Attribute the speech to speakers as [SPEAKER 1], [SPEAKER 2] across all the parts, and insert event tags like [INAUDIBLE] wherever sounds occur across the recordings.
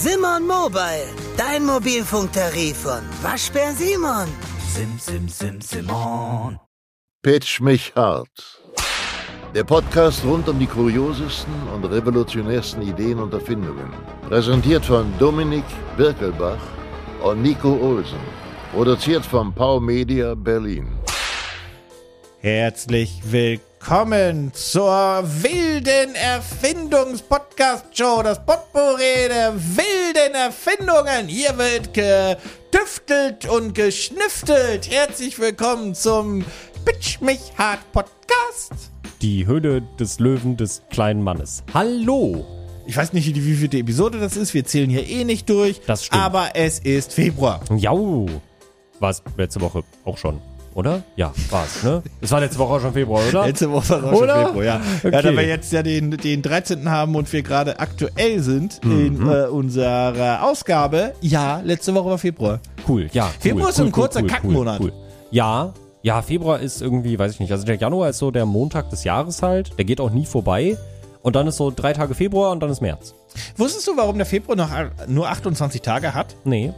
[SPEAKER 1] Simon Mobile, dein Mobilfunktarif von Waschbär Simon.
[SPEAKER 2] Sim, sim, sim, Simon.
[SPEAKER 3] Pitch mich hart. Der Podcast rund um die kuriosesten und revolutionärsten Ideen und Erfindungen. Präsentiert von Dominik Birkelbach und Nico Olsen. Produziert von Pau Media Berlin.
[SPEAKER 4] Herzlich willkommen zur wilden Erfindungs-Podcast-Show, das Potpourri der wilden Erfindungen. Hier wird getüftelt und geschnüftelt. Herzlich willkommen zum Bitch mich hart Podcast.
[SPEAKER 5] Die Höhle des Löwen des kleinen Mannes. Hallo!
[SPEAKER 4] Ich weiß nicht, wie viele Episode das ist. Wir zählen hier eh nicht durch.
[SPEAKER 5] Das stimmt.
[SPEAKER 4] Aber es ist Februar.
[SPEAKER 5] Jau! War es letzte Woche auch schon, oder? Ja, war es, ne? Es war letzte Woche auch schon Februar, oder?
[SPEAKER 4] Letzte Woche war auch schon
[SPEAKER 5] Oder?
[SPEAKER 4] Februar, ja. Ja,
[SPEAKER 5] Okay.
[SPEAKER 4] da wir jetzt ja den, den 13. haben und wir gerade aktuell sind
[SPEAKER 5] Mhm.
[SPEAKER 4] in äh, unserer Ausgabe, ja, letzte Woche war Februar.
[SPEAKER 5] Cool, ja.
[SPEAKER 4] Februar
[SPEAKER 5] cool,
[SPEAKER 4] ist so ein
[SPEAKER 5] cool,
[SPEAKER 4] kurzer
[SPEAKER 5] cool, cool,
[SPEAKER 4] Kackmonat.
[SPEAKER 5] Cool. Ja, ja, Februar ist irgendwie, weiß ich nicht. Also der Januar ist so der Montag des Jahres halt. Der geht auch nie vorbei. Und dann ist so drei Tage Februar und dann ist März.
[SPEAKER 4] Wusstest du, warum der Februar noch a- nur 28 Tage hat?
[SPEAKER 5] Nee.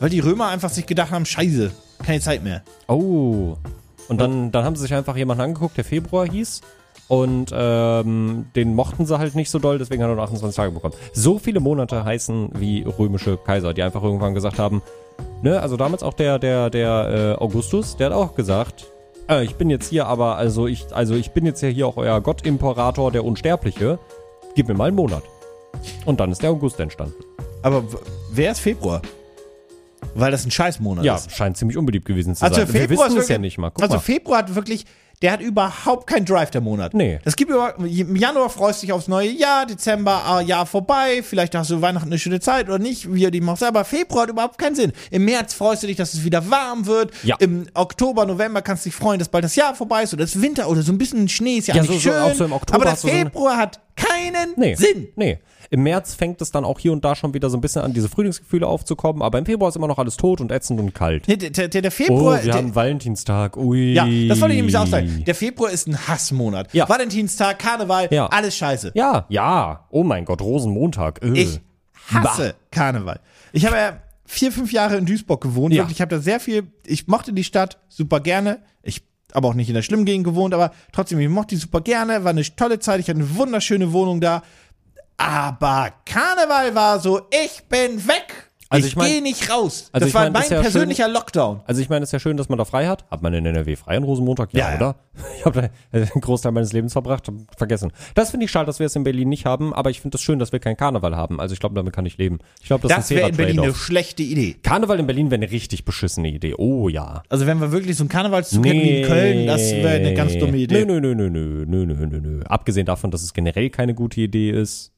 [SPEAKER 4] Weil die Römer einfach sich gedacht haben, scheiße, keine Zeit mehr.
[SPEAKER 5] Oh. Und dann, dann haben sie sich einfach jemanden angeguckt, der Februar hieß. Und ähm, den mochten sie halt nicht so doll, deswegen hat er nur 28 Tage bekommen. So viele Monate heißen wie römische Kaiser, die einfach irgendwann gesagt haben, ne, also damals auch der, der, der äh, Augustus, der hat auch gesagt, äh, ich bin jetzt hier, aber also ich, also ich bin jetzt ja hier auch euer Gott-Imperator, der Unsterbliche. Gib mir mal einen Monat. Und dann ist der August entstanden.
[SPEAKER 4] Aber wer ist Februar? Weil das ein Scheißmonat
[SPEAKER 5] Ja,
[SPEAKER 4] ist.
[SPEAKER 5] scheint ziemlich unbeliebt gewesen zu
[SPEAKER 4] Also
[SPEAKER 5] sein.
[SPEAKER 4] Februar
[SPEAKER 5] Wir wissen
[SPEAKER 4] ist
[SPEAKER 5] es
[SPEAKER 4] wirklich,
[SPEAKER 5] ja nicht mal. Guck
[SPEAKER 4] also
[SPEAKER 5] mal.
[SPEAKER 4] Februar hat wirklich, der hat überhaupt keinen Drive, der Monat.
[SPEAKER 5] Nee.
[SPEAKER 4] Das gibt über, im Januar freust du dich aufs neue Jahr, Dezember, ah, Jahr vorbei, vielleicht hast du Weihnachten eine schöne Zeit oder nicht, wie du die machst, aber Februar hat überhaupt keinen Sinn. Im März freust du dich, dass es wieder warm wird.
[SPEAKER 5] Ja.
[SPEAKER 4] Im Oktober, November kannst du dich freuen, dass bald das Jahr vorbei ist oder es ist Winter oder so ein bisschen Schnee ist ja,
[SPEAKER 5] Ja,
[SPEAKER 4] eigentlich
[SPEAKER 5] so- so-
[SPEAKER 4] schön.
[SPEAKER 5] auch so im Oktober
[SPEAKER 4] aber der
[SPEAKER 5] hast du so
[SPEAKER 4] Februar hat keinen
[SPEAKER 5] Nee.
[SPEAKER 4] Sinn.
[SPEAKER 5] Nee. Im März fängt es dann auch hier und da schon wieder so ein bisschen an, diese Frühlingsgefühle aufzukommen, aber im Februar ist immer noch alles tot und ätzend und kalt.
[SPEAKER 4] Nee, der, der, der
[SPEAKER 5] Oh,
[SPEAKER 4] Februar,
[SPEAKER 5] wir
[SPEAKER 4] der,
[SPEAKER 5] haben Valentinstag. Ui.
[SPEAKER 4] Ja, das wollte ich nämlich auch sagen. Der Februar ist ein Hassmonat.
[SPEAKER 5] Ja.
[SPEAKER 4] Valentinstag, Karneval,
[SPEAKER 5] Ja.
[SPEAKER 4] alles scheiße.
[SPEAKER 5] Ja, ja. Oh mein Gott, Rosenmontag. Äh.
[SPEAKER 4] Ich hasse Karneval. Ich habe ja vier, fünf Jahre in Duisburg gewohnt.
[SPEAKER 5] Ja.
[SPEAKER 4] Wirklich, ich habe da sehr viel, ich mochte die Stadt super gerne. Ich habe auch nicht in der schlimmen Gegend gewohnt, aber trotzdem, ich mochte die super gerne. War eine tolle Zeit. Ich hatte eine wunderschöne Wohnung da. Aber Karneval war so, ich bin weg.
[SPEAKER 5] Also
[SPEAKER 4] ich
[SPEAKER 5] ich mein-
[SPEAKER 4] gehe nicht raus.
[SPEAKER 5] also
[SPEAKER 4] das
[SPEAKER 5] ich
[SPEAKER 4] war
[SPEAKER 5] mein,
[SPEAKER 4] mein
[SPEAKER 5] ja
[SPEAKER 4] persönlicher Lockdown.
[SPEAKER 5] Also ich meine, es ist ja schön, dass man da frei hat. Hat man in NRW frei an Rosenmontag? Ja,
[SPEAKER 4] Ja, ja.
[SPEAKER 5] oder? [LAUGHS] Ich habe da einen Großteil meines Lebens verbracht, vergessen. Das finde ich schade, dass wir es in Berlin nicht haben, aber ich finde es schön, dass wir keinen Karneval haben. Also ich glaube, damit kann ich leben. Ich glaube, das,
[SPEAKER 4] Das wäre in Berlin eine schlechte Idee.
[SPEAKER 5] Karneval in Berlin wäre eine richtig beschissene Idee. Oh ja.
[SPEAKER 4] Also wenn wir wirklich so einen Karnevalszug hätten wie in Köln, das wäre eine ganz dumme Idee.
[SPEAKER 5] Nö, nö, nö, nö, nö, nö, nö, nö. Abgesehen davon, dass es generell keine gute Idee ist.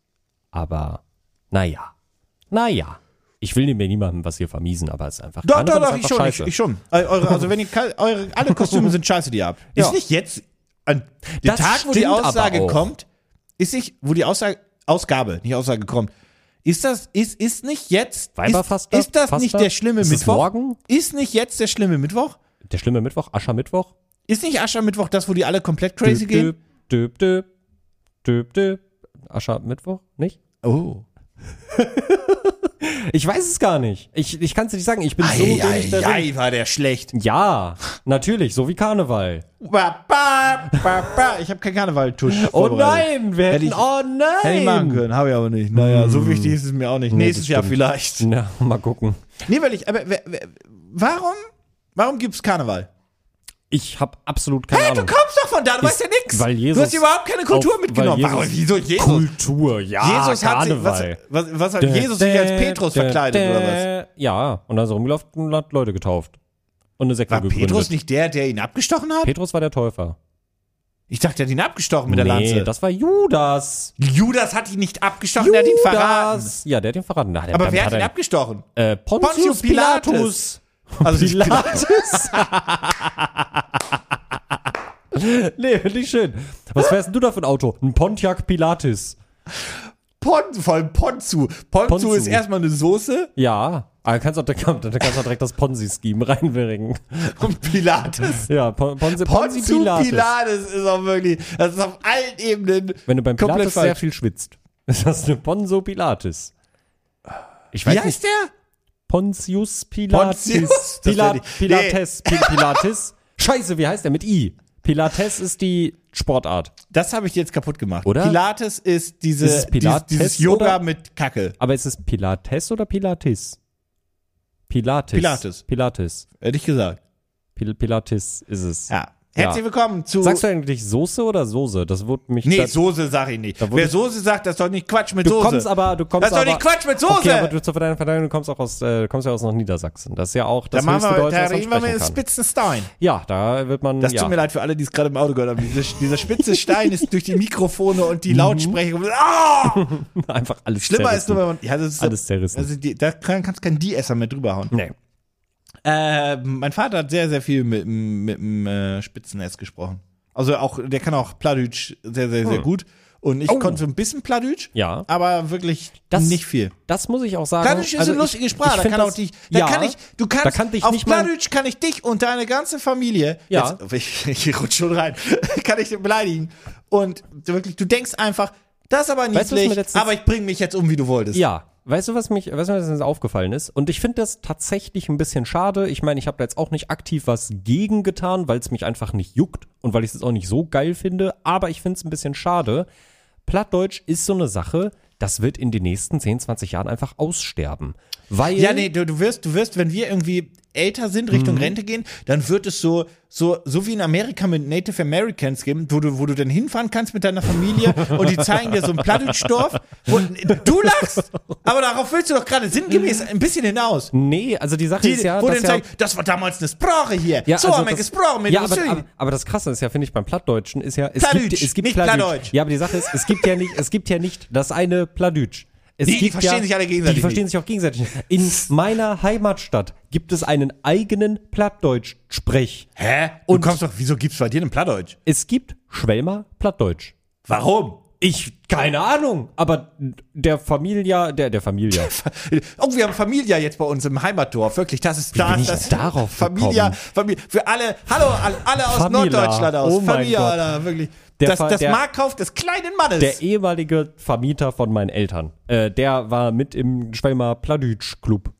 [SPEAKER 5] Aber, naja. Naja. Ich will mir niemandem was hier vermiesen, aber es ist einfach.
[SPEAKER 4] Doch, doch, doch, ich schon, ich, ich schon. Äh, Eure, also wenn ihr eure alle [LAUGHS] Kostüme sind scheiße, die ihr habt. Ist
[SPEAKER 5] Ja.
[SPEAKER 4] nicht jetzt an der
[SPEAKER 5] Das
[SPEAKER 4] Tag, wo die Aussage kommt, ist nicht, wo die Aussage Ausgabe, nicht Aussage kommt. Ist das ist ist nicht jetzt ist, ist das nicht der schlimme
[SPEAKER 5] Ist
[SPEAKER 4] Mittwoch?
[SPEAKER 5] morgen?
[SPEAKER 4] Ist nicht jetzt der schlimme Mittwoch?
[SPEAKER 5] Der schlimme Mittwoch, Aschermittwoch.
[SPEAKER 4] Ist nicht Aschermittwoch das, wo die alle komplett crazy gehen?
[SPEAKER 5] Düb, düb, düb, düb. Aschermittwoch? Nicht?
[SPEAKER 4] Oh. [LAUGHS]
[SPEAKER 5] Ich weiß es gar nicht. Ich, ich kann es dir nicht sagen. Ich bin so wenig darin.
[SPEAKER 4] Ei, war der schlecht.
[SPEAKER 5] Ja, natürlich, so wie Karneval.
[SPEAKER 4] Ba, ba, ba. Ich habe keinen Karnevaltusch.
[SPEAKER 5] Oh nein, wir
[SPEAKER 4] Hätte
[SPEAKER 5] hätten,
[SPEAKER 4] ich-
[SPEAKER 5] oh nein.
[SPEAKER 4] Hätte ich machen können, habe ich aber nicht. Naja, so wichtig ist es mir auch nicht.
[SPEAKER 5] Nee,
[SPEAKER 4] Nächstes Jahr vielleicht.
[SPEAKER 5] Na, mal gucken.
[SPEAKER 4] Nee, weil ich, aber warum, warum gibt's Karneval?
[SPEAKER 5] Ich habe absolut keine
[SPEAKER 4] Hey,
[SPEAKER 5] Ahnung.
[SPEAKER 4] du kommst doch von da, du
[SPEAKER 5] Ist-
[SPEAKER 4] weißt ja nix.
[SPEAKER 5] weil Jesus
[SPEAKER 4] du hast überhaupt keine Kultur
[SPEAKER 5] auf-
[SPEAKER 4] mitgenommen.
[SPEAKER 5] weil
[SPEAKER 4] Warum, wieso Jesus?
[SPEAKER 5] Kultur, ja,
[SPEAKER 4] Jesus hat sich, was, was, hat Jesus sich als Petrus verkleidet oder was?
[SPEAKER 5] Ja, und dann ist er rumgelaufen und hat Leute getauft. Und eine Sekte
[SPEAKER 4] War
[SPEAKER 5] gegründet.
[SPEAKER 4] Petrus nicht der, der ihn abgestochen hat?
[SPEAKER 5] Petrus war der Täufer.
[SPEAKER 4] Ich dachte, er hat ihn abgestochen mit der
[SPEAKER 5] nee,
[SPEAKER 4] Lanze.
[SPEAKER 5] das war Judas.
[SPEAKER 4] Judas hat ihn nicht abgestochen, er hat ihn verraten.
[SPEAKER 5] Judas. Ja, der hat ihn verraten. Na, der-
[SPEAKER 4] Aber wer hat ihn
[SPEAKER 5] er-
[SPEAKER 4] abgestochen?
[SPEAKER 5] Äh, Pontius,
[SPEAKER 4] Pontius Pilatus.
[SPEAKER 5] Pilatus.
[SPEAKER 4] Also
[SPEAKER 5] Pilatus. [LAUGHS] nee, finde ich schön. Was fährst denn du da für ein Auto? Ein Pontiac Pilatus.
[SPEAKER 4] Pon, vor allem Ponzu. Ponzu,
[SPEAKER 5] Ponzu.
[SPEAKER 4] ist erstmal eine Soße
[SPEAKER 5] Ja. Aber kannst auch, da kannst du direkt das Ponzi-Scheme [LAUGHS] reinbringen.
[SPEAKER 4] und Pilates.
[SPEAKER 5] Ja, Pon Ponzi, Ponzi
[SPEAKER 4] Ponzu
[SPEAKER 5] Pilatus.
[SPEAKER 4] Pilates ist auch wirklich, das ist auf allen Ebenen
[SPEAKER 5] Wenn du beim Pilates sehr viel schwitzt, ist das eine Ponzo Pilates. Ich weiß
[SPEAKER 4] Wie
[SPEAKER 5] nicht.
[SPEAKER 4] heißt der?
[SPEAKER 5] Pontius Pilates.
[SPEAKER 4] Pontius?
[SPEAKER 5] Pilat, Pilates. Pi- Pilates. Scheiße, wie heißt der mit I? Pilates ist die Sportart.
[SPEAKER 4] Das habe ich jetzt kaputt gemacht.
[SPEAKER 5] Oder?
[SPEAKER 4] Pilates ist diese,
[SPEAKER 5] Ist es Pilates
[SPEAKER 4] dieses, dieses Yoga
[SPEAKER 5] oder-
[SPEAKER 4] mit Kacke.
[SPEAKER 5] Aber ist es Pilates oder Pilates? Pilates.
[SPEAKER 4] Pilates.
[SPEAKER 5] Pilates.
[SPEAKER 4] Hätte ich gesagt.
[SPEAKER 5] Pil Pilates ist es.
[SPEAKER 4] Ja. Herzlich willkommen zu.
[SPEAKER 5] Sagst du eigentlich Soße oder Soße? Das wurde mich.
[SPEAKER 4] nee,
[SPEAKER 5] da,
[SPEAKER 4] Soße sag ich nicht.
[SPEAKER 5] Da
[SPEAKER 4] Wer Soße sagt, das ist doch nicht Quatsch mit
[SPEAKER 5] du
[SPEAKER 4] Soße.
[SPEAKER 5] kommst aber, du kommst
[SPEAKER 4] das ist doch nicht Quatsch mit Soße.
[SPEAKER 5] Okay, aber du zu deiner Verteidigung, du kommst auch aus, äh, kommst ja aus noch Niedersachsen. Das ist ja auch
[SPEAKER 4] da
[SPEAKER 5] das
[SPEAKER 4] machen
[SPEAKER 5] höchste
[SPEAKER 4] wir,
[SPEAKER 5] Deutsch,
[SPEAKER 4] da
[SPEAKER 5] was man
[SPEAKER 4] reden wir mit
[SPEAKER 5] sprechen kann.
[SPEAKER 4] Spitzenstein.
[SPEAKER 5] Ja, da wird man.
[SPEAKER 4] Das
[SPEAKER 5] ja.
[SPEAKER 4] tut mir leid für alle, die es gerade im Auto gehört haben. Dieser, dieser spitze [LAUGHS] Stein ist durch die Mikrofone und die
[SPEAKER 5] Mhm.
[SPEAKER 4] Lautsprecher. Ah! [LAUGHS]
[SPEAKER 5] Einfach alles
[SPEAKER 4] Schlimmer ist
[SPEAKER 5] zerrissen.
[SPEAKER 4] nur, wenn man. Ja, das ist
[SPEAKER 5] Alles zerrissen.
[SPEAKER 4] Also die, da kann, kannst kein Die-Esser mehr drüber hauen.
[SPEAKER 5] Nee.
[SPEAKER 4] Äh, mein Vater hat sehr, sehr viel mit, mit dem äh, Spitzen-S gesprochen. Also auch, der kann auch Pladütsch sehr, sehr, sehr gut. Und ich
[SPEAKER 5] Oh.
[SPEAKER 4] konnte so ein bisschen Pladütsch,
[SPEAKER 5] Ja.
[SPEAKER 4] aber wirklich
[SPEAKER 5] Das-
[SPEAKER 4] nicht viel.
[SPEAKER 5] Das muss ich auch sagen.
[SPEAKER 4] Pladütsch ist
[SPEAKER 5] Also
[SPEAKER 4] eine lustige
[SPEAKER 5] ich-
[SPEAKER 4] Sprache.
[SPEAKER 5] ich
[SPEAKER 4] da kann auch
[SPEAKER 5] das-
[SPEAKER 4] dich, da
[SPEAKER 5] ja,
[SPEAKER 4] kann ich, du kannst,
[SPEAKER 5] da kann dich
[SPEAKER 4] auf
[SPEAKER 5] nicht
[SPEAKER 4] Pladütsch kann ich dich und deine ganze Familie,
[SPEAKER 5] Ja.
[SPEAKER 4] jetzt, [LAUGHS] ich, ich rutsch schon rein, [LAUGHS] kann ich beleidigen. Und du wirklich, du denkst einfach, das ist aber
[SPEAKER 5] Weißt
[SPEAKER 4] niedlich,
[SPEAKER 5] letztens-
[SPEAKER 4] aber ich bring mich jetzt um, wie du wolltest.
[SPEAKER 5] Ja. Weißt du, was mich, was mir aufgefallen ist? Und ich finde das tatsächlich ein bisschen schade. Ich meine, ich habe da jetzt auch nicht aktiv was gegen getan, weil es mich einfach nicht juckt und weil ich es auch nicht so geil finde. Aber ich finde es ein bisschen schade. Plattdeutsch ist so eine Sache, das wird in den nächsten 10, 20 Jahren einfach aussterben. Weil.
[SPEAKER 4] Ja, nee, du, du wirst, du wirst, wenn wir irgendwie älter sind,
[SPEAKER 5] Mhm.
[SPEAKER 4] Richtung Rente gehen, dann wird es so, so, so wie in Amerika mit Native Americans geben, wo du, wo du dann hinfahren kannst mit deiner Familie [LAUGHS] und die zeigen dir so ein Plattdeutsdorf, wo du lachst, aber darauf willst du doch gerade sinngemäß ein bisschen hinaus.
[SPEAKER 5] Nee, also die Sache
[SPEAKER 4] Die,
[SPEAKER 5] ist ja,
[SPEAKER 4] wo
[SPEAKER 5] dass
[SPEAKER 4] dann
[SPEAKER 5] ja,
[SPEAKER 4] zeigen, das war damals eine Sprache hier.
[SPEAKER 5] Ja,
[SPEAKER 4] so
[SPEAKER 5] also
[SPEAKER 4] haben wir gesprochen
[SPEAKER 5] ja, aber, aber, aber das Krasse ist ja, finde ich, beim Plattdeutschen ist ja, es
[SPEAKER 4] Plattdeutsch,
[SPEAKER 5] gibt, es gibt
[SPEAKER 4] nicht
[SPEAKER 5] Plattdeutsch.
[SPEAKER 4] Plattdeutsch.
[SPEAKER 5] Ja, aber die Sache ist, es gibt ja nicht, es gibt ja nicht das eine Plattdeutsch. Es
[SPEAKER 4] die
[SPEAKER 5] gibt
[SPEAKER 4] verstehen
[SPEAKER 5] ja,
[SPEAKER 4] sich alle gegenseitig
[SPEAKER 5] Die verstehen
[SPEAKER 4] nicht.
[SPEAKER 5] sich auch gegenseitig. In meiner Heimatstadt gibt es einen eigenen Plattdeutsch-Sprech.
[SPEAKER 4] Hä? Du kommst doch, wieso gibt's bei dir einen Plattdeutsch?
[SPEAKER 5] Es gibt Schwelmer Plattdeutsch.
[SPEAKER 4] Warum?
[SPEAKER 5] Ich, keine Ahnung, aber der Familia, der, der Familia. [LAUGHS]
[SPEAKER 4] Oh, wir haben Familia jetzt bei uns im Heimatdorf. Wirklich, das ist
[SPEAKER 5] bin
[SPEAKER 4] das,
[SPEAKER 5] ich
[SPEAKER 4] das
[SPEAKER 5] darauf
[SPEAKER 4] Familia? Familie, für alle, hallo, alle, alle aus
[SPEAKER 5] Famila.
[SPEAKER 4] Norddeutschland aus.
[SPEAKER 5] Oh mein
[SPEAKER 4] Familia,
[SPEAKER 5] Gott.
[SPEAKER 4] Alter, wirklich.
[SPEAKER 5] Der
[SPEAKER 4] das das
[SPEAKER 5] der-
[SPEAKER 4] Marktkauf des kleinen Mannes.
[SPEAKER 5] Der ehemalige Vermieter von meinen Eltern. Äh, der war mit im Schwelmer Plattdeutsch-Club.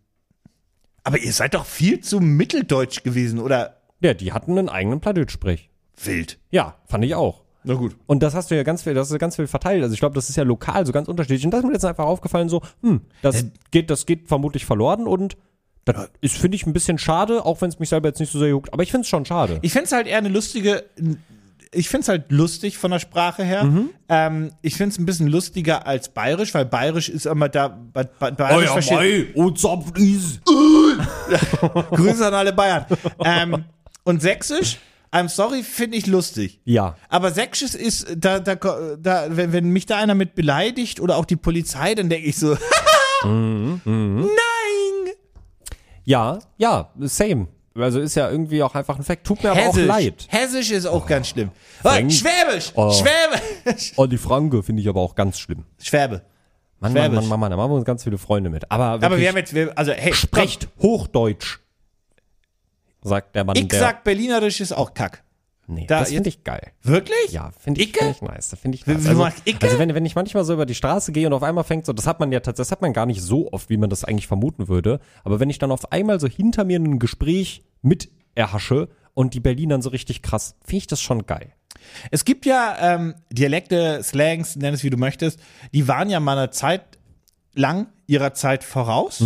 [SPEAKER 4] Aber ihr seid doch viel zu mitteldeutsch gewesen, oder?
[SPEAKER 5] Ja, die hatten einen eigenen Plattdeutsch-Sprech.
[SPEAKER 4] Wild.
[SPEAKER 5] Ja, fand ich auch.
[SPEAKER 4] Na gut.
[SPEAKER 5] Und das hast du ja ganz viel, das ist ganz viel verteilt. Also ich glaube, das ist ja lokal so ganz unterschiedlich. Und das ist mir jetzt einfach aufgefallen, so, hm, das geht, das geht vermutlich verloren und das ist, finde ich, ein bisschen schade, auch wenn es mich selber jetzt nicht so sehr juckt. Aber ich finde es schon schade.
[SPEAKER 4] Ich find's halt eher eine lustige, ich find's halt lustig von der Sprache her.
[SPEAKER 5] Mhm.
[SPEAKER 4] Ähm, ich find's ein bisschen lustiger als bayerisch, weil bayerisch ist immer da, bei, bei, bayerisch versteht,
[SPEAKER 5] und Zapfries. [LAUGHS]
[SPEAKER 4] Grüße an alle Bayern. ähm, und sächsisch, I'm sorry, finde ich lustig.
[SPEAKER 5] Ja.
[SPEAKER 4] Aber Sächsisch ist, da, da, da wenn, wenn mich da einer mit beleidigt oder auch die Polizei, dann denke ich so, [LAUGHS]
[SPEAKER 5] Mhm,
[SPEAKER 4] nein!
[SPEAKER 5] Ja, ja, same. Also ist ja irgendwie auch einfach ein Fact. Tut mir aber auch
[SPEAKER 4] Hessisch.
[SPEAKER 5] leid.
[SPEAKER 4] Hessisch ist auch ganz schlimm. Oh,
[SPEAKER 5] Frank-
[SPEAKER 4] Schwäbisch!
[SPEAKER 5] Oh.
[SPEAKER 4] Schwäbisch!
[SPEAKER 5] Oh, die Franke finde ich aber auch ganz schlimm.
[SPEAKER 4] Schwäbe.
[SPEAKER 5] Mann, Mann,
[SPEAKER 4] Schwäbisch.
[SPEAKER 5] Mann, Mann, Mann, da machen wir uns ganz viele Freunde mit. Aber,
[SPEAKER 4] Aber wir haben jetzt, wir, also hey,
[SPEAKER 5] sprecht Hochdeutsch. Sagt der Mann,
[SPEAKER 4] Ich
[SPEAKER 5] der.
[SPEAKER 4] sag, Berlinerisch ist auch Kack.
[SPEAKER 5] Nee,
[SPEAKER 4] da
[SPEAKER 5] das finde ich geil.
[SPEAKER 4] Wirklich?
[SPEAKER 5] Ja, finde ich, find ich nice. Das finde ich nice. Also, also wenn, wenn ich manchmal so über die Straße gehe und auf einmal fängt so, das hat man ja tatsächlich, das hat man gar nicht so oft, wie man das eigentlich vermuten würde. Aber wenn ich dann auf einmal so hinter mir ein Gespräch mit erhasche und die Berlinern so richtig krass, finde ich das schon geil.
[SPEAKER 4] Es gibt ja ähm, Dialekte, Slangs, nenn es wie du möchtest, die waren ja mal eine Zeit lang ihrer Zeit voraus,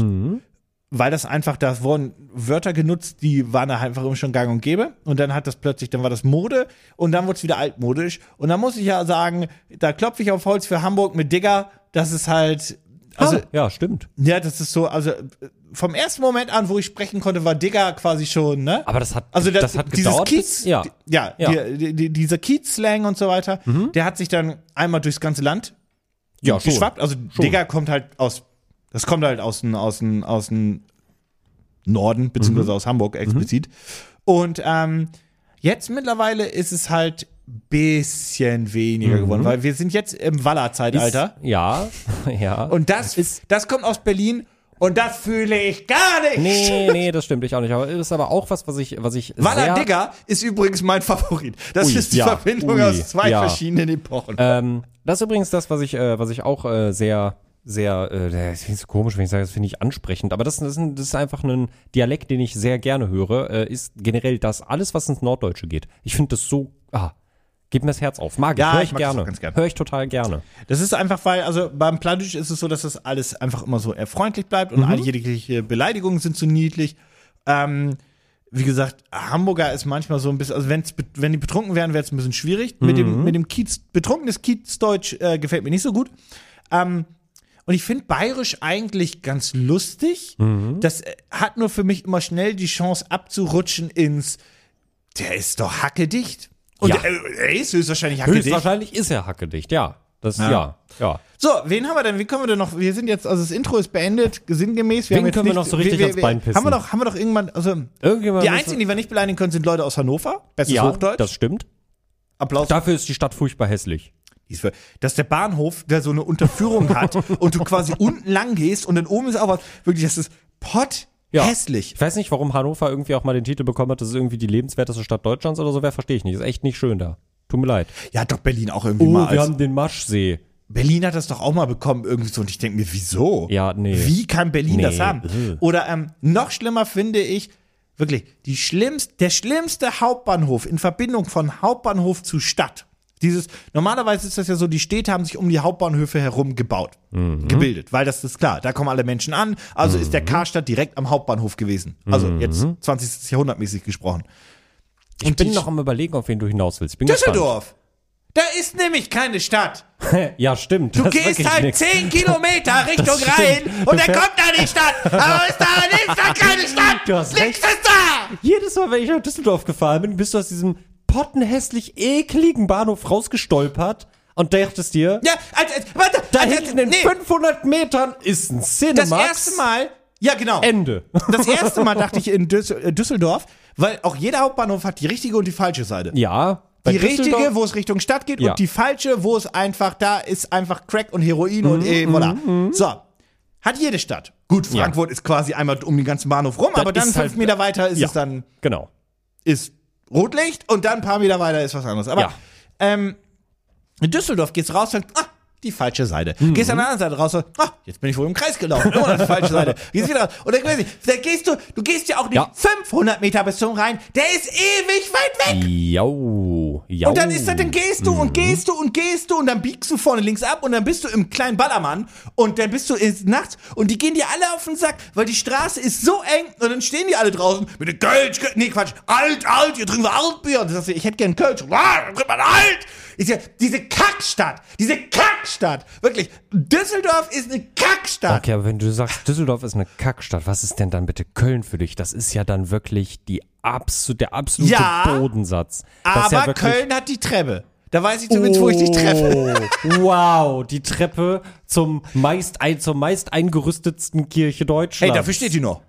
[SPEAKER 4] weil das einfach, da wurden Wörter genutzt, die waren da einfach immer schon gang und gäbe und dann hat das plötzlich, dann war das Mode und dann wurde es wieder altmodisch und dann muss ich ja sagen, da klopfe ich auf Holz für Hamburg mit Digger, das ist halt, also
[SPEAKER 5] ah, ja, stimmt.
[SPEAKER 4] ja, das ist so, also vom ersten Moment an, wo ich sprechen konnte, war Digger quasi schon, ne?
[SPEAKER 5] Aber das hat,
[SPEAKER 4] Also das,
[SPEAKER 5] das hat
[SPEAKER 4] dieses
[SPEAKER 5] gedauert.
[SPEAKER 4] Kiez,
[SPEAKER 5] ja.
[SPEAKER 4] ja,
[SPEAKER 5] Ja. Mhm.
[SPEAKER 4] Die, die, dieser Kiez-Slang und so weiter, der hat sich dann einmal durchs ganze Land
[SPEAKER 5] ja, schon.
[SPEAKER 4] geschwappt. Also Digger kommt halt aus, das kommt halt aus dem aus dem aus dem Norden
[SPEAKER 5] Mhm.
[SPEAKER 4] beziehungsweise aus Hamburg explizit. Und ähm, jetzt mittlerweile ist es halt bisschen weniger geworden, weil wir sind jetzt im Waller-Zeitalter
[SPEAKER 5] Mhm. Ja, [LAUGHS] ja.
[SPEAKER 4] und das
[SPEAKER 5] ist-
[SPEAKER 4] das kommt aus Berlin und das fühle ich gar nicht.
[SPEAKER 5] Nee, nee, das stimmt ich auch nicht. Aber ist aber auch was, was ich, was ich
[SPEAKER 4] Waller
[SPEAKER 5] sehr,
[SPEAKER 4] Digger ist übrigens mein Favorit. Das
[SPEAKER 5] Ui,
[SPEAKER 4] ist die
[SPEAKER 5] ja,
[SPEAKER 4] Verbindung
[SPEAKER 5] ui,
[SPEAKER 4] aus zwei
[SPEAKER 5] ja.
[SPEAKER 4] verschiedenen Epochen.
[SPEAKER 5] Ähm, das ist übrigens das, was ich, äh, was ich auch äh, sehr, sehr, äh, das ist so komisch, wenn ich sage, das finde ich ansprechend, aber das, das, das ist einfach ein Dialekt, den ich sehr gerne höre, äh, ist generell das, alles, was ins Norddeutsche geht. Ich finde das so, ah, geht mir das Herz auf. Mag ich,
[SPEAKER 4] Ja,
[SPEAKER 5] höre
[SPEAKER 4] ich
[SPEAKER 5] gerne.
[SPEAKER 4] gerne.
[SPEAKER 5] Höre ich total gerne.
[SPEAKER 4] Das ist einfach, weil, also beim Plattdeutsch ist es so, dass das alles einfach immer so eher freundlich bleibt und alle jegliche Beleidigungen sind so niedlich. Ähm, wie gesagt, Hamburger ist manchmal so ein bisschen, also wenn's, wenn die betrunken wären, wäre es ein bisschen schwierig. Mit dem, mit dem Kiez, betrunkenes Kiezdeutsch äh, gefällt mir nicht so gut. Ähm, und ich finde Bayerisch eigentlich ganz lustig. Das äh, hat nur für mich immer schnell die Chance abzurutschen ins, der ist doch hackedicht. Und
[SPEAKER 5] Ja.
[SPEAKER 4] äh, er ist höchstwahrscheinlich hackedicht.
[SPEAKER 5] Höchstwahrscheinlich ist er hackedicht, ja. Das,
[SPEAKER 4] Ja.
[SPEAKER 5] ja, ja.
[SPEAKER 4] So, wen haben wir denn? Wie können wir denn noch? Wir sind jetzt, also das Intro ist beendet, sinngemäß. Wir
[SPEAKER 5] Wen
[SPEAKER 4] haben jetzt
[SPEAKER 5] können wir
[SPEAKER 4] nicht,
[SPEAKER 5] noch so richtig ans Bein pissen?
[SPEAKER 4] Haben wir doch, haben wir doch irgendwann, also
[SPEAKER 5] Irgendjemand
[SPEAKER 4] die einzigen, die wir nicht beleidigen können, sind Leute aus Hannover. Bestes
[SPEAKER 5] ja,
[SPEAKER 4] Hochdeutsch.
[SPEAKER 5] das stimmt.
[SPEAKER 4] Applaus.
[SPEAKER 5] Dafür ist die Stadt furchtbar hässlich.
[SPEAKER 4] Dass der Bahnhof, der so eine Unterführung [LAUGHS] hat und du quasi unten lang gehst und dann oben ist auch was, wirklich, das ist pott
[SPEAKER 5] Ja.
[SPEAKER 4] hässlich.
[SPEAKER 5] Ich weiß nicht, warum Hannover irgendwie auch mal den Titel bekommen hat, das ist irgendwie die lebenswerteste Stadt Deutschlands oder so, wer verstehe ich nicht. Ist echt nicht schön da. Tut mir leid.
[SPEAKER 4] Ja, doch Berlin auch irgendwie
[SPEAKER 5] Oh,
[SPEAKER 4] mal.
[SPEAKER 5] wir haben den Maschsee.
[SPEAKER 4] Berlin hat das doch auch mal bekommen irgendwie so und ich denke mir, wieso?
[SPEAKER 5] Ja, nee.
[SPEAKER 4] Wie kann Berlin
[SPEAKER 5] Nee,
[SPEAKER 4] das haben? Oder ähm, noch schlimmer finde ich, wirklich, die schlimmst, der schlimmste Hauptbahnhof in Verbindung von Hauptbahnhof zu Stadt. Dieses, normalerweise ist das ja so, die Städte haben sich um die Hauptbahnhöfe herum gebaut,
[SPEAKER 5] Mhm.
[SPEAKER 4] gebildet, weil das ist klar, da kommen alle Menschen an, also ist der Karstadt direkt am Hauptbahnhof gewesen. Also
[SPEAKER 5] Mhm.
[SPEAKER 4] jetzt 20. Jahrhundert mäßig gesprochen.
[SPEAKER 5] Ich bin
[SPEAKER 4] die
[SPEAKER 5] noch am überlegen, auf wen du hinaus willst. Bin
[SPEAKER 4] Düsseldorf! Da ist nämlich keine Stadt.
[SPEAKER 5] Gespannt. [LAUGHS] Ja, stimmt.
[SPEAKER 4] Du gehst halt
[SPEAKER 5] nix.
[SPEAKER 4] 10 Kilometer [LAUGHS] Richtung. Rhein und dann kommt da die Stadt. Aber ist da, ist da keine Stadt. [LAUGHS]
[SPEAKER 5] Du hast
[SPEAKER 4] Nichts
[SPEAKER 5] recht.
[SPEAKER 4] ist da.
[SPEAKER 5] Jedes Mal, wenn ich nach Düsseldorf gefahren bin, bist du aus diesem pottenhässlich ekligen Bahnhof rausgestolpert und dachtest dir,
[SPEAKER 4] Ja, also, also, warte,
[SPEAKER 5] da
[SPEAKER 4] also,
[SPEAKER 5] hinten in
[SPEAKER 4] nee,
[SPEAKER 5] 500 Metern ist ein
[SPEAKER 4] das
[SPEAKER 5] Cinemax.
[SPEAKER 4] erste Mal, ja genau.
[SPEAKER 5] Ende.
[SPEAKER 4] Das erste Mal dachte ich in äh, Düsseldorf, weil auch jeder Hauptbahnhof hat die richtige und die falsche Seite.
[SPEAKER 5] Ja.
[SPEAKER 4] Die richtige, wo es Richtung Stadt geht
[SPEAKER 5] Ja.
[SPEAKER 4] und die falsche, wo es einfach, da ist einfach Crack und Heroin und
[SPEAKER 5] Mhm,
[SPEAKER 4] eh, voilà. So. Hat jede Stadt. Gut, Frankfurt ist quasi einmal um den ganzen Bahnhof rum, aber dann fünf
[SPEAKER 5] halt-
[SPEAKER 4] Meter weiter ist
[SPEAKER 5] Ja.
[SPEAKER 4] es dann
[SPEAKER 5] Genau.
[SPEAKER 4] ist Rotlicht und dann ein paar Meter weiter ist was anderes. Aber
[SPEAKER 5] Ja.
[SPEAKER 4] ähm, in Düsseldorf geht's raus und ah, die falsche Seite.
[SPEAKER 5] Mhm.
[SPEAKER 4] Gehst an der anderen Seite raus und ah, jetzt bin ich wohl im Kreis gelaufen. Immer die falsche Seite. [LAUGHS] Gehst wieder raus. Und dann, dann gehst du, du gehst ja auch nicht
[SPEAKER 5] Ja.
[SPEAKER 4] 500 Meter bis zum Rhein. Der ist ewig weit weg.
[SPEAKER 5] Jau. Jau.
[SPEAKER 4] Und dann ist das, dann gehst du
[SPEAKER 5] Mhm.
[SPEAKER 4] und gehst du und gehst du und dann biegst du vorne links ab und dann bist du im kleinen Ballermann und dann bist du ins nachts und die gehen dir alle auf den Sack, weil die Straße ist so eng und dann stehen die alle draußen mit dem Kölsch, nee Quatsch, alt, alt, hier trinken wir Altbier. Und du sagst, ich hätte gern Kölsch. Ah, dann trinkt man alt. Ist ja diese Kackstadt, diese Kackstadt. Wirklich, Düsseldorf ist eine Kackstadt.
[SPEAKER 5] Okay, aber wenn du sagst, Düsseldorf ist eine Kackstadt, was ist denn dann bitte Köln für dich? Das ist ja dann wirklich die abso der absolute
[SPEAKER 4] Ja,
[SPEAKER 5] Bodensatz. Das
[SPEAKER 4] Aber
[SPEAKER 5] ja
[SPEAKER 4] Köln hat die Treppe. Da weiß ich zumindest, wo ich dich treffe.
[SPEAKER 5] Oh, wow, die Treppe zum meist, ein, zur meist eingerüstetsten Kirche Deutschlands.
[SPEAKER 4] Hey, dafür steht die noch.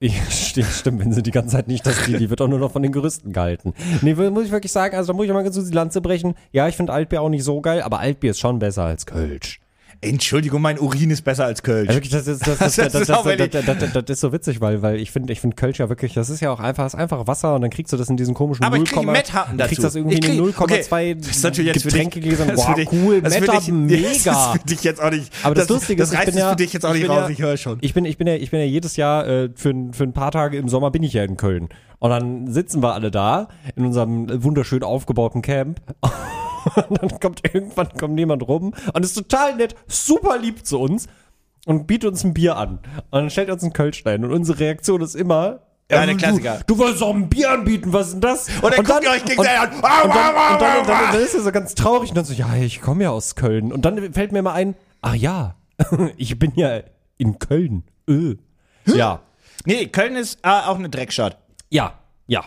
[SPEAKER 5] Ja, [LAUGHS] stimmt, stimmt, wenn sie die ganze Zeit nicht das die, die wird auch nur noch von den Gerüsten gehalten. Nee, muss ich wirklich sagen, also da muss ich mal ganz kurz die Lanze brechen. Ja, ich finde Altbier auch nicht so geil, aber Altbier ist schon besser als Kölsch.
[SPEAKER 4] Entschuldigung, mein Urin ist besser als Kölsch. [LAUGHS]
[SPEAKER 5] Das ist, das, das,
[SPEAKER 4] Das
[SPEAKER 5] das, das, das,
[SPEAKER 4] ich-
[SPEAKER 5] das, das, das so witzig, weil, weil ich finde, ich finde Kölsch ja wirklich, das ist ja auch einfach, das ist einfach Wasser und dann kriegst du das in diesen komischen
[SPEAKER 4] Aber ich
[SPEAKER 5] 0,
[SPEAKER 4] krieg Met-Happen dazu.
[SPEAKER 5] kriegst das irgendwie
[SPEAKER 4] Ich krieg-
[SPEAKER 5] in den 0,2
[SPEAKER 4] okay, das
[SPEAKER 5] Getränkegläsern.
[SPEAKER 4] das für dich-
[SPEAKER 5] cool,
[SPEAKER 4] das
[SPEAKER 5] Met-Happen,
[SPEAKER 4] dich- [LAUGHS] Das
[SPEAKER 5] mega.
[SPEAKER 4] ist für dich jetzt auch nicht.
[SPEAKER 5] Aber das, Lustige
[SPEAKER 4] das
[SPEAKER 5] ist, ich
[SPEAKER 4] reißt
[SPEAKER 5] bin ja,
[SPEAKER 4] für dich jetzt auch
[SPEAKER 5] ich
[SPEAKER 4] nicht raus,
[SPEAKER 5] ja,
[SPEAKER 4] ich höre schon.
[SPEAKER 5] Ich bin, ich bin ja, ich bin ja jedes Jahr äh, für, ein- für ein paar Tage im Sommer bin ich ja in Köln. Und dann sitzen wir alle da in unserem wunderschön aufgebauten Camp. [LAUGHS] Und [LAUGHS] dann kommt irgendwann kommt jemand rum und ist total nett, super lieb zu uns und bietet uns ein Bier an. Und dann stellt uns einen Kölschstein und unsere Reaktion ist immer
[SPEAKER 4] Ja, der
[SPEAKER 5] du-
[SPEAKER 4] Klassiker.
[SPEAKER 5] Du, wolltest auch ein Bier anbieten, was ist denn das?
[SPEAKER 4] Und dann guckt ihr euch gegenseitig an.
[SPEAKER 5] Und, und, dann, und, dann, und, dann, dann ist er so ganz traurig und dann so, ja, ich komme ja aus Köln. Und dann fällt mir mal ein, ach ja, [LAUGHS] ich bin ja in Köln. Öh. Ja,
[SPEAKER 4] Nee, Köln ist äh, auch eine Dreckstadt.
[SPEAKER 5] ja, ja,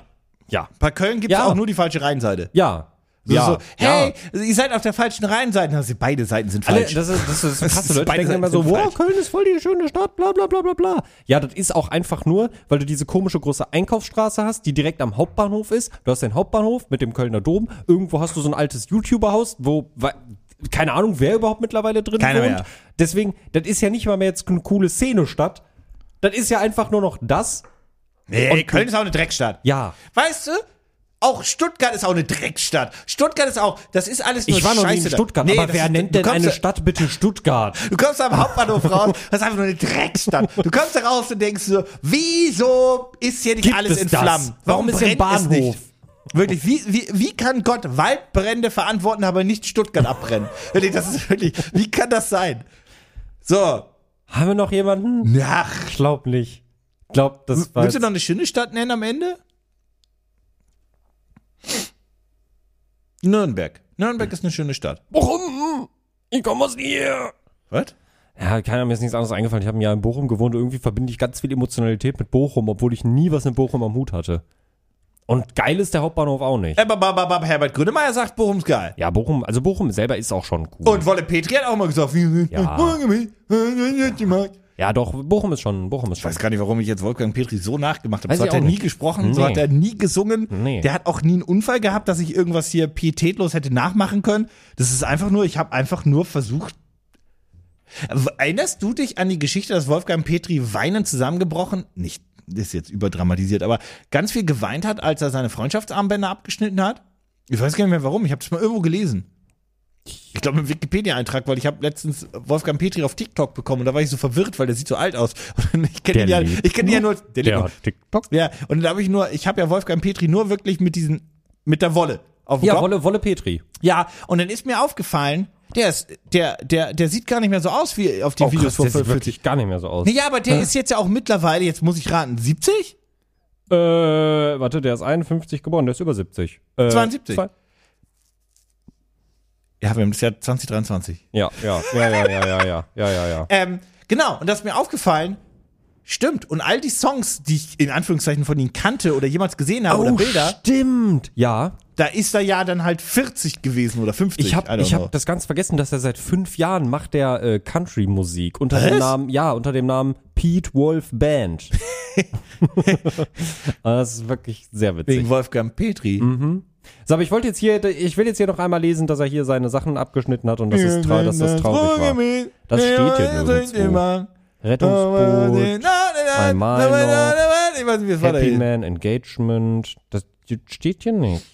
[SPEAKER 5] ja,
[SPEAKER 4] Bei Köln gibt es
[SPEAKER 5] Ja.
[SPEAKER 4] auch nur die falsche Rheinseite.
[SPEAKER 5] ja.
[SPEAKER 4] So,
[SPEAKER 5] ja,
[SPEAKER 4] so,
[SPEAKER 5] ja.
[SPEAKER 4] hey, ihr seid auf der falschen Rheinseite. Also beide Seiten sind
[SPEAKER 5] Alle,
[SPEAKER 4] falsch.
[SPEAKER 5] das ist, das ist [LAUGHS] Leute
[SPEAKER 4] beide
[SPEAKER 5] denken immer so, wow,
[SPEAKER 4] falsch.
[SPEAKER 5] Köln ist voll die schöne Stadt, bla bla bla bla bla. Ja, das ist auch einfach nur, weil du diese komische große Einkaufsstraße hast, die direkt am Hauptbahnhof ist. Du hast den Hauptbahnhof mit dem Kölner Dom. Irgendwo hast du so ein altes YouTuber-Haus, wo, keine Ahnung, wer überhaupt mittlerweile drin
[SPEAKER 4] Keiner
[SPEAKER 5] wohnt.
[SPEAKER 4] mehr.
[SPEAKER 5] Deswegen, das ist ja nicht mal mehr jetzt eine coole Szene-Stadt. Das ist ja einfach nur noch das.
[SPEAKER 4] nee, Köln ist auch eine Dreckstadt.
[SPEAKER 5] Ja.
[SPEAKER 4] Weißt du, auch Stuttgart ist auch eine Dreckstadt. Stuttgart ist auch, das ist alles nur
[SPEAKER 5] Ich war noch nie
[SPEAKER 4] Scheiße
[SPEAKER 5] in
[SPEAKER 4] da.
[SPEAKER 5] Stuttgart,
[SPEAKER 4] Nee,
[SPEAKER 5] aber
[SPEAKER 4] das
[SPEAKER 5] wer
[SPEAKER 4] ist-
[SPEAKER 5] nennt
[SPEAKER 4] du
[SPEAKER 5] denn
[SPEAKER 4] kommst
[SPEAKER 5] eine
[SPEAKER 4] da-
[SPEAKER 5] Stadt bitte Stuttgart?
[SPEAKER 4] Du kommst am Hauptbahnhof raus, [LAUGHS] das ist einfach nur eine Dreckstadt. Du kommst da raus und denkst so, wieso ist hier nicht
[SPEAKER 5] Gibt
[SPEAKER 4] alles
[SPEAKER 5] es
[SPEAKER 4] in
[SPEAKER 5] das?
[SPEAKER 4] Flammen?
[SPEAKER 5] Warum ist hier ein
[SPEAKER 4] brennt es
[SPEAKER 5] Bahnhof?
[SPEAKER 4] nicht? Wirklich, wie, wie, wie kann Gott Waldbrände verantworten, aber nicht Stuttgart abbrennen? [LAUGHS] Wirklich, das ist wirklich, wie kann das sein? So,
[SPEAKER 5] Haben wir noch jemanden?
[SPEAKER 4] ach,
[SPEAKER 5] Ich glaub nicht. Ich glaub, das war
[SPEAKER 4] willst du
[SPEAKER 5] jetzt-
[SPEAKER 4] noch eine schöne Stadt nennen am Ende? Nürnberg. Nürnberg ist eine schöne Stadt.
[SPEAKER 5] Bochum! Ich komme aus hier!
[SPEAKER 4] Was?
[SPEAKER 5] Ja, keiner mir ist nichts anderes eingefallen. Ich habe ein Jahr in Bochum gewohnt und irgendwie verbinde ich ganz viel Emotionalität mit Bochum, obwohl ich nie was mit Bochum am Hut hatte. Und geil ist der Hauptbahnhof auch nicht.
[SPEAKER 4] Aber, aber, aber Herbert Grönemeyer sagt, Bochum ist geil.
[SPEAKER 5] Ja, Bochum, also Bochum selber ist auch schon cool.
[SPEAKER 4] Und Wolle Petri hat auch mal gesagt, wie,
[SPEAKER 5] Ja.
[SPEAKER 4] Ich
[SPEAKER 5] ja, doch, Bochum ist schon, Bochum ist schon.
[SPEAKER 4] weiß gar nicht, warum ich jetzt Wolfgang Petri so nachgemacht habe.
[SPEAKER 5] Weiß
[SPEAKER 4] So
[SPEAKER 5] ich
[SPEAKER 4] hat er
[SPEAKER 5] auch
[SPEAKER 4] nie
[SPEAKER 5] nicht.
[SPEAKER 4] gesprochen, so
[SPEAKER 5] Nee.
[SPEAKER 4] hat er nie gesungen.
[SPEAKER 5] Nee.
[SPEAKER 4] Der hat auch nie einen Unfall gehabt, dass ich irgendwas hier pietätlos hätte nachmachen können. Das ist einfach nur, ich habe einfach nur versucht. Erinnerst du dich an die Geschichte, dass Wolfgang Petri weinend zusammengebrochen, nicht, das ist jetzt überdramatisiert, aber ganz viel geweint hat, als er seine Freundschaftsarmbänder abgeschnitten hat? Ich weiß gar nicht mehr warum, ich habe es mal irgendwo gelesen. Ich glaube im Wikipedia-Eintrag, weil ich habe letztens Wolfgang Petri auf TikTok bekommen und da war ich so verwirrt, weil der sieht so alt aus. [LAUGHS] Und ich kenne ihn ja, ich kenne ihn ja nur, der,
[SPEAKER 5] Der TikTok.
[SPEAKER 4] Ja, und da habe ich nur, ich habe ja Wolfgang Petri nur wirklich mit diesen, mit der Wolle auf dem
[SPEAKER 5] Ja,
[SPEAKER 4] Kopf.
[SPEAKER 5] Wolle, Wolle Petri.
[SPEAKER 4] Ja, und dann ist mir aufgefallen, der ist, der, der, der sieht gar nicht mehr so aus wie auf die
[SPEAKER 5] Oh,
[SPEAKER 4] Videos
[SPEAKER 5] krass,
[SPEAKER 4] vor
[SPEAKER 5] der sieht
[SPEAKER 4] 40.
[SPEAKER 5] wirklich gar nicht mehr so aus.
[SPEAKER 4] Nee, ja, aber der ist jetzt ja auch mittlerweile, jetzt muss ich raten, 70?
[SPEAKER 5] Äh, warte, der ist 51 geboren, der ist über 70. Äh,
[SPEAKER 4] 72. Ja, wir haben das Jahr 2023.
[SPEAKER 5] Ja, ja, ja, ja, ja, ja, ja, ja, ja, ja.
[SPEAKER 4] Ähm, genau, und das ist mir aufgefallen, stimmt, und all die Songs, die ich in Anführungszeichen von ihm kannte oder jemals gesehen habe oder Bilder,
[SPEAKER 5] stimmt. Ja,
[SPEAKER 4] da ist er ja dann halt 40 gewesen oder 50.
[SPEAKER 5] ich habe hab das ganz vergessen, dass er seit fünf Jahren macht der äh, Country-Musik unter dem
[SPEAKER 4] Was?
[SPEAKER 5] Namen, ja, unter dem Namen Pete Wolf Band. [LAUGHS] [LAUGHS] das ist wirklich sehr witzig.
[SPEAKER 4] Wegen Wolfgang Petri.
[SPEAKER 5] So, aber ich wollte jetzt hier, ich will jetzt hier noch einmal lesen, dass er hier seine Sachen abgeschnitten hat und das ist, trau dass das traurig war. Das steht hier nirgendwo. Rettungsboot, Einmal noch,
[SPEAKER 4] es
[SPEAKER 5] Happy Man, Engagement, das steht hier nicht.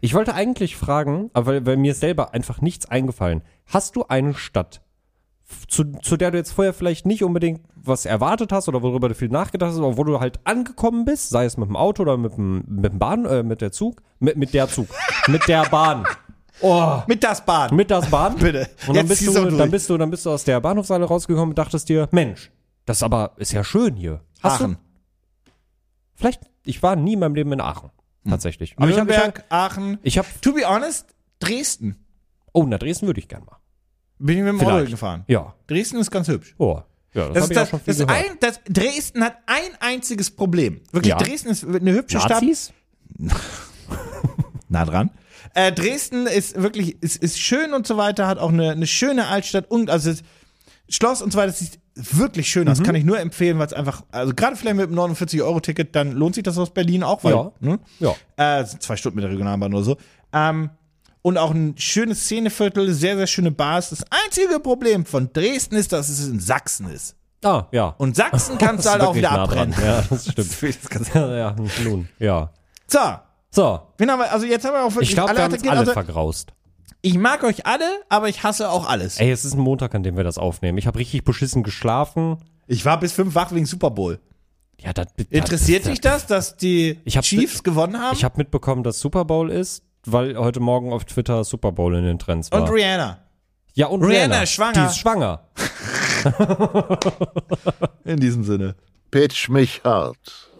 [SPEAKER 5] Ich wollte eigentlich fragen, aber weil, weil mir ist selber einfach nichts eingefallen. Hast du eine Stadt, zu, zu der du jetzt vorher vielleicht nicht unbedingt was erwartet hast oder worüber du viel nachgedacht hast, aber wo du halt angekommen bist, sei es mit dem Auto oder mit dem, mit dem Bahn, äh, mit der Zug, mit, mit der Zug, [LAUGHS] mit der Bahn. Oh,
[SPEAKER 4] Mit das Bad.
[SPEAKER 5] mit das Bahn. [LAUGHS]
[SPEAKER 4] Bitte.
[SPEAKER 5] Und dann bist, du, dann bist du, dann bist du aus der Bahnhofshalle rausgekommen und dachtest dir, Mensch, das aber ist ja schön hier. Hast
[SPEAKER 4] Aachen.
[SPEAKER 5] du? Vielleicht, ich war nie in meinem Leben in Aachen. Tatsächlich. Aber ich habe, ich hab,
[SPEAKER 4] Nürnberg, Aachen.
[SPEAKER 5] ich hab,
[SPEAKER 4] To be honest, Dresden.
[SPEAKER 5] oh, nach Dresden würde ich gern mal.
[SPEAKER 4] Bin ich mit dem Auto
[SPEAKER 5] Vielleicht.
[SPEAKER 4] gefahren.
[SPEAKER 5] Ja.
[SPEAKER 4] Dresden ist ganz hübsch.
[SPEAKER 5] Oh. Ja, das,
[SPEAKER 4] Das ist das, das,
[SPEAKER 5] gehört.
[SPEAKER 4] ein, das Dresden hat ein einziges Problem. Wirklich,
[SPEAKER 5] Ja.
[SPEAKER 4] Dresden ist eine hübsche Stadt.
[SPEAKER 5] Nazis? [LAUGHS]
[SPEAKER 4] Nah dran. Äh, Dresden ist wirklich, ist, ist schön und so weiter, hat auch eine, eine schöne Altstadt und also Schloss und so weiter, das sieht wirklich schön
[SPEAKER 5] Mhm.
[SPEAKER 4] aus. Kann ich nur empfehlen, weil es einfach, also gerade vielleicht mit dem 49-Euro-Ticket, dann lohnt sich das aus Berlin auch, weil,
[SPEAKER 5] Ja.
[SPEAKER 4] ne?
[SPEAKER 5] Ja.
[SPEAKER 4] Äh, zwei Stunden mit der Regionalbahn oder so. Ähm, und auch ein schönes Szeneviertel, sehr, sehr schöne Bars. Das einzige Problem von Dresden ist, dass es in Sachsen ist.
[SPEAKER 5] Ah, ja.
[SPEAKER 4] Und Sachsen kannst du
[SPEAKER 5] Das
[SPEAKER 4] halt auch wieder
[SPEAKER 5] nah dran.
[SPEAKER 4] abbrennen.
[SPEAKER 5] Ja, das stimmt. [LAUGHS] ja, ja, nun, ja.
[SPEAKER 4] So,
[SPEAKER 5] So,
[SPEAKER 4] wen haben wir, also jetzt haben wir auch wirklich
[SPEAKER 5] ich glaube, wir haben uns
[SPEAKER 4] attackiert.
[SPEAKER 5] alle
[SPEAKER 4] Also,
[SPEAKER 5] vergraust.
[SPEAKER 4] ich mag euch alle, aber ich hasse auch alles.
[SPEAKER 5] Ey, es ist ein Montag, an dem wir das aufnehmen. Ich habe richtig beschissen geschlafen.
[SPEAKER 4] Ich war bis fünf wach wegen Super Bowl.
[SPEAKER 5] Ja, das,
[SPEAKER 4] Interessiert
[SPEAKER 5] das,
[SPEAKER 4] dich das, dass die Chiefs gewonnen haben?
[SPEAKER 5] Ich habe mitbekommen, dass Super Bowl ist, weil heute Morgen auf Twitter Super Bowl in den Trends war.
[SPEAKER 4] und Rihanna.
[SPEAKER 5] ja, und
[SPEAKER 4] Rihanna
[SPEAKER 5] Rihanna,
[SPEAKER 4] ist schwanger.
[SPEAKER 5] Die ist schwanger. [LAUGHS]
[SPEAKER 4] In diesem Sinne.
[SPEAKER 3] Pitch mich hart.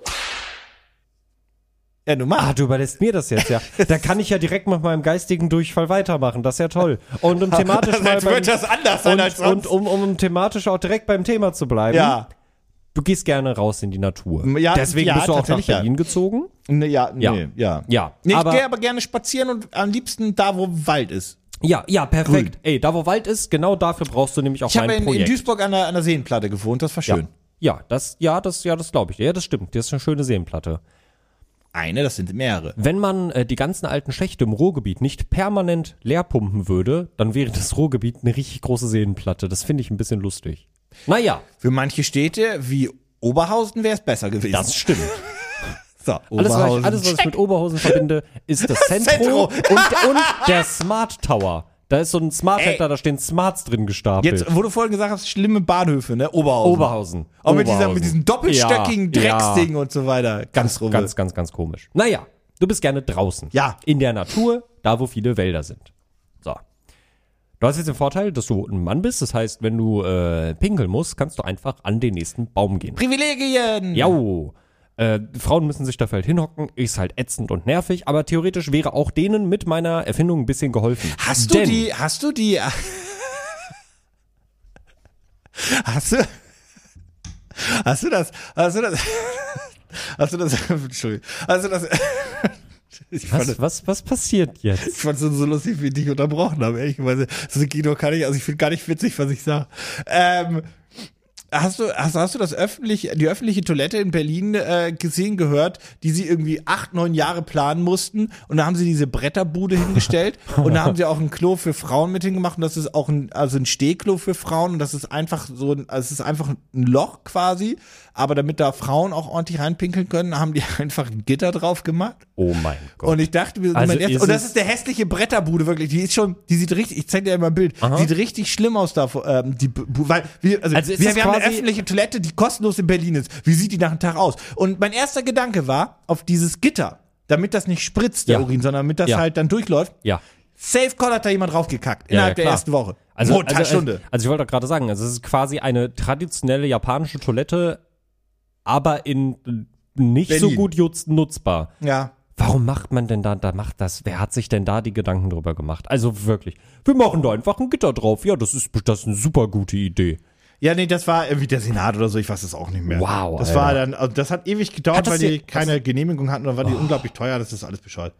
[SPEAKER 4] Ja, du
[SPEAKER 5] Ah,
[SPEAKER 4] machst.
[SPEAKER 5] du überlässt mir das jetzt, ja. [LAUGHS] Da kann ich ja direkt mit meinem geistigen Durchfall weitermachen. Das ist ja toll. Und um [LAUGHS] thematisch mal beim,
[SPEAKER 4] wird das anders sein
[SPEAKER 5] und,
[SPEAKER 4] als sonst.
[SPEAKER 5] und um, um thematisch auch direkt beim Thema zu bleiben.
[SPEAKER 4] ja.
[SPEAKER 5] Du gehst gerne raus in die Natur.
[SPEAKER 4] Ja,
[SPEAKER 5] Deswegen
[SPEAKER 4] ja,
[SPEAKER 5] bist du auch nach
[SPEAKER 4] tatsächlich, ja.
[SPEAKER 5] Berlin gezogen.
[SPEAKER 4] Nee, ja, nee,
[SPEAKER 5] Ja.
[SPEAKER 4] ja.
[SPEAKER 5] Ja,
[SPEAKER 4] Nee, ich
[SPEAKER 5] aber-
[SPEAKER 4] gehe aber gerne spazieren und am liebsten da, wo Wald ist.
[SPEAKER 5] Ja, ja, perfekt. Ey, da wo Wald ist, genau dafür brauchst du nämlich auch
[SPEAKER 4] Ich habe
[SPEAKER 5] mein
[SPEAKER 4] in, in
[SPEAKER 5] Projekt.
[SPEAKER 4] Duisburg an der, an der Seenplatte gewohnt, das war schön.
[SPEAKER 5] Ja, das, ja, das, ja, das glaube ich. Ja, das stimmt. Das ist eine schöne Seenplatte.
[SPEAKER 4] Eine, das sind mehrere.
[SPEAKER 5] Wenn man äh, die ganzen alten Schächte im Ruhrgebiet nicht permanent leer pumpen würde, dann wäre das Ruhrgebiet eine richtig große Seenplatte. Das finde ich ein bisschen lustig. Naja,
[SPEAKER 4] Für manche Städte wie Oberhausen wäre es besser gewesen.
[SPEAKER 5] das stimmt. [LAUGHS]
[SPEAKER 4] So,
[SPEAKER 5] Alles, was ich,
[SPEAKER 4] Oberhausen.
[SPEAKER 5] alles, was ich mit Oberhausen verbinde, ist das [LAUGHS] Zentro,
[SPEAKER 4] Zentro.
[SPEAKER 5] Und, und [LAUGHS] der Smart Tower. Da ist so ein Smart. Center, da stehen Smarts drin gestapelt.
[SPEAKER 4] Jetzt, wo du vorhin gesagt hast, schlimme Bahnhöfe, ne? Oberhausen.
[SPEAKER 5] Oberhausen.
[SPEAKER 4] Auch mit, dieser,
[SPEAKER 5] Oberhausen.
[SPEAKER 4] mit diesem doppelstöckigen
[SPEAKER 5] Ja, ja.
[SPEAKER 4] Drecksding und so weiter. Ganz rum.
[SPEAKER 5] Ganz, ganz, ganz komisch. Naja, du bist gerne draußen.
[SPEAKER 4] Ja.
[SPEAKER 5] In der Natur, da wo viele Wälder sind. Du hast jetzt den Vorteil, dass du ein Mann bist. Das heißt, wenn du äh, pinkeln musst, kannst du einfach an den nächsten Baum gehen.
[SPEAKER 4] Privilegien!
[SPEAKER 5] Jau. Äh, Frauen müssen sich dafür halt hinhocken, ist halt ätzend und nervig, aber theoretisch wäre auch denen mit meiner Erfindung ein bisschen geholfen.
[SPEAKER 4] Hast du
[SPEAKER 5] Denn-
[SPEAKER 4] die, hast du die, hast du, hast du das, hast du das, [LAUGHS] hast du das, [LAUGHS] Entschuldigung, hast du das, ich fand,
[SPEAKER 5] Was, was, was passiert jetzt?
[SPEAKER 4] ich fand es so lustig, wie ich dich unterbrochen habe, ehrlicherweise. So Guido kann ich, also ich finde gar nicht witzig, was ich sage. Ähm, Hast du, hast, hast du das öffentlich, die öffentliche Toilette in Berlin äh, gesehen, gehört, die sie irgendwie acht, neun Jahre planen mussten und da haben sie diese Bretterbude [LAUGHS] hingestellt und da haben sie auch ein Klo für Frauen mit hingemacht und das ist auch ein, also ein Stehklo für Frauen und das ist einfach so ein, also es ist einfach ein Loch quasi, aber damit da Frauen auch ordentlich reinpinkeln können, haben die [LAUGHS] einfach ein Gitter drauf gemacht.
[SPEAKER 5] Oh mein Gott.
[SPEAKER 4] Und ich dachte mir,
[SPEAKER 5] Also
[SPEAKER 4] erst, und das ist der hässliche Bretterbude wirklich. Die ist schon, die sieht richtig, ich zeig dir mal ein Bild,
[SPEAKER 5] Aha.
[SPEAKER 4] sieht richtig schlimm aus da, ähm, die, weil wir, also,
[SPEAKER 5] Also
[SPEAKER 4] wir, wir haben eine öffentliche Toilette, die kostenlos in Berlin ist. Wie sieht die nach dem Tag aus? Und mein erster Gedanke war auf dieses Gitter, damit das nicht spritzt der
[SPEAKER 5] Ja.
[SPEAKER 4] Urin, sondern damit das
[SPEAKER 5] Ja.
[SPEAKER 4] halt dann durchläuft.
[SPEAKER 5] ja.
[SPEAKER 4] Safe Call hat da jemand draufgekackt innerhalb
[SPEAKER 5] ja,
[SPEAKER 4] der ersten Woche.
[SPEAKER 5] Also,
[SPEAKER 4] Pro
[SPEAKER 5] also,
[SPEAKER 4] Stunde.
[SPEAKER 5] also, also ich wollte doch gerade sagen, also es ist quasi eine traditionelle japanische Toilette, aber in nicht so
[SPEAKER 4] Berlin.
[SPEAKER 5] gut jutz- nutzbar.
[SPEAKER 4] ja.
[SPEAKER 5] Warum macht man denn da, da macht das, wer hat sich denn da die Gedanken drüber gemacht? Also wirklich, wir machen da einfach ein Gitter drauf. Ja, das ist, das ist eine super gute Idee.
[SPEAKER 4] Ja, nee, das war irgendwie der Senat oder so, ich weiß es auch nicht mehr.
[SPEAKER 5] Wow,
[SPEAKER 4] Das
[SPEAKER 5] Alter.
[SPEAKER 4] war dann, also das hat ewig gedauert,
[SPEAKER 5] Hat
[SPEAKER 4] weil die keine Genehmigung hatten, oder war die unglaublich teuer, das ist alles Bescheid.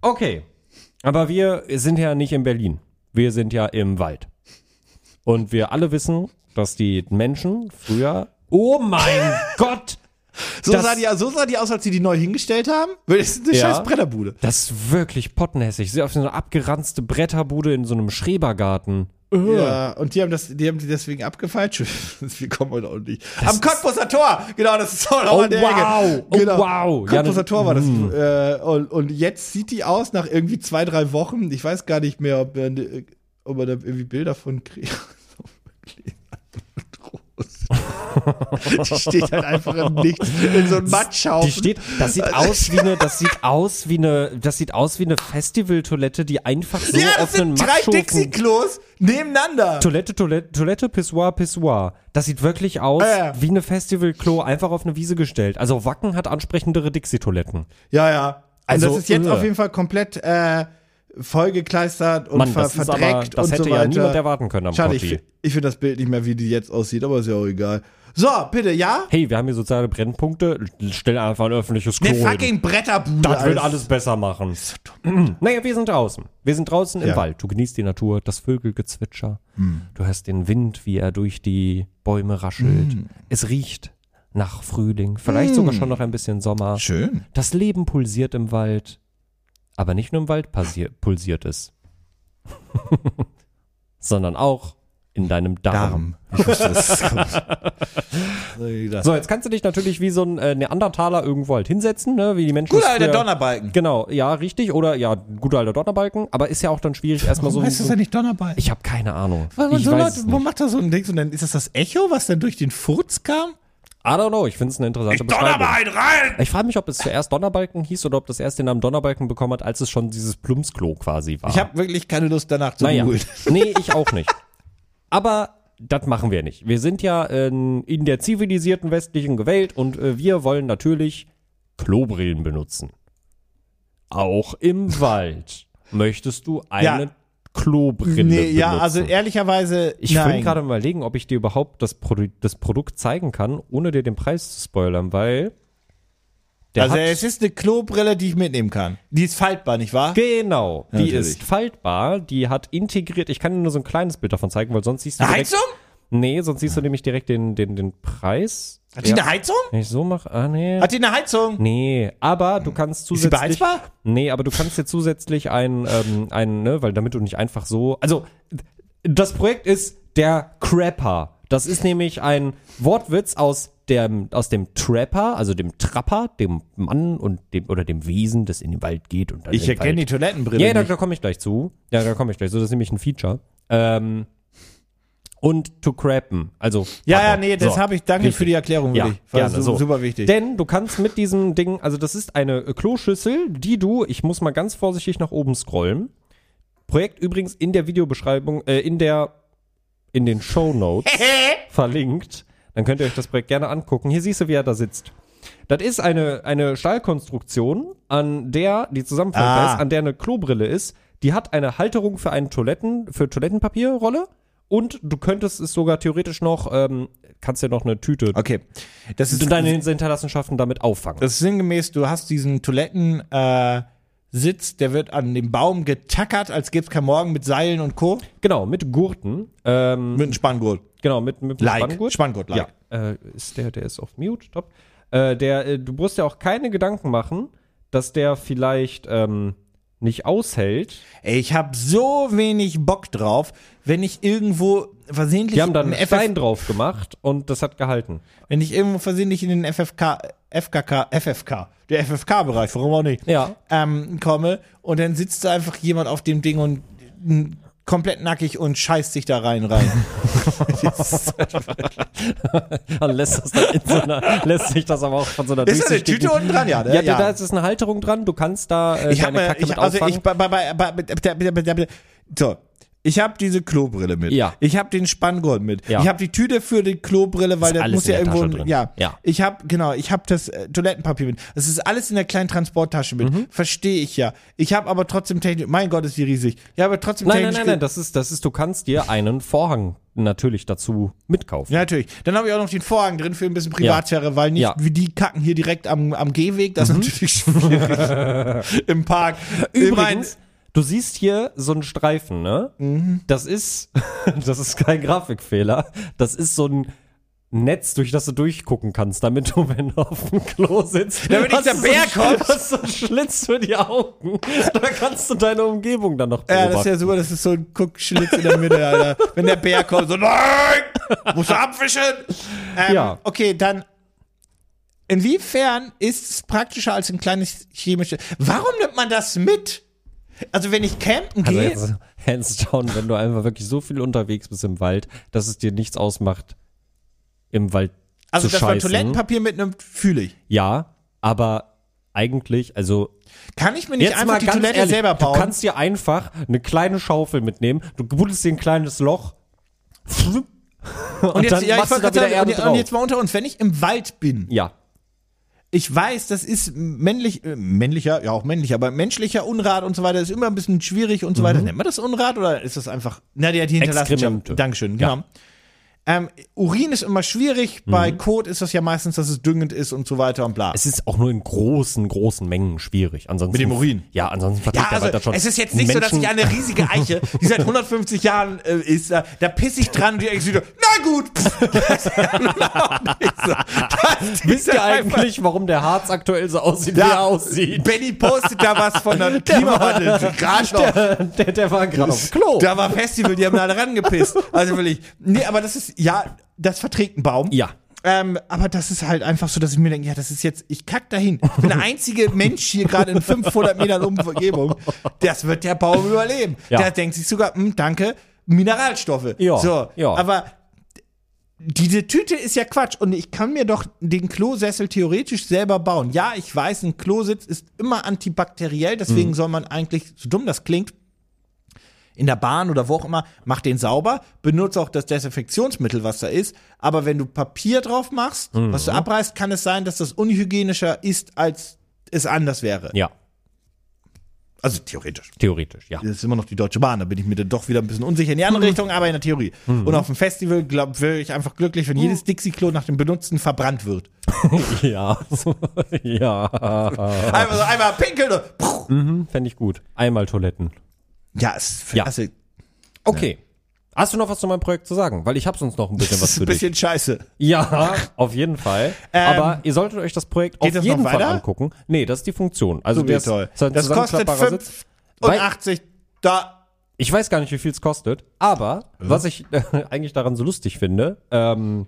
[SPEAKER 5] Okay. Aber wir sind ja nicht in Berlin. Wir sind ja im Wald. Und wir alle wissen, dass die Menschen früher. Oh mein [LAUGHS] Gott!
[SPEAKER 4] So sah, die, so sah die aus, als sie die neu hingestellt haben. Das ist eine
[SPEAKER 5] Ja.
[SPEAKER 4] scheiß Bretterbude.
[SPEAKER 5] Das ist wirklich pottenhässig. Sie auf so eine abgeranzte Bretterbude in so einem Schrebergarten.
[SPEAKER 4] Ja, und die haben das, die haben die deswegen abgefeilt. [LAUGHS] Wir kommen heute auch nicht. Am Cottbusser Tor! Genau, das ist auch noch
[SPEAKER 5] Oh,
[SPEAKER 4] an der
[SPEAKER 5] wow.
[SPEAKER 4] Ecke.
[SPEAKER 5] Oh,
[SPEAKER 4] Genau.
[SPEAKER 5] wow. Ja,
[SPEAKER 4] Cottbusser
[SPEAKER 5] das-
[SPEAKER 4] Tor war das. Äh, und, und jetzt sieht die aus nach irgendwie zwei, drei Wochen. Ich weiß gar nicht mehr, ob äh, ob man da irgendwie Bilder von kriegt. [LAUGHS] [LAUGHS] Die steht halt einfach im Nichts in so einem Matschhaufen.
[SPEAKER 5] Die steht, das sieht aus wie eine, das sieht aus wie eine, das sieht aus wie eine Festivaltoilette, die einfach so
[SPEAKER 4] ja,
[SPEAKER 5] auf
[SPEAKER 4] das
[SPEAKER 5] einen
[SPEAKER 4] sind drei Dixie-Klos nebeneinander.
[SPEAKER 5] Toilette, Toilette, Toilette, Pissoir, Pissoir. Das sieht wirklich aus
[SPEAKER 4] Ja, ja.
[SPEAKER 5] wie eine Festivalklo einfach auf eine Wiese gestellt. Also Wacken hat ansprechendere Dixie-Toiletten.
[SPEAKER 4] Ja, ja.
[SPEAKER 5] Also,
[SPEAKER 4] Also, das ist jetzt
[SPEAKER 5] äh.
[SPEAKER 4] auf jeden Fall komplett äh, vollgekleistert und
[SPEAKER 5] Mann,
[SPEAKER 4] ver
[SPEAKER 5] das
[SPEAKER 4] verdreckt
[SPEAKER 5] aber, das
[SPEAKER 4] und
[SPEAKER 5] hätte
[SPEAKER 4] so
[SPEAKER 5] ja
[SPEAKER 4] weiter.
[SPEAKER 5] niemand erwarten können am
[SPEAKER 4] Schade, ich,
[SPEAKER 5] Kotti.
[SPEAKER 4] fi- ich finde das Bild nicht mehr, wie die jetzt aussieht, aber ist ja auch egal. So, bitte, ja?
[SPEAKER 5] Hey, wir haben hier soziale Brennpunkte. Stell einfach ein öffentliches Klo
[SPEAKER 4] Eine
[SPEAKER 5] hin.
[SPEAKER 4] fucking Bretterbude.
[SPEAKER 5] Das wird alles besser machen. [CLEARS THROAT] Naja, wir sind draußen. Wir sind draußen im
[SPEAKER 4] Ja.
[SPEAKER 5] Wald. Du genießt die Natur, das Vögelgezwitscher. Du hörst den Wind, wie er durch die Bäume raschelt. Es riecht nach Frühling, vielleicht sogar schon noch ein bisschen Sommer.
[SPEAKER 4] Schön.
[SPEAKER 5] Das Leben pulsiert im Wald. Aber nicht nur im Wald pulsiert es. [LAUGHS] sondern auch in deinem Darm.
[SPEAKER 4] Darm. Ich wusste. [LAUGHS]
[SPEAKER 5] So, jetzt kannst du dich natürlich wie so ein äh, Neandertaler irgendwo halt hinsetzen, ne? wie die Menschen.
[SPEAKER 4] Gut,
[SPEAKER 5] es
[SPEAKER 4] alter Donnerbalken.
[SPEAKER 5] Genau, ja, richtig. Oder ja, guter alter Donnerbalken. Aber ist ja auch dann schwierig, erstmal so.
[SPEAKER 4] Warum heißt das ja nicht Donnerbalken?
[SPEAKER 5] ich habe keine Ahnung.
[SPEAKER 4] Weil man
[SPEAKER 5] ich
[SPEAKER 4] so Leute,
[SPEAKER 5] nicht.
[SPEAKER 4] macht er so ein Ding? Und dann ist das das Echo, was dann durch den Furz kam?
[SPEAKER 5] I don't know, ich finde es eine interessante Beschreibung.
[SPEAKER 4] rein!
[SPEAKER 5] Ich frage mich, ob es zuerst Donnerbalken hieß oder ob das erst den Namen Donnerbalken bekommen hat, als es schon dieses Plumpsklo quasi war.
[SPEAKER 4] Ich habe wirklich keine Lust danach zu
[SPEAKER 5] naja.
[SPEAKER 4] googeln.
[SPEAKER 5] Nee, ich auch nicht. [LAUGHS] Aber das machen wir nicht. Wir sind ja in, in der zivilisierten westlichen Welt und äh, wir wollen natürlich Klobrillen benutzen. Auch im [LAUGHS] Wald. Möchtest du eine
[SPEAKER 4] Ja.
[SPEAKER 5] Klobrille
[SPEAKER 4] Nee,
[SPEAKER 5] benutzen?
[SPEAKER 4] ja, also ehrlicherweise,
[SPEAKER 5] Ich
[SPEAKER 4] nein.
[SPEAKER 5] gerade mal überlegen, ob ich dir überhaupt das, Produ das Produkt zeigen kann, ohne dir den Preis zu spoilern, weil der
[SPEAKER 4] Also
[SPEAKER 5] hat,
[SPEAKER 4] es ist eine Klobrille, die ich mitnehmen kann. Die ist faltbar, nicht wahr?
[SPEAKER 5] genau, die
[SPEAKER 4] Natürlich.
[SPEAKER 5] ist faltbar, die hat integriert, ich kann dir nur so ein kleines Bild davon zeigen, weil sonst siehst du
[SPEAKER 4] Eine
[SPEAKER 5] direkt,
[SPEAKER 4] Heizung?
[SPEAKER 5] Nee, sonst siehst du nämlich direkt den, den, den Preis.
[SPEAKER 4] Hat die
[SPEAKER 5] Ja.
[SPEAKER 4] eine Heizung?
[SPEAKER 5] Wenn ich so mache, ah nee.
[SPEAKER 4] Hat die eine Heizung?
[SPEAKER 5] Nee, aber du kannst
[SPEAKER 4] Ist sie
[SPEAKER 5] zusätzlich.
[SPEAKER 4] beheizbar?
[SPEAKER 5] Nee, aber du kannst dir zusätzlich ein, ähm, ein, ne, weil damit du nicht einfach so. Also, das Projekt ist der Crapper. Das ist nämlich ein Wortwitz aus dem, aus dem Trapper, also dem Trapper, dem Mann und dem, oder dem Wesen, das in den Wald geht und dann
[SPEAKER 4] Ich erkenne die. Toilettenbrille
[SPEAKER 5] Ja, da, da komme ich gleich zu. Ja, da komme ich gleich zu. Das ist nämlich ein Feature. Ähm, und to crappen, also.
[SPEAKER 4] Ja, ja, nee, das
[SPEAKER 5] So.
[SPEAKER 4] habe ich. Danke
[SPEAKER 5] Richtig.
[SPEAKER 4] für die Erklärung,
[SPEAKER 5] Ja,
[SPEAKER 4] wirklich. War
[SPEAKER 5] gerne, so.
[SPEAKER 4] super wichtig.
[SPEAKER 5] Denn du kannst mit diesem Ding, also das ist eine äh, Kloschüssel, die du, ich muss mal ganz vorsichtig nach oben scrollen. Projekt übrigens in der Videobeschreibung, äh, in der, in den Show Notes [LAUGHS] verlinkt. Dann könnt ihr euch das Projekt gerne angucken. Hier siehst du, wie er da sitzt. Das ist eine, eine Stahlkonstruktion, an der, die zusammenfaltbar
[SPEAKER 4] Ah.
[SPEAKER 5] ist, an der eine Klobrille ist. Die hat eine Halterung für einen Toiletten, für Toilettenpapierrolle. Und du könntest es sogar theoretisch noch, ähm, kannst ja noch eine Tüte
[SPEAKER 4] okay. Das ist,
[SPEAKER 5] und deine Hinterlassenschaften damit auffangen.
[SPEAKER 4] das ist sinngemäß, du hast diesen Toiletten, äh, Sitz, der wird an dem Baum getackert, als gäbe es kein Morgen mit Seilen und Co.
[SPEAKER 5] genau, mit Gurten. Ähm,
[SPEAKER 4] Mit einem Spanngurt.
[SPEAKER 5] genau, mit, mit einem
[SPEAKER 4] Like.
[SPEAKER 5] Spanngurt.
[SPEAKER 4] Spanngurt, like.
[SPEAKER 5] Ja, äh, ist der, der ist auf Mute, top. Äh, der, äh, du musst ja auch keine Gedanken machen, dass der vielleicht ähm, nicht aushält.
[SPEAKER 4] Ey, ich habe so wenig Bock drauf, wenn ich irgendwo versehentlich
[SPEAKER 5] Die haben dann
[SPEAKER 4] in
[SPEAKER 5] einen
[SPEAKER 4] FF
[SPEAKER 5] Stein drauf gemacht und das hat gehalten.
[SPEAKER 4] wenn ich irgendwo versehentlich in den FFK, FKK, FFK, der FFK-Bereich, warum auch nicht,
[SPEAKER 5] Ja.
[SPEAKER 4] ähm, komme und dann sitzt da einfach jemand auf dem Ding und komplett nackig und scheißt sich da rein rein. [LAUGHS]
[SPEAKER 5] Dann [LAUGHS] lässt das dann in so einer, lässt sich das aber auch von so einer
[SPEAKER 4] Ist da eine Tüte unten dran? Ja, ne?
[SPEAKER 5] Ja, da ist eine Halterung dran. Du kannst da äh,
[SPEAKER 4] ich
[SPEAKER 5] deine
[SPEAKER 4] mir,
[SPEAKER 5] Kacke
[SPEAKER 4] ich,
[SPEAKER 5] mit
[SPEAKER 4] also
[SPEAKER 5] auffangen.
[SPEAKER 4] ich, bei, bei, bei, bei, so, ich habe diese Klobrille mit.
[SPEAKER 5] Ja.
[SPEAKER 4] Ich habe den Spanngurt mit.
[SPEAKER 5] Ja.
[SPEAKER 4] Ich habe die Tüte für die Klobrille, weil
[SPEAKER 5] alles
[SPEAKER 4] muss ja irgendwo.
[SPEAKER 5] Drin.
[SPEAKER 4] Ja.
[SPEAKER 5] Ja.
[SPEAKER 4] Ich habe genau, ich habe das äh, Toilettenpapier mit. Das ist alles in der kleinen Transporttasche mit.
[SPEAKER 5] Mhm.
[SPEAKER 4] Verstehe ich ja. Ich habe aber trotzdem Technik. Mein Gott, ist die riesig. Ja, aber trotzdem
[SPEAKER 5] nein, nein,
[SPEAKER 4] technisch.
[SPEAKER 5] nein, nein, das ist, das ist, du kannst dir einen Vorhang natürlich dazu mitkaufen.
[SPEAKER 4] Ja, natürlich. Dann habe ich auch noch den Vorhang drin für ein bisschen Privatsphäre, weil nicht
[SPEAKER 5] Ja. Mhm.
[SPEAKER 4] wie die kacken hier direkt am, am Gehweg. Das ist natürlich schwierig. [LAUGHS] Im Park.
[SPEAKER 5] Übrigens, du siehst hier so einen Streifen, ne?
[SPEAKER 4] Mhm.
[SPEAKER 5] Das ist, [LAUGHS] das ist kein Grafikfehler. Das ist so ein Netz, durch das du durchgucken kannst, damit du, [LAUGHS] wenn du auf dem Klo sitzt,
[SPEAKER 4] Damit nicht
[SPEAKER 5] hast
[SPEAKER 4] der
[SPEAKER 5] du
[SPEAKER 4] Bär
[SPEAKER 5] so einen-
[SPEAKER 4] kommt. [LAUGHS]
[SPEAKER 5] hast so einen Schlitz für die Augen. Da kannst du deine Umgebung dann noch
[SPEAKER 4] Ja,
[SPEAKER 5] beobachten.
[SPEAKER 4] das ist ja super, das ist so ein Guckschlitz in der Mitte, Alter. Wenn der Bär kommt, so, nein! Musst du abwischen! Ähm,
[SPEAKER 5] Ja.
[SPEAKER 4] Okay, dann. Inwiefern ist es praktischer als ein kleines chemisches. Warum nimmt man das mit? Also, wenn ich campen
[SPEAKER 5] Also
[SPEAKER 4] gehe.
[SPEAKER 5] jetzt hands down, wenn du einfach wirklich so viel unterwegs bist im Wald, dass es dir nichts ausmacht, im Wald
[SPEAKER 4] also,
[SPEAKER 5] zu
[SPEAKER 4] dass man
[SPEAKER 5] scheißen.
[SPEAKER 4] Toilettenpapier mitnimmt, fühle ich.
[SPEAKER 5] Ja, aber eigentlich, also
[SPEAKER 4] Kann ich mir nicht einfach die Toilette selber bauen?
[SPEAKER 5] Du kannst dir einfach eine kleine Schaufel mitnehmen, du buddelst dir ein kleines Loch und,
[SPEAKER 4] und jetzt,
[SPEAKER 5] dann
[SPEAKER 4] ja, ich
[SPEAKER 5] machst du da wieder
[SPEAKER 4] sagen,
[SPEAKER 5] Erde
[SPEAKER 4] und, und jetzt mal unter uns, wenn ich im Wald bin,
[SPEAKER 5] ja,
[SPEAKER 4] ich weiß, das ist männlich, äh, männlicher, ja auch männlich, aber menschlicher Unrat und so weiter ist immer ein bisschen schwierig und so weiter. Nennt man das Unrat oder ist das einfach, na, die hat die Hinterlassenschaft.
[SPEAKER 5] Exkremente.
[SPEAKER 4] Dankeschön,
[SPEAKER 5] Ja.
[SPEAKER 4] Ähm, Urin ist immer schwierig, bei Kot ist das ja meistens, dass es düngend ist und so weiter und bla.
[SPEAKER 5] es ist auch nur in großen, großen Mengen schwierig. Ansonsten,
[SPEAKER 4] Mit dem Urin?
[SPEAKER 5] Ja, ansonsten verträgt
[SPEAKER 4] Ja,
[SPEAKER 5] der
[SPEAKER 4] also
[SPEAKER 5] das schon.
[SPEAKER 4] es ist jetzt nicht so, dass ich
[SPEAKER 5] Menschen-
[SPEAKER 4] eine riesige Eiche, die seit 150 Jahren äh, ist, da, da piss ich dran und die sich so, na gut. [LAUGHS] Ja ist
[SPEAKER 5] Wisst ihr eigentlich, warum der Harz aktuell so aussieht, wie er aussieht?
[SPEAKER 4] Benny postet da was von der [LAUGHS] Klimawandel. Gerade noch.
[SPEAKER 5] Der, der, der war gerade auf Klo.
[SPEAKER 4] Da war Festival, die haben da alle rangepisst. Also will ich. Nee, aber das ist, ja, das verträgt ein Baum.
[SPEAKER 5] Ja.
[SPEAKER 4] Ähm, aber das ist halt einfach so, dass ich mir denke, ja, das ist jetzt, ich kack dahin. Ich bin der [LAUGHS] einzige Mensch hier gerade in 500 Metern Umgebung. Das wird der Baum überleben.
[SPEAKER 5] Ja.
[SPEAKER 4] Der denkt sich sogar, hm, danke, Mineralstoffe.
[SPEAKER 5] Ja,
[SPEAKER 4] So,
[SPEAKER 5] ja.
[SPEAKER 4] aber diese Tüte ist ja Quatsch und ich kann mir doch den Klosessel theoretisch selber bauen. Ja, ich weiß, ein Klositz ist immer antibakteriell, deswegen
[SPEAKER 5] Mhm.
[SPEAKER 4] soll man eigentlich, so dumm das klingt, in der Bahn oder wo auch immer, mach den sauber, benutze auch das Desinfektionsmittel, was da ist. Aber wenn du Papier drauf machst, was du
[SPEAKER 5] Mhm.
[SPEAKER 4] abreißt, kann es sein, dass das unhygienischer ist, als es anders wäre.
[SPEAKER 5] Ja,
[SPEAKER 4] Also theoretisch.
[SPEAKER 5] theoretisch, ja.
[SPEAKER 4] Das ist immer noch die Deutsche Bahn, da bin ich mir dann doch wieder ein bisschen unsicher in die andere Richtung, aber in der Theorie. Und auf dem Festival glaub, wäre ich einfach glücklich, wenn jedes Dixie-Klo nach dem Benutzen verbrannt wird. [LAUGHS]
[SPEAKER 5] Ja, [LAUGHS] ja.
[SPEAKER 4] Einfach so einmal pinkeln und puh.
[SPEAKER 5] Fände ich gut. Einmal Toiletten.
[SPEAKER 4] Ja, es
[SPEAKER 5] Ja.
[SPEAKER 4] also,
[SPEAKER 5] Okay. Hast du noch was zu meinem Projekt zu sagen? Weil ich habe sonst noch ein bisschen
[SPEAKER 4] das
[SPEAKER 5] was
[SPEAKER 4] ist
[SPEAKER 5] für
[SPEAKER 4] ein
[SPEAKER 5] dich.
[SPEAKER 4] bisschen scheiße.
[SPEAKER 5] Ja, auf jeden Fall.
[SPEAKER 4] Ähm,
[SPEAKER 5] Aber ihr solltet euch das Projekt auf
[SPEAKER 4] das
[SPEAKER 5] jeden Fall angucken. Nee, das ist die Funktion. Also der ist-
[SPEAKER 4] toll.
[SPEAKER 5] ein
[SPEAKER 4] Das kostet
[SPEAKER 5] zusammenklappbarer Sitz.
[SPEAKER 4] 85 da
[SPEAKER 5] Ich weiß gar nicht, wie viel es kostet, aber was ich äh, [LAUGHS] eigentlich daran so lustig finde, ähm,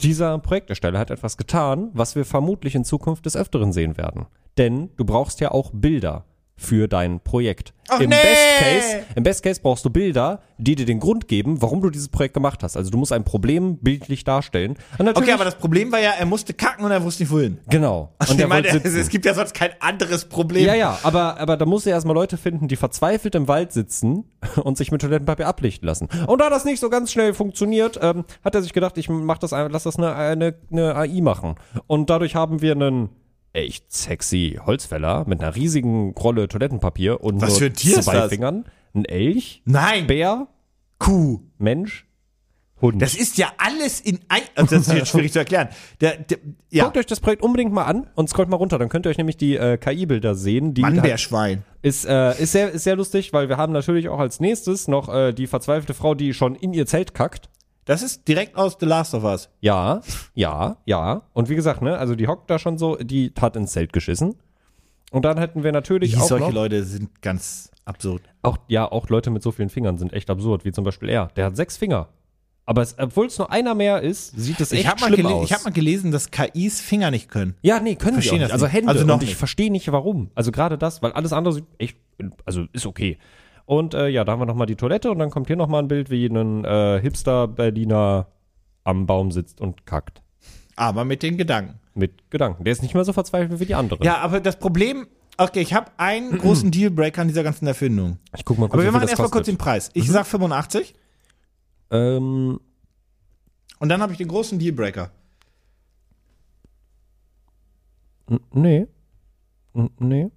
[SPEAKER 5] dieser Projektersteller hat etwas getan, was wir vermutlich in Zukunft des Öfteren sehen werden. Denn du brauchst ja auch Bilder für dein Projekt.
[SPEAKER 4] Ach
[SPEAKER 5] Im,
[SPEAKER 4] nee!
[SPEAKER 5] Best Case, Im Best Case brauchst du Bilder, die dir den Grund geben, warum du dieses Projekt gemacht hast. Also du musst ein Problem bildlich darstellen.
[SPEAKER 4] Okay, aber das Problem war ja, er musste kacken und er wusste nicht wohin.
[SPEAKER 5] genau.
[SPEAKER 4] Und
[SPEAKER 5] Und
[SPEAKER 4] ich
[SPEAKER 5] er
[SPEAKER 4] meine, es, gibt ja sonst kein anderes Problem.
[SPEAKER 5] Ja, ja, aber, aber da musst du erstmal Leute finden, die verzweifelt im Wald sitzen und sich mit Toilettenpapier ablichten lassen. Und da das nicht so ganz schnell funktioniert, ähm, hat er sich gedacht, ich mach das einfach, lass das eine, eine, eine AI machen. Und dadurch haben wir einen echt sexy Holzfäller mit einer riesigen Rolle Toilettenpapier und
[SPEAKER 4] Was
[SPEAKER 5] nur zwei
[SPEAKER 4] das?
[SPEAKER 5] Fingern. Ein Elch,
[SPEAKER 4] Nein,
[SPEAKER 5] Bär,
[SPEAKER 4] Kuh.
[SPEAKER 5] Mensch, Hund.
[SPEAKER 4] Das ist ja alles in ein. Also das ist jetzt [LAUGHS] schwierig zu erklären. Der, der, ja,
[SPEAKER 5] Guckt euch das Projekt unbedingt mal an und scrollt mal runter, dann könnt ihr euch nämlich die äh, KI-Bilder sehen. Die halt
[SPEAKER 4] Mannbärschwein.
[SPEAKER 5] Ist, äh, ist, sehr, ist sehr lustig, weil wir haben natürlich auch als nächstes noch äh, die verzweifelte Frau, die schon in ihr Zelt kackt.
[SPEAKER 4] Das ist direkt aus The Last of Us.
[SPEAKER 5] Ja, ja, ja. Und wie gesagt, ne, also die hockt da schon so, die hat ins Zelt geschissen. Und dann hätten wir natürlich
[SPEAKER 4] Die,
[SPEAKER 5] auch
[SPEAKER 4] solche
[SPEAKER 5] noch,
[SPEAKER 4] Leute sind ganz absurd.
[SPEAKER 5] auch, ja, auch Leute mit so vielen Fingern sind echt absurd, wie zum Beispiel er. Der hat sechs Finger. Aber es, obwohl es nur einer mehr ist, sieht es echt
[SPEAKER 4] Ich habe mal,
[SPEAKER 5] schlimm aus.
[SPEAKER 4] ich hab mal gelesen, dass KIs Finger nicht können.
[SPEAKER 5] Ja, nee, können
[SPEAKER 4] Verstehen
[SPEAKER 5] sie nicht. Also. Hände.
[SPEAKER 4] Also noch
[SPEAKER 5] und ich verstehe nicht, warum. Also gerade das, weil alles andere sieht echt, also ist okay. Und äh, ja, da haben wir nochmal die Toilette und dann kommt hier nochmal ein Bild, wie ein äh, Hipster-Berliner am Baum sitzt und kackt.
[SPEAKER 4] Aber mit den Gedanken.
[SPEAKER 5] Mit Gedanken. Der ist nicht mehr so verzweifelt wie die anderen.
[SPEAKER 4] Ja, aber das Problem, okay, ich habe einen [CLEARS THROAT] großen Dealbreaker an dieser ganzen Erfindung.
[SPEAKER 5] Ich guck mal kurz,
[SPEAKER 4] Aber wir machen erstmal kurz den Preis. Ich sag 85
[SPEAKER 5] Ähm,
[SPEAKER 4] und dann habe ich den großen Dealbreaker.
[SPEAKER 5] n- nee. N- Nee.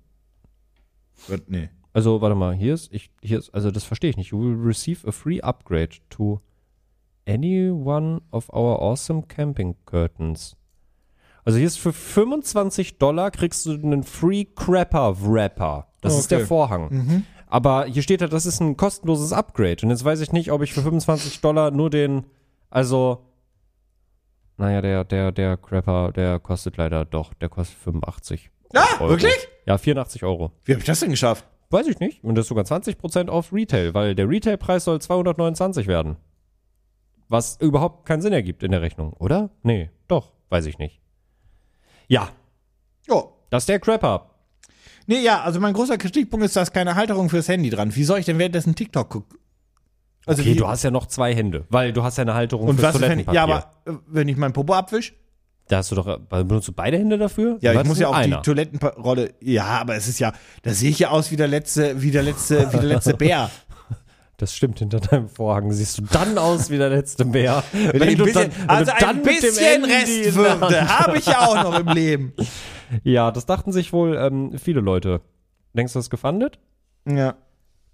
[SPEAKER 4] Wird- Nee.
[SPEAKER 5] Also, warte mal, hier ist, ich, hier ist, also das verstehe ich nicht. You will receive a free upgrade to any one of our awesome camping curtains. Also hier ist für 25 Dollar kriegst du einen Free Crapper Wrapper. Das ist
[SPEAKER 4] Okay.
[SPEAKER 5] der Vorhang. Aber hier steht halt, das ist ein kostenloses Upgrade. Und jetzt weiß ich nicht, ob ich für 25 Dollar nur den, also, naja, der, der, der Crapper, der kostet leider doch, der kostet 85.
[SPEAKER 4] Ah,
[SPEAKER 5] Euro.
[SPEAKER 4] wirklich?
[SPEAKER 5] Ja, 84 Euro.
[SPEAKER 4] Wie habe ich das denn geschafft?
[SPEAKER 5] Weiß ich nicht. Und das ist sogar 20% auf Retail, weil der Retailpreis soll 229 werden. Was überhaupt keinen Sinn ergibt in der Rechnung, oder? Nee, doch, weiß ich nicht. Ja,
[SPEAKER 4] Oh.
[SPEAKER 5] das ist der Crapper.
[SPEAKER 4] Nee, ja, also mein großer Kritikpunkt ist, da ist keine Halterung fürs Handy dran. Wie soll ich denn währenddessen TikTok gucken? Also
[SPEAKER 5] Okay, du hast ja noch zwei Hände, weil du hast ja eine Halterung
[SPEAKER 4] und
[SPEAKER 5] fürs
[SPEAKER 4] was,
[SPEAKER 5] Toilettenpapier.
[SPEAKER 4] ja, aber äh, wenn ich mein Popo abwisch?
[SPEAKER 5] Da hast du doch, benutzt du beide Hände dafür?
[SPEAKER 4] Ja, ich muss ja auch
[SPEAKER 5] einer.
[SPEAKER 4] die Toilettenrolle. Ja, aber es ist ja, da sehe ich ja aus wie der letzte, wie der letzte, wie der letzte Bär. [LAUGHS]
[SPEAKER 5] Das stimmt, hinter deinem Vorhang siehst du dann aus wie der letzte Bär. Wenn,
[SPEAKER 4] ein
[SPEAKER 5] du
[SPEAKER 4] bisschen,
[SPEAKER 5] dann, wenn
[SPEAKER 4] also
[SPEAKER 5] du
[SPEAKER 4] ein bisschen Restwürde habe ich ja auch noch im Leben. [LAUGHS]
[SPEAKER 5] Ja, das dachten sich wohl ähm, viele Leute. Denkst du, das ist gefundet?
[SPEAKER 4] Ja.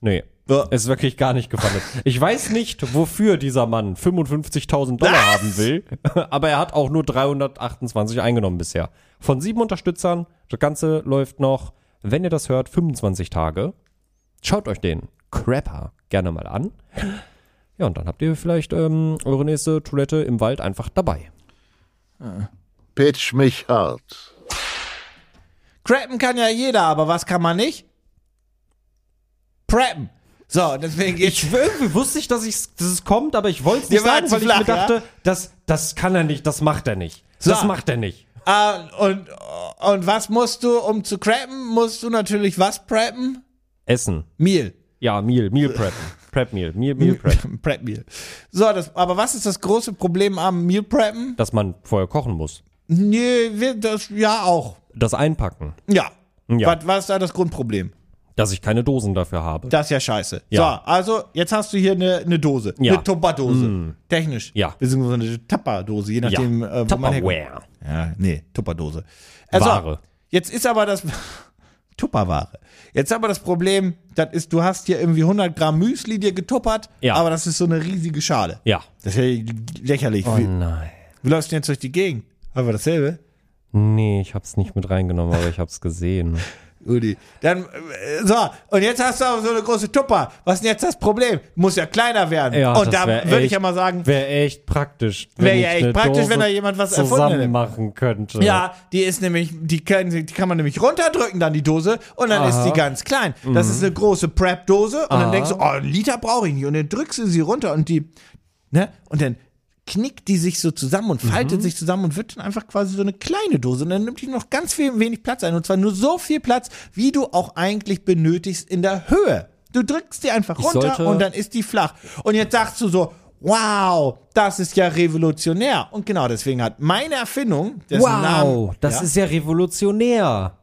[SPEAKER 5] Nee.
[SPEAKER 4] Ja.
[SPEAKER 5] Es ist wirklich gar nicht gefundet. Ich weiß nicht, wofür dieser Mann 55.000 Dollar
[SPEAKER 4] Was?
[SPEAKER 5] haben will, [LAUGHS] aber er hat auch nur 328 eingenommen bisher. Von sieben Unterstützern, das Ganze läuft noch, wenn ihr das hört, 25 Tage. Schaut euch den Crapper gerne mal an. Ja, und dann habt ihr vielleicht ähm, eure nächste Toilette im Wald einfach dabei.
[SPEAKER 3] Pitch mich hart.
[SPEAKER 4] Crappen kann ja jeder, aber was kann man nicht? Preppen. So, deswegen geht's.
[SPEAKER 5] Ich irgendwie wusste ich, dass, ich's, dass es kommt, aber ich wollte es nicht sagen, weil
[SPEAKER 4] flach,
[SPEAKER 5] ich mir
[SPEAKER 4] ja?
[SPEAKER 5] dachte, das, das kann er nicht, das macht er nicht.
[SPEAKER 4] So.
[SPEAKER 5] Das macht er nicht.
[SPEAKER 4] Ah, und, und was musst du, um zu crappen, musst du natürlich was preppen?
[SPEAKER 5] Essen.
[SPEAKER 4] Meal.
[SPEAKER 5] Ja, Meal, Meal Preppen. Prep Meal, Meal, Meal [LAUGHS] Prep.
[SPEAKER 4] Prep Meal. So, das, aber was ist das große Problem am Meal Preppen?
[SPEAKER 5] Dass man vorher kochen muss.
[SPEAKER 4] Nee, wir- das, ja auch.
[SPEAKER 5] Das Einpacken.
[SPEAKER 4] Ja.
[SPEAKER 5] Ja.
[SPEAKER 4] Was, was ist da das Grundproblem?
[SPEAKER 5] Dass ich keine Dosen dafür habe.
[SPEAKER 4] Das ist ja scheiße.
[SPEAKER 5] Ja.
[SPEAKER 4] So, also jetzt hast du hier eine, eine Dose.
[SPEAKER 5] Ja.
[SPEAKER 4] Eine Tupperdose. Technisch.
[SPEAKER 5] Ja.
[SPEAKER 4] Beziehungsweise eine Tupperdose, je nachdem,
[SPEAKER 5] ja.
[SPEAKER 4] äh, wo man herkommt.
[SPEAKER 5] Tupperware.
[SPEAKER 4] Ja, nee, Tupperdose. Also,
[SPEAKER 5] Ware.
[SPEAKER 4] Jetzt ist aber das [LAUGHS] Tupperware. Jetzt aber das Problem, das ist, du hast hier irgendwie 100 Gramm Müsli dir getuppert,
[SPEAKER 5] Ja.
[SPEAKER 4] aber das ist so eine riesige Schale.
[SPEAKER 5] Ja.
[SPEAKER 4] Das ist ja lächerlich.
[SPEAKER 5] Oh
[SPEAKER 4] wie,
[SPEAKER 5] nein.
[SPEAKER 4] wie läufst du denn jetzt durch die Gegend? Haben wir dasselbe?
[SPEAKER 5] Nee, ich hab's nicht mit reingenommen, aber ich hab's gesehen. [LAUGHS]
[SPEAKER 4] Udi. Dann, äh, so, und jetzt hast du auch so eine große Tupper. Was ist denn jetzt das Problem? Muss ja kleiner werden.
[SPEAKER 5] Ja,
[SPEAKER 4] und da würde ich ja mal sagen,
[SPEAKER 5] Wäre echt praktisch. wenn
[SPEAKER 4] Wär
[SPEAKER 5] ich
[SPEAKER 4] ja echt praktisch,
[SPEAKER 5] Dose
[SPEAKER 4] wenn da jemand was erfunden
[SPEAKER 5] zusammen
[SPEAKER 4] hätte.
[SPEAKER 5] machen könnte.
[SPEAKER 4] Ja, die ist nämlich, die kann, die kann man nämlich runterdrücken, dann die Dose, und dann ist die ganz klein. Das ist eine große Prep-Dose, und dann
[SPEAKER 5] Aha.
[SPEAKER 4] denkst du, oh, einen Liter brauche ich nicht, und dann drückst du sie runter, und die, ne, und dann knickt die sich so zusammen und faltet sich zusammen und wird dann einfach quasi so eine kleine Dose, und dann nimmt die noch ganz viel, wenig Platz ein, und zwar nur so viel Platz, wie du auch eigentlich benötigst in der Höhe. Du drückst die einfach runter, und dann ist die flach. Und jetzt sagst du so, Wow, das ist ja revolutionär. Und genau deswegen hat meine Erfindung, dessen
[SPEAKER 5] Wow,
[SPEAKER 4] Namen,
[SPEAKER 5] das
[SPEAKER 4] ja?
[SPEAKER 5] ist ja revolutionär.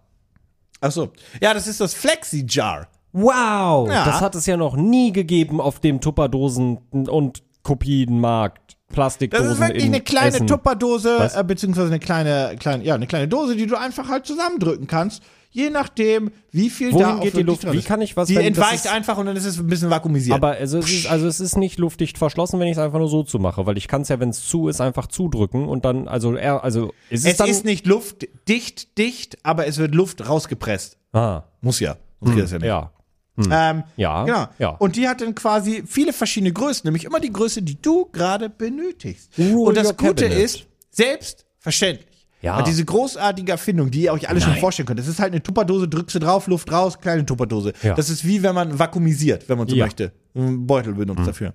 [SPEAKER 4] Ach so. Ja, das ist das Flexi-Jar.
[SPEAKER 5] Wow,
[SPEAKER 4] Ja.
[SPEAKER 5] das hat es ja noch nie gegeben auf dem Tupperdosen- und Kopienmarkt.
[SPEAKER 4] Das
[SPEAKER 5] Plastikdosen
[SPEAKER 4] ist wirklich
[SPEAKER 5] in
[SPEAKER 4] eine kleine
[SPEAKER 5] Essen.
[SPEAKER 4] Tupperdose, äh, beziehungsweise eine kleine, kleine, ja, eine kleine Dose, die du einfach halt zusammendrücken kannst. Je nachdem, wie viel
[SPEAKER 5] Wohin
[SPEAKER 4] da
[SPEAKER 5] geht die Luft? Wie kann ich was,
[SPEAKER 4] Die
[SPEAKER 5] wenn das
[SPEAKER 4] entweicht
[SPEAKER 5] ist-
[SPEAKER 4] einfach und dann ist es ein bisschen vakuumisiert.
[SPEAKER 5] Aber also es, ist, also es ist nicht luftdicht verschlossen, wenn ich es einfach nur so zu mache, weil ich kann es ja, wenn es zu ist, einfach zudrücken und dann, also er, also ist es,
[SPEAKER 4] es
[SPEAKER 5] dann,
[SPEAKER 4] ist nicht luftdicht, dicht, aber es wird Luft rausgepresst.
[SPEAKER 5] ah,
[SPEAKER 4] Muss ja. Sonst geht das ja nicht.
[SPEAKER 5] ja,
[SPEAKER 4] Ähm,
[SPEAKER 5] ja,
[SPEAKER 4] Genau.
[SPEAKER 5] ja.
[SPEAKER 4] Und die hat dann quasi viele verschiedene Größen, nämlich immer die Größe, die du gerade benötigst.
[SPEAKER 5] Rule
[SPEAKER 4] Und das Gute
[SPEAKER 5] cabinet.
[SPEAKER 4] ist, selbstverständlich.
[SPEAKER 5] Ja.
[SPEAKER 4] Und diese großartige Erfindung, die ihr euch alle schon vorstellen könnt. Das ist halt eine Tupperdose, drückst du drauf, Luft raus, kleine Tupperdose.
[SPEAKER 5] Ja.
[SPEAKER 4] Das ist wie wenn man vakuumisiert, wenn man so
[SPEAKER 5] Ja.
[SPEAKER 4] möchte. Einen Beutel benutzt dafür.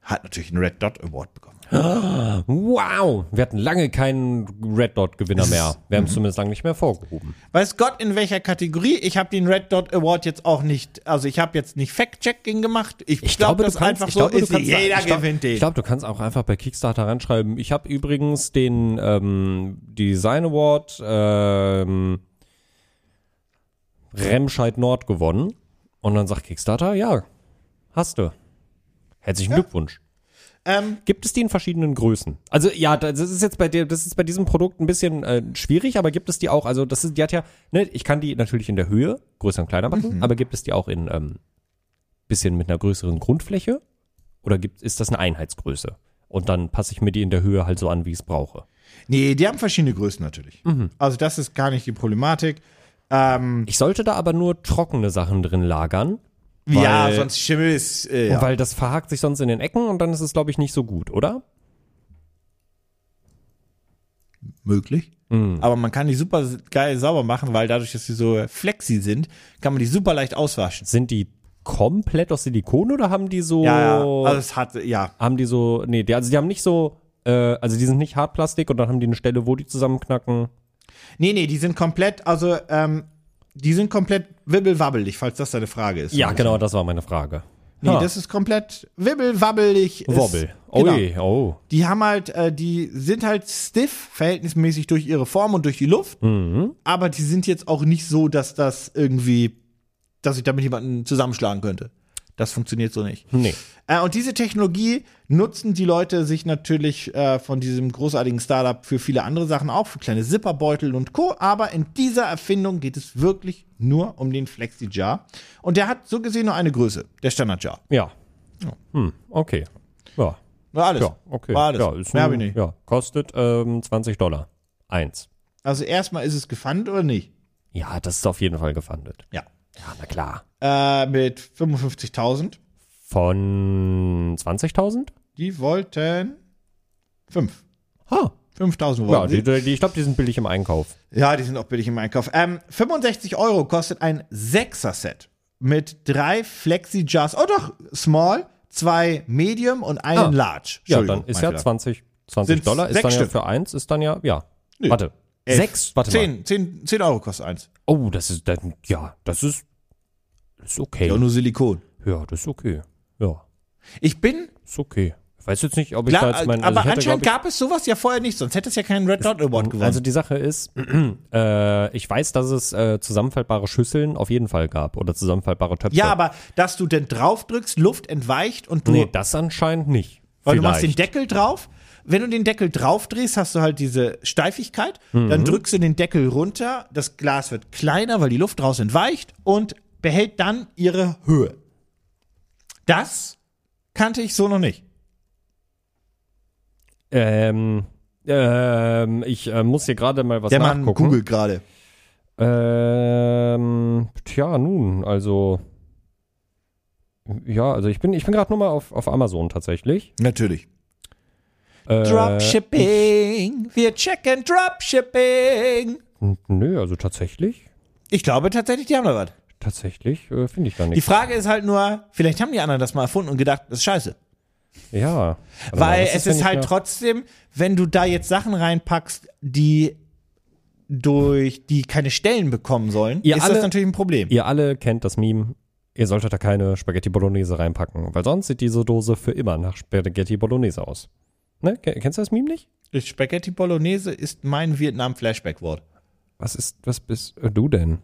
[SPEAKER 4] Hat natürlich einen Red Dot Award bekommen.
[SPEAKER 5] Wow, wir hatten lange keinen Red Dot Gewinner mehr. Wir haben
[SPEAKER 4] Mhm.
[SPEAKER 5] es zumindest lange nicht mehr vorgehoben.
[SPEAKER 4] Weiß Gott in welcher Kategorie? Ich habe den Red Dot Award jetzt auch nicht, also ich habe jetzt nicht Fact-Checking gemacht. Ich,
[SPEAKER 5] Ich
[SPEAKER 4] glaube,
[SPEAKER 5] glaube,
[SPEAKER 4] das
[SPEAKER 5] kannst,
[SPEAKER 4] einfach so
[SPEAKER 5] glaube,
[SPEAKER 4] ist.
[SPEAKER 5] kannst,
[SPEAKER 4] jeder
[SPEAKER 5] ich glaub,
[SPEAKER 4] gewinnt den.
[SPEAKER 5] Ich glaube, du kannst auch einfach bei Kickstarter reinschreiben. Ich habe übrigens den ähm, Design Award ähm, Remscheid Nord gewonnen. Und dann sagt Kickstarter, ja, hast du. Herzlichen Glückwunsch.
[SPEAKER 4] Ähm,
[SPEAKER 5] Gibt es die in verschiedenen Größen? Also ja, das ist jetzt bei dir, das ist bei diesem Produkt ein bisschen äh, schwierig, aber gibt es die auch? Also das ist, die hat ja, ne, ich kann die natürlich in der Höhe größer und kleiner machen, aber gibt es die auch in ähm, bisschen mit einer größeren Grundfläche? Oder gibt, ist das eine Einheitsgröße? Und dann passe ich mir die in der Höhe halt so an, wie ich es brauche.
[SPEAKER 4] Nee, die haben verschiedene Größen natürlich.
[SPEAKER 5] Mhm.
[SPEAKER 4] Also das ist gar nicht die Problematik. Ähm,
[SPEAKER 5] Ich sollte da aber nur trockene Sachen drin lagern,
[SPEAKER 4] ja,
[SPEAKER 5] Weil-
[SPEAKER 4] sonst Schimmel ist, äh, ja.
[SPEAKER 5] weil das verhakt sich sonst in den Ecken und dann ist es, glaube ich, nicht so gut, oder?
[SPEAKER 4] möglich.
[SPEAKER 5] Mhm.
[SPEAKER 4] Aber man kann die super geil sauber machen, weil dadurch, dass sie so flexi sind, kann man die super leicht auswaschen.
[SPEAKER 5] Sind die komplett aus Silikon oder haben die so
[SPEAKER 4] Ja, ja. Also es hat, ja.
[SPEAKER 5] haben die so, nee, die, also die haben nicht so, äh, also die sind nicht Hartplastik und dann haben die eine Stelle, wo die zusammenknacken.
[SPEAKER 4] Nee, nee, die sind komplett, also, ähm, die sind komplett wibbelwabbelig, falls das deine Frage ist.
[SPEAKER 5] Ja, genau, das war meine Frage.
[SPEAKER 4] Nee,
[SPEAKER 5] Ha.
[SPEAKER 4] das ist komplett wibbelwabbelig.
[SPEAKER 5] Wobbel. Oh
[SPEAKER 4] Genau.
[SPEAKER 5] je, oh.
[SPEAKER 4] Die haben halt, äh, die sind halt stiff, verhältnismäßig durch ihre Form und durch die Luft.
[SPEAKER 5] Mhm.
[SPEAKER 4] Aber die sind jetzt auch nicht so, dass das irgendwie, dass ich damit jemanden zusammenschlagen könnte. Das funktioniert so nicht.
[SPEAKER 5] Nee.
[SPEAKER 4] Äh, und diese Technologie nutzen die Leute sich natürlich äh, von diesem großartigen Startup für viele andere Sachen auch, für kleine Zipperbeutel und Co. Aber in dieser Erfindung geht es wirklich nur um den Flexi-Jar. Und der hat so gesehen nur eine Größe, der Standard-Jar.
[SPEAKER 5] Ja. Hm, okay. Ja.
[SPEAKER 4] War alles.
[SPEAKER 5] Ja, okay.
[SPEAKER 4] War alles.
[SPEAKER 5] Ja, ist
[SPEAKER 4] Mehr
[SPEAKER 5] ein,
[SPEAKER 4] hab ich nicht.
[SPEAKER 5] ja, kostet ähm, 20 Dollar. Eins.
[SPEAKER 4] Also erstmal ist es gefundet oder nicht?
[SPEAKER 5] Ja, das ist auf jeden Fall gefundet.
[SPEAKER 4] Ja.
[SPEAKER 5] Ja, na klar.
[SPEAKER 4] Äh, mit 55.000.
[SPEAKER 5] Von 20.000?
[SPEAKER 4] Die wollten 5.
[SPEAKER 5] Ha.
[SPEAKER 4] 5.000
[SPEAKER 5] Ja,
[SPEAKER 4] wollten
[SPEAKER 5] die,
[SPEAKER 4] sie.
[SPEAKER 5] die, ich glaube, die sind billig im Einkauf.
[SPEAKER 4] Ja, die sind auch billig im Einkauf. Ähm, 65 Euro kostet ein 6er-Set mit drei Flexi-Jars. Oh doch, Small, zwei Medium und einen
[SPEAKER 5] Ah.
[SPEAKER 4] Large.
[SPEAKER 5] Ja, dann ist ja
[SPEAKER 4] Fehler.
[SPEAKER 5] 20, 20
[SPEAKER 4] Sind's
[SPEAKER 5] Dollar. Ist dann ja für eins, ist dann ja, ja.
[SPEAKER 4] Nö.
[SPEAKER 5] Warte.
[SPEAKER 4] Elf.
[SPEAKER 5] Sechs? Warte mal.
[SPEAKER 4] 10, 10, 10 Euro kostet eins.
[SPEAKER 5] Oh, das ist, dann, ja, das ist, das ist okay.
[SPEAKER 4] Ja, nur Silikon.
[SPEAKER 5] Ja, das ist okay. Ja,
[SPEAKER 4] Ich bin,
[SPEAKER 5] ist okay. Ich weiß jetzt nicht, ob ich da
[SPEAKER 4] klar,
[SPEAKER 5] jetzt mein,
[SPEAKER 4] aber
[SPEAKER 5] also ich hätte,
[SPEAKER 4] anscheinend
[SPEAKER 5] glaub
[SPEAKER 4] gab es sowas ja vorher nicht, sonst hätte es ja keinen Red Dot Award
[SPEAKER 5] ich,
[SPEAKER 4] gewonnen.
[SPEAKER 5] Also die Sache ist, [CLEARS THROAT] äh, ich weiß, dass es äh, zusammenfaltbare Schüsseln auf jeden Fall gab oder zusammenfaltbare Töpfe.
[SPEAKER 4] ja, aber dass du denn drauf drückst, Luft entweicht und du
[SPEAKER 5] nee, das anscheinend nicht.
[SPEAKER 4] Weil du machst den
[SPEAKER 5] Vielleicht.
[SPEAKER 4] Deckel drauf. Wenn du den Deckel drauf drehst, hast du halt diese Steifigkeit. Dann
[SPEAKER 5] Mhm.
[SPEAKER 4] drückst du den Deckel runter. Das Glas wird kleiner, weil die Luft draus entweicht und behält dann ihre Höhe. Das kannte ich so noch nicht.
[SPEAKER 5] Ähm, ähm, ich äh, muss hier gerade mal was
[SPEAKER 4] Der Mann
[SPEAKER 5] nachgucken.
[SPEAKER 4] googelt gerade.
[SPEAKER 5] Ähm, tja, nun, also. Ja, also ich bin, ich bin gerade nur mal auf, auf Amazon tatsächlich.
[SPEAKER 4] Natürlich.
[SPEAKER 5] Äh,
[SPEAKER 4] Dropshipping. Wir checken Dropshipping.
[SPEAKER 5] Nö, also tatsächlich.
[SPEAKER 4] Ich glaube tatsächlich, die haben da was.
[SPEAKER 5] Tatsächlich äh, finde ich da
[SPEAKER 4] Die
[SPEAKER 5] nichts.
[SPEAKER 4] Frage ist halt nur, vielleicht haben die anderen das mal erfunden und gedacht, das ist scheiße.
[SPEAKER 5] Ja.
[SPEAKER 4] Weil
[SPEAKER 5] was
[SPEAKER 4] es ist halt trotzdem, wenn du da jetzt Sachen reinpackst, die durch die keine Stellen bekommen sollen,
[SPEAKER 5] Ihr
[SPEAKER 4] ist
[SPEAKER 5] alle-
[SPEAKER 4] das natürlich ein Problem.
[SPEAKER 5] Ihr alle kennt das Meme. Ihr solltet da keine Spaghetti Bolognese reinpacken, weil sonst sieht diese Dose für immer nach Spaghetti Bolognese aus. Ne? Ken- Kennst du das Meme nicht?
[SPEAKER 4] Spaghetti Bolognese ist mein Vietnam-Flashback-Wort.
[SPEAKER 5] Was ist, was bist äh, du denn?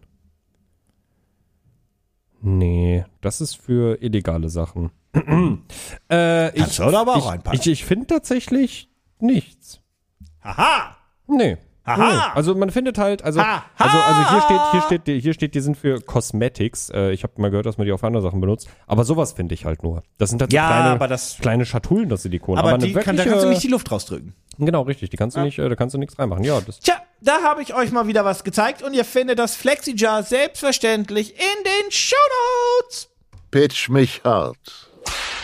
[SPEAKER 5] Nee, das ist für illegale Sachen. [CLEARS THROAT] äh, ich,
[SPEAKER 4] Kannst du aber auch
[SPEAKER 5] ich,
[SPEAKER 4] reinpacken.
[SPEAKER 5] ich, ich finde tatsächlich nichts.
[SPEAKER 4] Haha!
[SPEAKER 5] Nee.
[SPEAKER 4] Aha.
[SPEAKER 5] Nee. Also man findet halt, also, also, also hier steht, hier steht, die- hier steht, die sind für Cosmetics. Äh, ich habe mal gehört, dass man die für andere Sachen benutzt. Aber sowas finde ich halt nur. Das sind halt so
[SPEAKER 4] Ja,
[SPEAKER 5] kleine,
[SPEAKER 4] aber das-
[SPEAKER 5] kleine Schatullen, das Silikon.
[SPEAKER 4] Aber,
[SPEAKER 5] eine
[SPEAKER 4] die kann, da kannst du nicht die Luft rausdrücken.
[SPEAKER 5] Genau, richtig. Die kannst du nicht, äh, da kannst du nichts reinmachen. Ja, das,
[SPEAKER 4] Tja, da habe ich euch mal wieder was gezeigt und ihr findet das Flexi-Jar selbstverständlich in den Shownotes.
[SPEAKER 3] Pitch mich hart.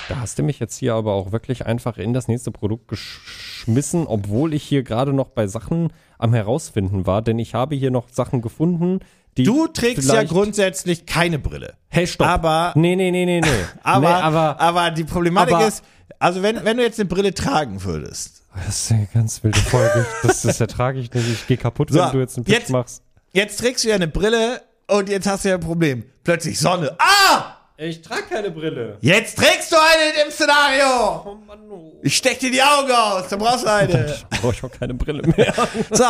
[SPEAKER 5] da hast du mich jetzt hier aber auch wirklich einfach in das nächste Produkt geschmissen, obwohl ich hier gerade noch bei Sachen am herausfinden war, denn ich habe hier noch Sachen gefunden, die
[SPEAKER 4] Du trägst ja grundsätzlich keine Brille.
[SPEAKER 5] Hey, stopp.
[SPEAKER 4] Aber-
[SPEAKER 5] nee, nee, nee, nee, nee. [LAUGHS]
[SPEAKER 4] Aber,
[SPEAKER 5] nee, aber
[SPEAKER 4] aber die Problematik
[SPEAKER 5] aber-
[SPEAKER 4] ist, also wenn, wenn du jetzt eine Brille tragen würdest,
[SPEAKER 5] Das ist eine ganz wilde Folge. Das, das ertrage ich nicht. Ich gehe kaputt,
[SPEAKER 4] So,
[SPEAKER 5] wenn du jetzt einen Pitch
[SPEAKER 4] jetzt-
[SPEAKER 5] machst.
[SPEAKER 4] jetzt trägst du ja eine Brille und jetzt hast du ja ein Problem. Plötzlich Sonne. Ah!
[SPEAKER 5] Ich trage keine Brille.
[SPEAKER 4] Jetzt trägst du eine in dem Szenario.
[SPEAKER 5] Oh Mann, oh.
[SPEAKER 4] Ich steck dir die Augen aus, dann brauchst du eine.
[SPEAKER 5] Brauche [LAUGHS] ich auch keine Brille mehr. [LAUGHS]
[SPEAKER 4] So,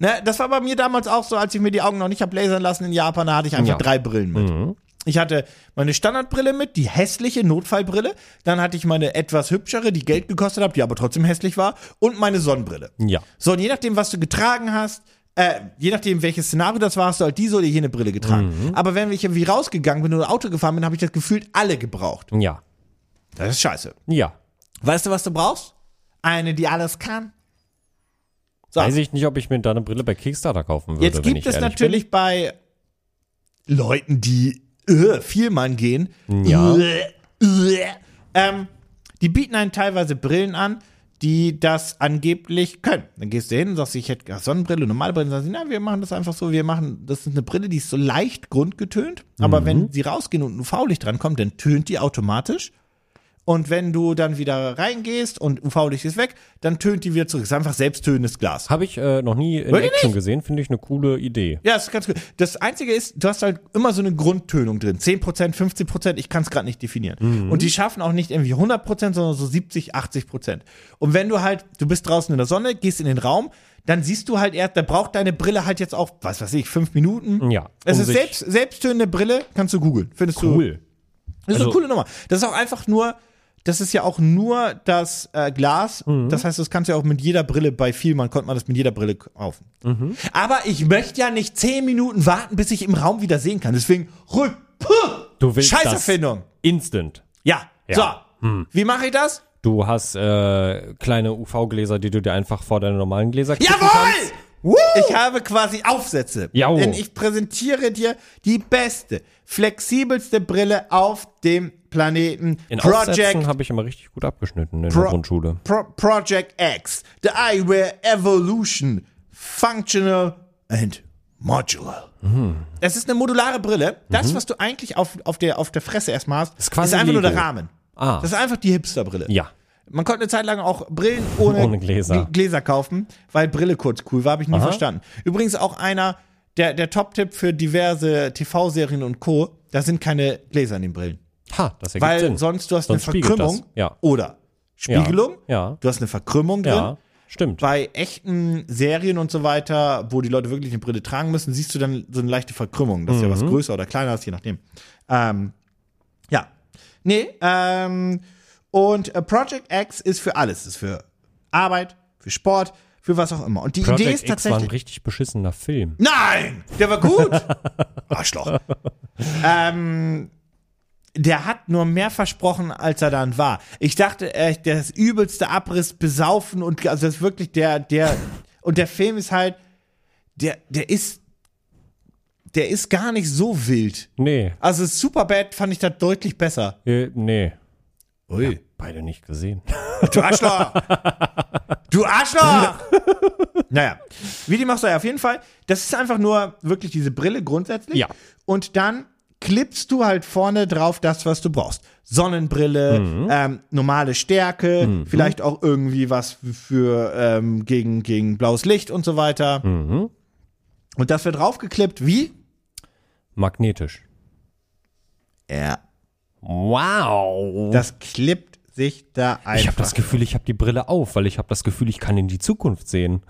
[SPEAKER 4] ne, das war bei mir damals auch so, als ich mir die Augen noch nicht hab lasern lassen in Japan, da hatte ich einfach
[SPEAKER 5] Ja.
[SPEAKER 4] drei Brillen mit. Ich hatte meine Standardbrille mit, die hässliche Notfallbrille. Dann hatte ich meine etwas hübschere, die Geld gekostet hat, die aber trotzdem hässlich war. Und meine Sonnenbrille.
[SPEAKER 5] Ja.
[SPEAKER 4] So, und je nachdem, was du getragen hast, äh, je nachdem, welches Szenario das war, hast du halt diese oder jene Brille getragen. Aber wenn ich irgendwie rausgegangen bin oder Auto gefahren bin, habe ich das gefühlt alle gebraucht.
[SPEAKER 5] Ja.
[SPEAKER 4] Das ist scheiße.
[SPEAKER 5] Ja.
[SPEAKER 4] Weißt du, was du brauchst? Eine, die alles kann. So.
[SPEAKER 5] Weiß ich nicht, ob ich mir da eine Brille bei Kickstarter kaufen würde.
[SPEAKER 4] Jetzt gibt es natürlich bei Leuten, die äh, viel Mann gehen.
[SPEAKER 5] Ja.
[SPEAKER 4] Äh, äh, ähm, die bieten einen teilweise Brillen an, die das angeblich können. Dann gehst du hin und sagst, ich hätte Sonnenbrille, normale Brille. Dann sagen sie, na, wir machen das einfach so. Wir machen, das ist eine Brille, die ist so leicht grundgetönt. Aber
[SPEAKER 5] Mhm.
[SPEAKER 4] wenn sie rausgehen und ein UV-Licht drankommt, dann tönt die automatisch. Und wenn du dann wieder reingehst und UV-Licht ist weg, dann tönt die wieder zurück. Das ist einfach selbsttönendes Glas.
[SPEAKER 5] Habe ich äh, noch nie in
[SPEAKER 4] Wirklich
[SPEAKER 5] Action
[SPEAKER 4] nicht?
[SPEAKER 5] gesehen. Finde ich eine coole Idee.
[SPEAKER 4] Ja, das ist ganz gut. Das Einzige ist, du hast halt immer so eine Grundtönung drin. 10%, 15%, ich kann es gerade nicht definieren. Und die schaffen auch nicht irgendwie 100%, sondern so 70, 80%. Und wenn du halt, du bist draußen in der Sonne, gehst in den Raum, dann siehst du halt erst, da braucht deine Brille halt jetzt auch, was weiß ich, fünf Minuten.
[SPEAKER 5] Ja,
[SPEAKER 4] Es
[SPEAKER 5] um
[SPEAKER 4] ist
[SPEAKER 5] sich-
[SPEAKER 4] selbst, selbsttönende Brille, kannst du googeln. Findest du.
[SPEAKER 5] Cool.
[SPEAKER 4] Das ist
[SPEAKER 5] Also-
[SPEAKER 4] eine coole Nummer. Das ist auch einfach nur, das ist ja auch nur das äh, Glas.
[SPEAKER 5] Mhm.
[SPEAKER 4] Das heißt, das kannst du ja auch mit jeder Brille, bei Vielmann konnte man das mit jeder Brille kaufen.
[SPEAKER 5] Mhm.
[SPEAKER 4] Aber ich möchte ja nicht zehn Minuten warten, bis ich im Raum wieder sehen kann. Deswegen, rück, puh,
[SPEAKER 5] Du willst
[SPEAKER 4] Scheißerfindung.
[SPEAKER 5] instant.
[SPEAKER 4] Ja,
[SPEAKER 5] Ja.
[SPEAKER 4] So. Wie mache ich das?
[SPEAKER 5] Du hast äh, kleine UV-Gläser, die du dir einfach vor deine normalen Gläser
[SPEAKER 4] Jawohl!
[SPEAKER 5] kannst.
[SPEAKER 4] Ich habe quasi Aufsätze.
[SPEAKER 5] Jau.
[SPEAKER 4] Denn ich präsentiere dir die beste, flexibelste Brille auf dem Planeten.
[SPEAKER 5] In
[SPEAKER 4] Project
[SPEAKER 5] habe ich immer richtig gut abgeschnitten in der
[SPEAKER 4] Pro-
[SPEAKER 5] Grundschule.
[SPEAKER 4] Pro Project X, the Eyewear Evolution, Functional and Modular.
[SPEAKER 5] Mhm.
[SPEAKER 4] Es ist eine modulare Brille. Das, was du eigentlich auf, auf, der, auf der Fresse erstmal hast, ist,
[SPEAKER 5] quasi
[SPEAKER 4] einfach nur der
[SPEAKER 5] Lego.
[SPEAKER 4] Rahmen.
[SPEAKER 5] Ah.
[SPEAKER 4] Das ist einfach die Hipster-Brille.
[SPEAKER 5] Ja.
[SPEAKER 4] Man konnte eine Zeit lang auch Brillen ohne,
[SPEAKER 5] Ohne Gläser.
[SPEAKER 4] Gl- Gläser kaufen, weil Brille kurz cool war, habe ich nie verstanden. Übrigens auch einer, der, der Top-Tipp für diverse TV-Serien und Co., da sind keine Gläser in den Brillen.
[SPEAKER 5] Ha, das ergibt
[SPEAKER 4] Weil
[SPEAKER 5] Sinn.
[SPEAKER 4] sonst du hast
[SPEAKER 5] Sonst
[SPEAKER 4] eine Verkrümmung.
[SPEAKER 5] Ja.
[SPEAKER 4] oder Spiegelung.
[SPEAKER 5] Ja.
[SPEAKER 4] Du hast eine Verkrümmung drin.
[SPEAKER 5] Ja, stimmt.
[SPEAKER 4] Bei echten Serien und so weiter, wo die Leute wirklich eine Brille tragen müssen, siehst du dann so eine leichte Verkrümmung, dass ja
[SPEAKER 5] Mhm.
[SPEAKER 4] was größer oder kleiner ist, je nachdem. Ähm, ja. Nee, ähm, und äh, Project X ist für alles. Ist für Arbeit, für Sport, für was auch immer. Und die
[SPEAKER 5] Project
[SPEAKER 4] Idee ist
[SPEAKER 5] X war ein
[SPEAKER 4] tatsächlich.
[SPEAKER 5] richtig beschissener Film.
[SPEAKER 4] Nein! Der war gut! [LAUGHS] Arschloch. ähm, der hat nur mehr versprochen, als er dann war. Ich dachte, äh, das übelste Abriss, besaufen und also das ist wirklich der, der, und der Film ist halt, der, der ist der ist gar nicht so wild.
[SPEAKER 5] Nee.
[SPEAKER 4] Also Superbad fand ich da deutlich besser.
[SPEAKER 5] Äh, nee.
[SPEAKER 4] Ui.
[SPEAKER 5] Beide nicht gesehen. [LAUGHS]
[SPEAKER 4] Du Arschloch! du Arschloch! [LAUGHS] naja, wie die machst du ja auf jeden Fall. Das ist einfach nur wirklich diese Brille grundsätzlich.
[SPEAKER 5] Ja.
[SPEAKER 4] Und dann klippst du halt vorne drauf das, was du brauchst. Sonnenbrille,
[SPEAKER 5] Mhm.
[SPEAKER 4] ähm, normale Stärke, vielleicht auch irgendwie was für ähm, gegen, gegen blaues Licht und so weiter.
[SPEAKER 5] Mhm.
[SPEAKER 4] Und das wird draufgeklippt wie?
[SPEAKER 5] Magnetisch.
[SPEAKER 4] Ja.
[SPEAKER 5] Wow.
[SPEAKER 4] Das klippt sich da einfach.
[SPEAKER 5] ich habe das Gefühl, ich habe die Brille auf, weil ich habe das Gefühl, ich kann in die Zukunft sehen.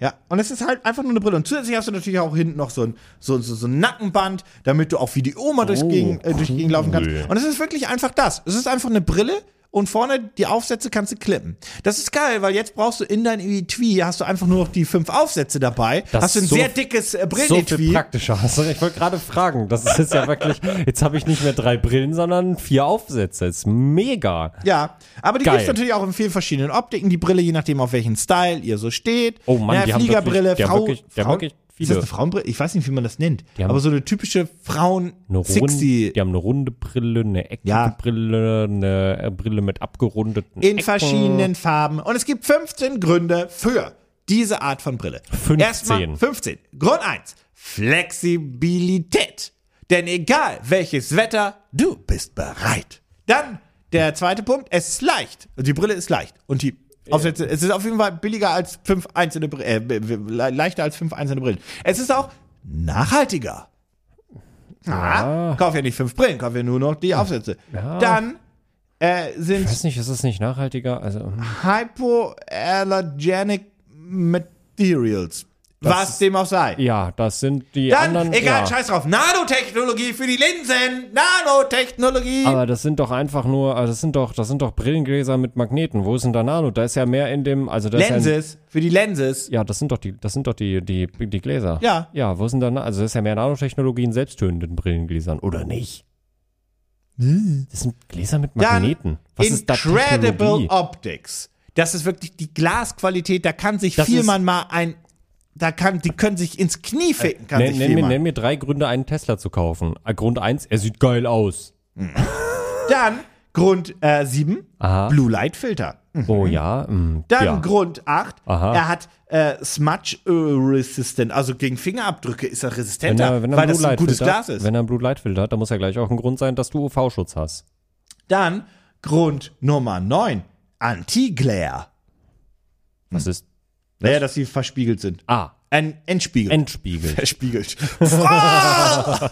[SPEAKER 4] Ja, und es ist halt einfach nur eine Brille. Und zusätzlich hast du natürlich auch hinten noch so ein, so, so, so ein Nackenband, damit du auch wie die Oma durchs, Gegend, äh, durch die Gegend laufen kannst. Und es ist wirklich einfach das. Es ist einfach eine Brille und vorne die Aufsätze kannst du klippen. Das ist geil, weil jetzt brauchst du in dein Etui, hast du einfach nur noch die fünf Aufsätze dabei.
[SPEAKER 5] Das
[SPEAKER 4] hast du ein
[SPEAKER 5] so-
[SPEAKER 4] sehr dickes äh,
[SPEAKER 5] So viel
[SPEAKER 4] Brillenetui.
[SPEAKER 5] praktischer. [LAUGHS] Also ich wollte gerade fragen, das ist ja wirklich, jetzt habe ich nicht mehr drei Brillen, sondern vier Aufsätze. ist mega.
[SPEAKER 4] ja, aber die
[SPEAKER 5] Geil.
[SPEAKER 4] gibt's natürlich auch in vielen verschiedenen Optiken. Die Brille, je nachdem, auf welchen Style ihr so steht.
[SPEAKER 5] Oh Mann,
[SPEAKER 4] Na,
[SPEAKER 5] die haben
[SPEAKER 4] Fliegerbrille,
[SPEAKER 5] wirklich- die haben
[SPEAKER 4] Frau,
[SPEAKER 5] wirklich- haben
[SPEAKER 4] Frau,
[SPEAKER 5] wirklich
[SPEAKER 4] Ist das
[SPEAKER 5] viele.
[SPEAKER 4] eine Frauenbrille? Ich weiß nicht, wie man das nennt. Aber so eine typische Frauen
[SPEAKER 5] Eine
[SPEAKER 4] sexy
[SPEAKER 5] die haben eine runde Brille, eine eckige
[SPEAKER 4] Ja.
[SPEAKER 5] Brille, eine äh, Brille mit abgerundeten
[SPEAKER 4] in
[SPEAKER 5] Ecken.
[SPEAKER 4] verschiedenen Farben. Und es gibt 15 Gründe für diese Art von Brille.
[SPEAKER 5] 15.
[SPEAKER 4] Erstmal 15. Grund 1. Flexibilität. Denn egal welches Wetter, du bist bereit. Dann der zweite Punkt. Es ist leicht. Die Brille ist leicht. Und die Aufsätze, es ist auf jeden Fall billiger als fünf einzelne Brillen, äh, leichter als fünf einzelne Brillen. Es ist auch nachhaltiger. Ah, kauf ja nicht fünf Brillen, kauf ja nur noch die Aufsätze. Dann äh, sind
[SPEAKER 5] Ich weiß nicht, ist es nicht nachhaltiger? Also, hm.
[SPEAKER 4] Hypoallergenic Materials. Was dem auch sei.
[SPEAKER 5] ja, das sind die
[SPEAKER 4] Dann,
[SPEAKER 5] anderen.
[SPEAKER 4] egal,
[SPEAKER 5] ja.
[SPEAKER 4] scheiß drauf. Nanotechnologie für die Linsen. Nanotechnologie.
[SPEAKER 5] Aber das sind doch einfach nur, also das sind doch, das sind doch Brillengläser mit Magneten. Wo ist denn da Nano? Da ist ja mehr in dem, also da ist ja, ein-
[SPEAKER 4] Lenses. Für die Lenses.
[SPEAKER 5] ja, das sind doch die, das sind doch die, die, die Gläser.
[SPEAKER 4] Ja.
[SPEAKER 5] Ja, wo sind da, also das ist ja mehr Nanotechnologie in selbsttönenden Brillengläsern, oder nicht? Das sind Gläser mit
[SPEAKER 4] Dann
[SPEAKER 5] Magneten. Was ist da
[SPEAKER 4] Incredible
[SPEAKER 5] Technologie?
[SPEAKER 4] Optics. Das ist wirklich die Glasqualität. Da kann sich
[SPEAKER 5] Das
[SPEAKER 4] vielmann mal ein, da kann, die können sich ins Knie ficken. Kann
[SPEAKER 5] Nenn, nenn, mir, nenn mir drei Gründe, einen Tesla zu kaufen. Äh, Grund eins, er sieht geil aus. [LAUGHS]
[SPEAKER 4] Dann Grund äh, 7,
[SPEAKER 5] Aha.
[SPEAKER 4] Blue Light Filter.
[SPEAKER 5] Oh ja. mm,
[SPEAKER 4] Dann
[SPEAKER 5] ja.
[SPEAKER 4] Grund 8,
[SPEAKER 5] Aha.
[SPEAKER 4] er hat äh, Smudge äh, Resistant, also gegen Fingerabdrücke ist er
[SPEAKER 5] Wenn
[SPEAKER 4] resistenter,
[SPEAKER 5] er, wenn er
[SPEAKER 4] weil das ein gutes
[SPEAKER 5] Filter,
[SPEAKER 4] Glas ist.
[SPEAKER 5] Wenn er einen Blue Light Filter hat, dann muss ja gleich auch ein Grund sein, dass du UV-Schutz hast.
[SPEAKER 4] Dann Grund Nummer 9, Anti-Glare.
[SPEAKER 5] Was ist?
[SPEAKER 4] Naja, dass sie verspiegelt sind.
[SPEAKER 5] Ah,
[SPEAKER 4] Ein Entspiegel.
[SPEAKER 5] entspiegelt.
[SPEAKER 4] Verspiegelt. [LAUGHS] Ah!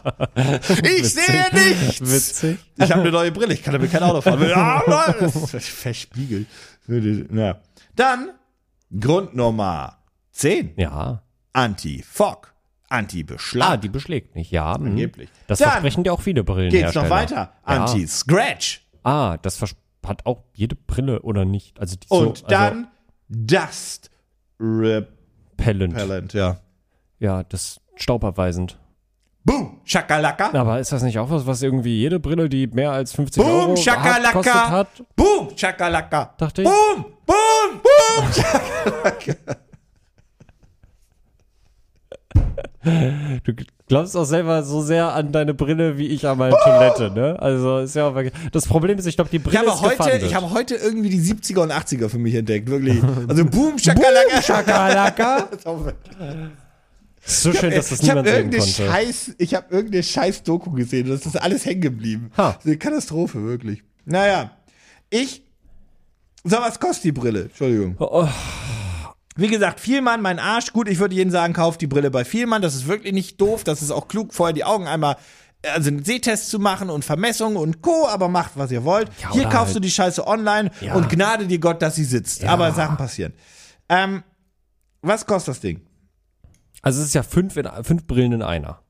[SPEAKER 4] ich sehe nichts.
[SPEAKER 5] Witzig.
[SPEAKER 4] Ich habe eine neue Brille, ich kann damit kein Auto fahren. [LAUGHS] Ah, Verspiegelt. Ja. Dann Grund Nummer 10.
[SPEAKER 5] Ja.
[SPEAKER 4] Anti-Fog. Anti-Beschlag.
[SPEAKER 5] Ah, die beschlägt nicht. Ja. hm.
[SPEAKER 4] Angeblich.
[SPEAKER 5] Das
[SPEAKER 4] Dann
[SPEAKER 5] versprechen dir auch viele Brillen.
[SPEAKER 4] Geht's noch weiter?
[SPEAKER 5] Ja.
[SPEAKER 4] Anti-Scratch.
[SPEAKER 5] Ah, das hat auch jede Brille oder nicht. Also die so,
[SPEAKER 4] Und dann Dust Repellent.
[SPEAKER 5] Repellent.
[SPEAKER 4] Ja.
[SPEAKER 5] Ja, das staubabweisend.
[SPEAKER 4] Boom, Shakalaka.
[SPEAKER 5] Aber ist das nicht auch was, was irgendwie jede Brille, die mehr als 50
[SPEAKER 4] Boom,
[SPEAKER 5] Euro hat, kostet hat?
[SPEAKER 4] Boom, Shakalaka.
[SPEAKER 5] Dachte ich.
[SPEAKER 4] Boom, boom, boom. [LAUGHS]
[SPEAKER 5] Du glaubst auch selber so sehr an deine Brille, wie ich an meine Toilette, ne? Also ist ja auch wirklich. Das Problem ist, ich glaube, die
[SPEAKER 4] Ich
[SPEAKER 5] Brille
[SPEAKER 4] habe
[SPEAKER 5] ist
[SPEAKER 4] heute, ich habe heute irgendwie die 70er und 80er für mich entdeckt, wirklich. Also [LAUGHS] Boom, Shakalaka.
[SPEAKER 5] Schakalaka. [LAUGHS] So schön, dass das
[SPEAKER 4] ich habe
[SPEAKER 5] niemand sehen
[SPEAKER 4] irgendeine
[SPEAKER 5] konnte.
[SPEAKER 4] Scheiß, ich habe irgendeine Scheiß Doku gesehen und das ist alles hängen geblieben.
[SPEAKER 5] Ha.
[SPEAKER 4] Das ist eine Katastrophe, wirklich. Naja, ich, so was kostet die Brille? Entschuldigung.
[SPEAKER 5] Oh,
[SPEAKER 4] Wie gesagt, Vielmann, mein Arsch. Gut, ich würde jeden sagen, kauft die Brille bei Vielmann. Das ist wirklich nicht doof. Das ist auch klug, vorher die Augen einmal, also einen Sehtest zu machen und Vermessungen und Co. Aber macht, was ihr wollt.
[SPEAKER 5] Ja,
[SPEAKER 4] Hier kaufst
[SPEAKER 5] halt-
[SPEAKER 4] du die Scheiße online
[SPEAKER 5] Ja.
[SPEAKER 4] und gnade dir Gott, dass sie sitzt. Aber Sachen passieren. Ähm, was kostet das Ding?
[SPEAKER 5] Also es ist ja fünf, in, fünf Brillen in einer.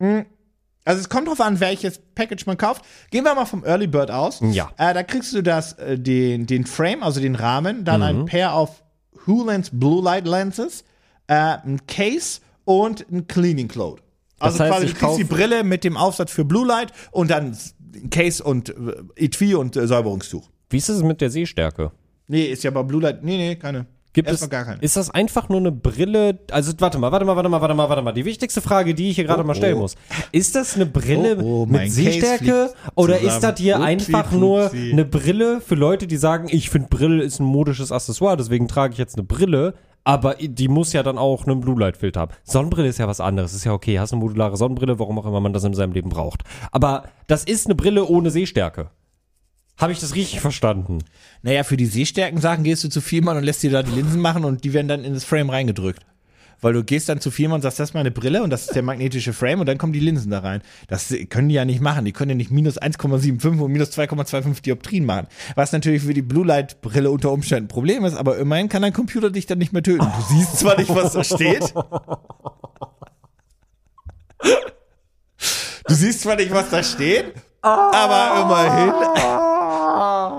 [SPEAKER 4] Also es kommt drauf an, welches Package man kauft. Gehen wir mal vom Early Bird aus.
[SPEAKER 5] Ja.
[SPEAKER 4] Äh, da kriegst du das, äh, den, den Frame, also den Rahmen, dann
[SPEAKER 5] Mhm.
[SPEAKER 4] ein Pair of Hulens Blue Light Lenses, äh, ein Case und ein Cleaning Cloth. Also
[SPEAKER 5] Das heißt,
[SPEAKER 4] quasi du kriegst die Brille mit dem Aufsatz für Blue Light und dann ein Case und äh, Etui und äh, Säuberungstuch.
[SPEAKER 5] Wie ist es mit der Sehstärke?
[SPEAKER 4] Nee, ist ja bei Blue Light. Nee, nee, keine.
[SPEAKER 5] Gibt
[SPEAKER 4] Erstmal
[SPEAKER 5] es,
[SPEAKER 4] gar keine.
[SPEAKER 5] ist das einfach nur eine Brille? Also warte mal, warte mal, warte mal, warte mal, warte mal. Die wichtigste Frage, die ich hier gerade
[SPEAKER 4] Oh,
[SPEAKER 5] mal stellen
[SPEAKER 4] oh.
[SPEAKER 5] muss. Ist das eine Brille
[SPEAKER 4] Oh, oh,
[SPEAKER 5] mit Sehstärke oder
[SPEAKER 4] zusammen.
[SPEAKER 5] ist das hier
[SPEAKER 4] Upsi,
[SPEAKER 5] einfach nur eine Brille für Leute, die sagen, ich finde Brille ist ein modisches Accessoire, deswegen trage ich jetzt eine Brille, aber die muss ja dann auch einen Blue Light Filter haben. Sonnenbrille ist ja was anderes, ist ja okay, hast eine modulare Sonnenbrille, warum auch immer man das in seinem Leben braucht. Aber das ist eine Brille ohne Sehstärke. Habe ich das richtig verstanden?
[SPEAKER 4] Naja, für die Sehstärken-Sachen gehst du zu Vielmann und lässt dir da die Linsen machen und die werden dann in das Frame reingedrückt. Weil du gehst dann zu Vielmann und sagst, das ist meine Brille und das ist der magnetische Frame und dann kommen die Linsen da rein. Das können die ja nicht machen. Die können ja nicht minus 1,75 und minus 2,25 Dioptrien machen. Was natürlich für die Blue Light Brille unter Umständen ein Problem ist, aber immerhin kann dein Computer dich dann nicht mehr töten. Du siehst zwar nicht, was da steht. Du siehst zwar nicht, was da steht, aber immerhin.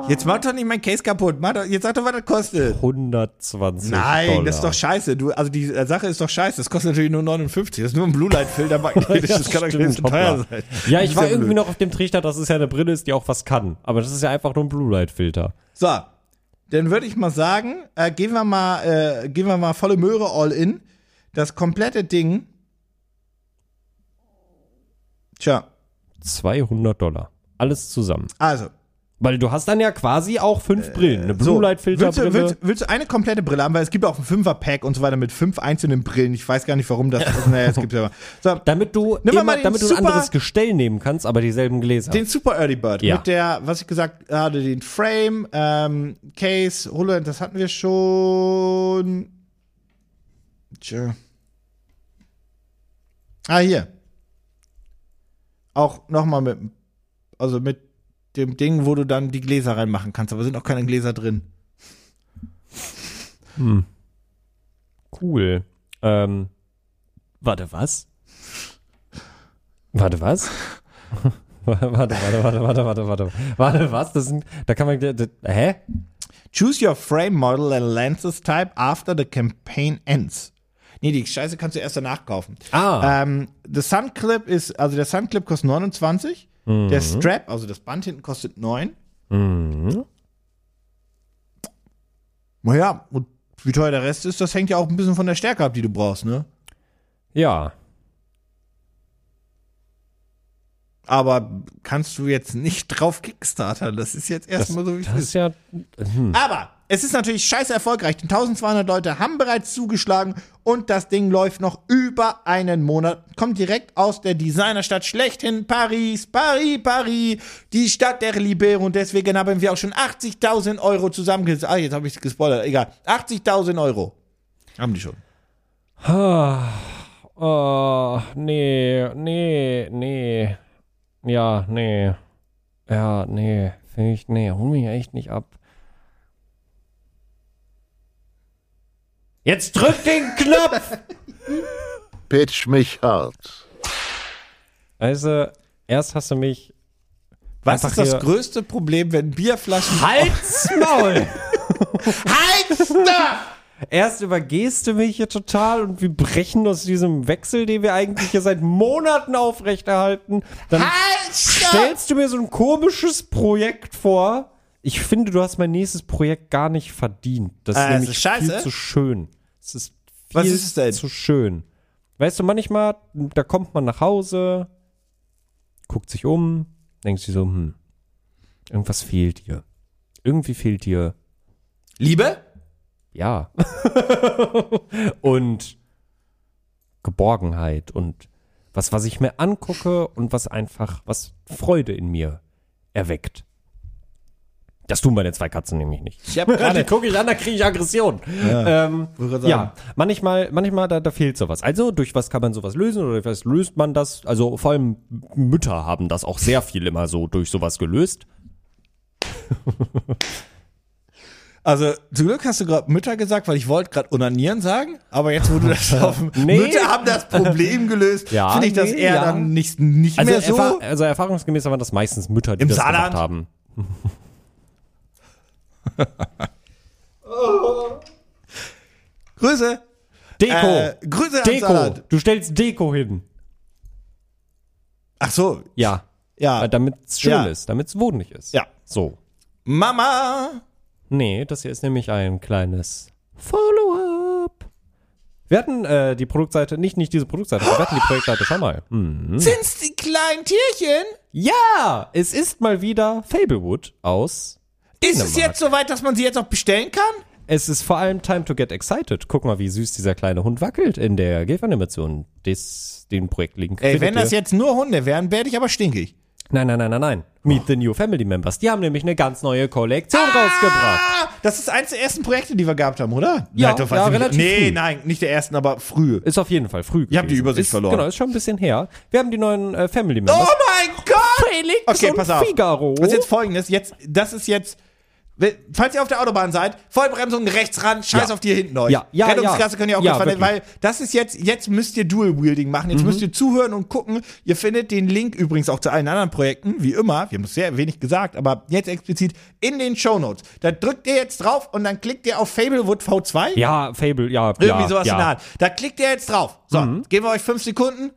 [SPEAKER 4] Jetzt mach doch nicht mein Case kaputt. Doch, jetzt sag doch, was das kostet.
[SPEAKER 5] 120
[SPEAKER 4] Nein,
[SPEAKER 5] Dollar.
[SPEAKER 4] das ist doch scheiße. Du, also die Sache ist doch scheiße. Das kostet natürlich nur 59. Das ist nur ein Blue Light Filter magnetisch. [LAUGHS] Das kann doch nicht so teuer sein.
[SPEAKER 5] Ja, ich war
[SPEAKER 4] ja
[SPEAKER 5] irgendwie
[SPEAKER 4] blöd.
[SPEAKER 5] noch auf dem Trichter, dass es ja eine Brille ist, die auch was kann. Aber das ist ja einfach nur ein Blue Light Filter.
[SPEAKER 4] So, dann würde ich mal sagen, äh, gehen wir mal, äh, gehen wir mal volle Möhre all in. Das komplette Ding. Tja,
[SPEAKER 5] 200 Dollar. Alles zusammen.
[SPEAKER 4] also.
[SPEAKER 5] Weil du hast dann ja quasi auch fünf Brillen. Eine Blue
[SPEAKER 4] So,
[SPEAKER 5] Light Filter
[SPEAKER 4] willst, du, willst, willst du eine komplette Brille haben? Weil es gibt auch ein Fünfer-Pack und so weiter mit fünf einzelnen Brillen. Ich weiß gar nicht, warum das. naja, es gibt ja. So,
[SPEAKER 5] damit du,
[SPEAKER 4] Nimm mal
[SPEAKER 5] immer,
[SPEAKER 4] den
[SPEAKER 5] damit du ein
[SPEAKER 4] super-
[SPEAKER 5] anderes Gestell nehmen kannst, aber dieselben Gläser.
[SPEAKER 4] Den Super Early Bird
[SPEAKER 5] Ja.
[SPEAKER 4] mit der, was ich gesagt hatte, den Frame, ähm, Case, HoloLens, das hatten wir schon. Tja. Ah, hier. Auch nochmal mit, also mit dem Ding, wo du dann die Gläser reinmachen kannst, aber sind auch keine Gläser drin.
[SPEAKER 5] cool. Ähm, warte, was? Warte, was? [LAUGHS] warte, warte, warte, warte, warte, warte. Warte, was? Das sind, da kann man, das, hä?
[SPEAKER 4] Choose your frame model and lenses type after the campaign ends. Nee, die Scheiße kannst du erst danach kaufen.
[SPEAKER 5] Ah.
[SPEAKER 4] Ähm, the Sun Clip ist, also der Sun Clip kostet 29. Der Strap, also das Band hinten kostet 9.
[SPEAKER 5] Mhm.
[SPEAKER 4] Naja, und wie teuer der Rest ist, das hängt ja auch ein bisschen von der Stärke ab, die du brauchst, ne?
[SPEAKER 5] Ja.
[SPEAKER 4] Aber kannst du jetzt nicht drauf Kickstarter. Das ist jetzt erstmal so, wie es
[SPEAKER 5] Das
[SPEAKER 4] ist.
[SPEAKER 5] ist ja, hm.
[SPEAKER 4] Aber es ist natürlich scheiße erfolgreich. Die 1200 Leute haben bereits zugeschlagen und das Ding läuft noch über einen Monat. Kommt direkt aus der Designerstadt schlechthin, Paris, Paris, Paris, die Stadt der Liebe. Und deswegen haben wir auch schon 80.000 Euro zusammengesetzt. Ah, jetzt habe ich gespoilert. Egal. 80.000 Euro. Haben die schon.
[SPEAKER 5] Oh, nee, nee, nee. Ja, nee. Ja, nee. Finde ich, nee, hol mich echt nicht ab. Jetzt drück den Knopf! [LAUGHS]
[SPEAKER 3] Pitch mich hart.
[SPEAKER 5] Also, erst hast du mich.
[SPEAKER 4] Was ist das größte Problem, wenn Bierflaschen.
[SPEAKER 5] Halt's Maul! [LAUGHS]
[SPEAKER 4] Halt! Stopp!
[SPEAKER 5] Erst übergehst du mich hier total und wir brechen aus diesem Wechsel, den wir eigentlich hier seit Monaten aufrechterhalten. Dann
[SPEAKER 4] Halt! Stopp!
[SPEAKER 5] stellst du mir so ein komisches Projekt vor. Ich finde, du hast mein nächstes Projekt gar nicht verdient. Das ist
[SPEAKER 4] es
[SPEAKER 5] nämlich
[SPEAKER 4] ist scheiße?
[SPEAKER 5] viel zu schön. Es ist viel
[SPEAKER 4] Was ist es denn?
[SPEAKER 5] zu schön. Weißt du, manchmal, da kommt man nach Hause, guckt sich um, denkt sich so, hm, irgendwas fehlt dir. Irgendwie fehlt dir
[SPEAKER 4] Liebe?
[SPEAKER 5] ja. [LAUGHS] und Geborgenheit und was, was ich mir angucke und was einfach, was Freude in mir erweckt. Das tun meine zwei Katzen nämlich nicht.
[SPEAKER 4] Ich habe [LAUGHS]
[SPEAKER 5] Die
[SPEAKER 4] gerade.
[SPEAKER 5] gucke ich an, da kriege ich Aggression. Ja, ähm, ja manchmal, manchmal da, da fehlt sowas. Also, durch was kann man sowas lösen oder durch was löst man das? Also, vor allem Mütter haben das auch sehr viel immer so durch sowas gelöst. [LAUGHS]
[SPEAKER 4] Also, zum Glück hast du gerade Mütter gesagt, weil ich wollte gerade unanieren sagen, aber jetzt, wo du das auf [LAUGHS]
[SPEAKER 5] Nee.
[SPEAKER 4] Mütter haben das Problem gelöst,
[SPEAKER 5] Ja,
[SPEAKER 4] finde ich das
[SPEAKER 5] nee,
[SPEAKER 4] eher
[SPEAKER 5] ja.
[SPEAKER 4] dann nicht, nicht
[SPEAKER 5] Also,
[SPEAKER 4] mehr so.
[SPEAKER 5] erfahr also erfahrungsgemäß waren das meistens Mütter, die
[SPEAKER 4] Im
[SPEAKER 5] das
[SPEAKER 4] Saarland?
[SPEAKER 5] gemacht haben.
[SPEAKER 4] Grüße.
[SPEAKER 5] Deko.
[SPEAKER 4] Äh, Grüße
[SPEAKER 5] Deko. Du stellst Deko hin.
[SPEAKER 4] Ach so,
[SPEAKER 5] Ja.
[SPEAKER 4] ja.
[SPEAKER 5] Damit es schön
[SPEAKER 4] Ja.
[SPEAKER 5] ist, damit es wohnlich ist.
[SPEAKER 4] Ja.
[SPEAKER 5] So.
[SPEAKER 4] Mama.
[SPEAKER 5] Nee, das hier ist nämlich ein kleines Follow-up. Wir hatten äh, die Produktseite, nicht, nicht diese Produktseite, wir hatten die Projektseite schon mal. Hm.
[SPEAKER 4] Sind's die kleinen Tierchen?
[SPEAKER 5] Ja, es ist mal wieder Fablewood aus.
[SPEAKER 4] Ist es jetzt soweit, dass man sie jetzt auch bestellen kann?
[SPEAKER 5] Es ist vor allem Time to Get Excited. Guck mal, wie süß dieser kleine Hund wackelt in der GIF-Animation. Den Projektlink.
[SPEAKER 4] Ey,
[SPEAKER 5] findet
[SPEAKER 4] wenn das
[SPEAKER 5] ihr.
[SPEAKER 4] jetzt nur Hunde wären, werde ich aber stinkig.
[SPEAKER 5] Nein, nein, nein, nein, nein. Meet the New Family Members. Die haben nämlich eine ganz neue Kollektion rausgebracht.
[SPEAKER 4] Ah, das ist eins der ersten Projekte, die wir gehabt haben, oder?
[SPEAKER 5] Ja,
[SPEAKER 4] doch,
[SPEAKER 5] ja, relativ
[SPEAKER 4] Nee,
[SPEAKER 5] früh.
[SPEAKER 4] nein, nicht der ersten, aber früh.
[SPEAKER 5] Ist auf jeden Fall früh.
[SPEAKER 4] Ich hab die. Übersicht
[SPEAKER 5] ist,
[SPEAKER 4] verloren.
[SPEAKER 5] Genau, ist schon ein bisschen her. Wir haben die neuen äh, Family
[SPEAKER 4] Oh
[SPEAKER 5] Members.
[SPEAKER 4] mein Gott!
[SPEAKER 5] Felix
[SPEAKER 4] Okay,
[SPEAKER 5] und
[SPEAKER 4] pass auf.
[SPEAKER 5] Figaro.
[SPEAKER 4] Das ist jetzt folgendes, jetzt, das ist jetzt, falls ihr auf der Autobahn seid, Vollbremsung rechts ran, scheiß
[SPEAKER 5] Ja.
[SPEAKER 4] auf die hinten euch.
[SPEAKER 5] Ja, ja,
[SPEAKER 4] Rettungsklasse
[SPEAKER 5] ja.
[SPEAKER 4] könnt ihr auch
[SPEAKER 5] Ja,
[SPEAKER 4] kurz vernehmen, weil das ist jetzt, jetzt müsst ihr Dual-Wielding machen,
[SPEAKER 5] Mhm.
[SPEAKER 4] jetzt müsst ihr zuhören und gucken. Ihr findet den Link übrigens auch zu allen anderen Projekten, wie immer, wir haben es sehr wenig gesagt, aber jetzt explizit in den Shownotes. Da drückt ihr jetzt drauf und dann klickt ihr auf Fablewood V2.
[SPEAKER 5] Ja, Fable, ja.
[SPEAKER 4] Irgendwie
[SPEAKER 5] ja,
[SPEAKER 4] sowas
[SPEAKER 5] ja.
[SPEAKER 4] in der Art. Da klickt ihr jetzt drauf. So,
[SPEAKER 5] Mhm.
[SPEAKER 4] geben wir euch fünf Sekunden.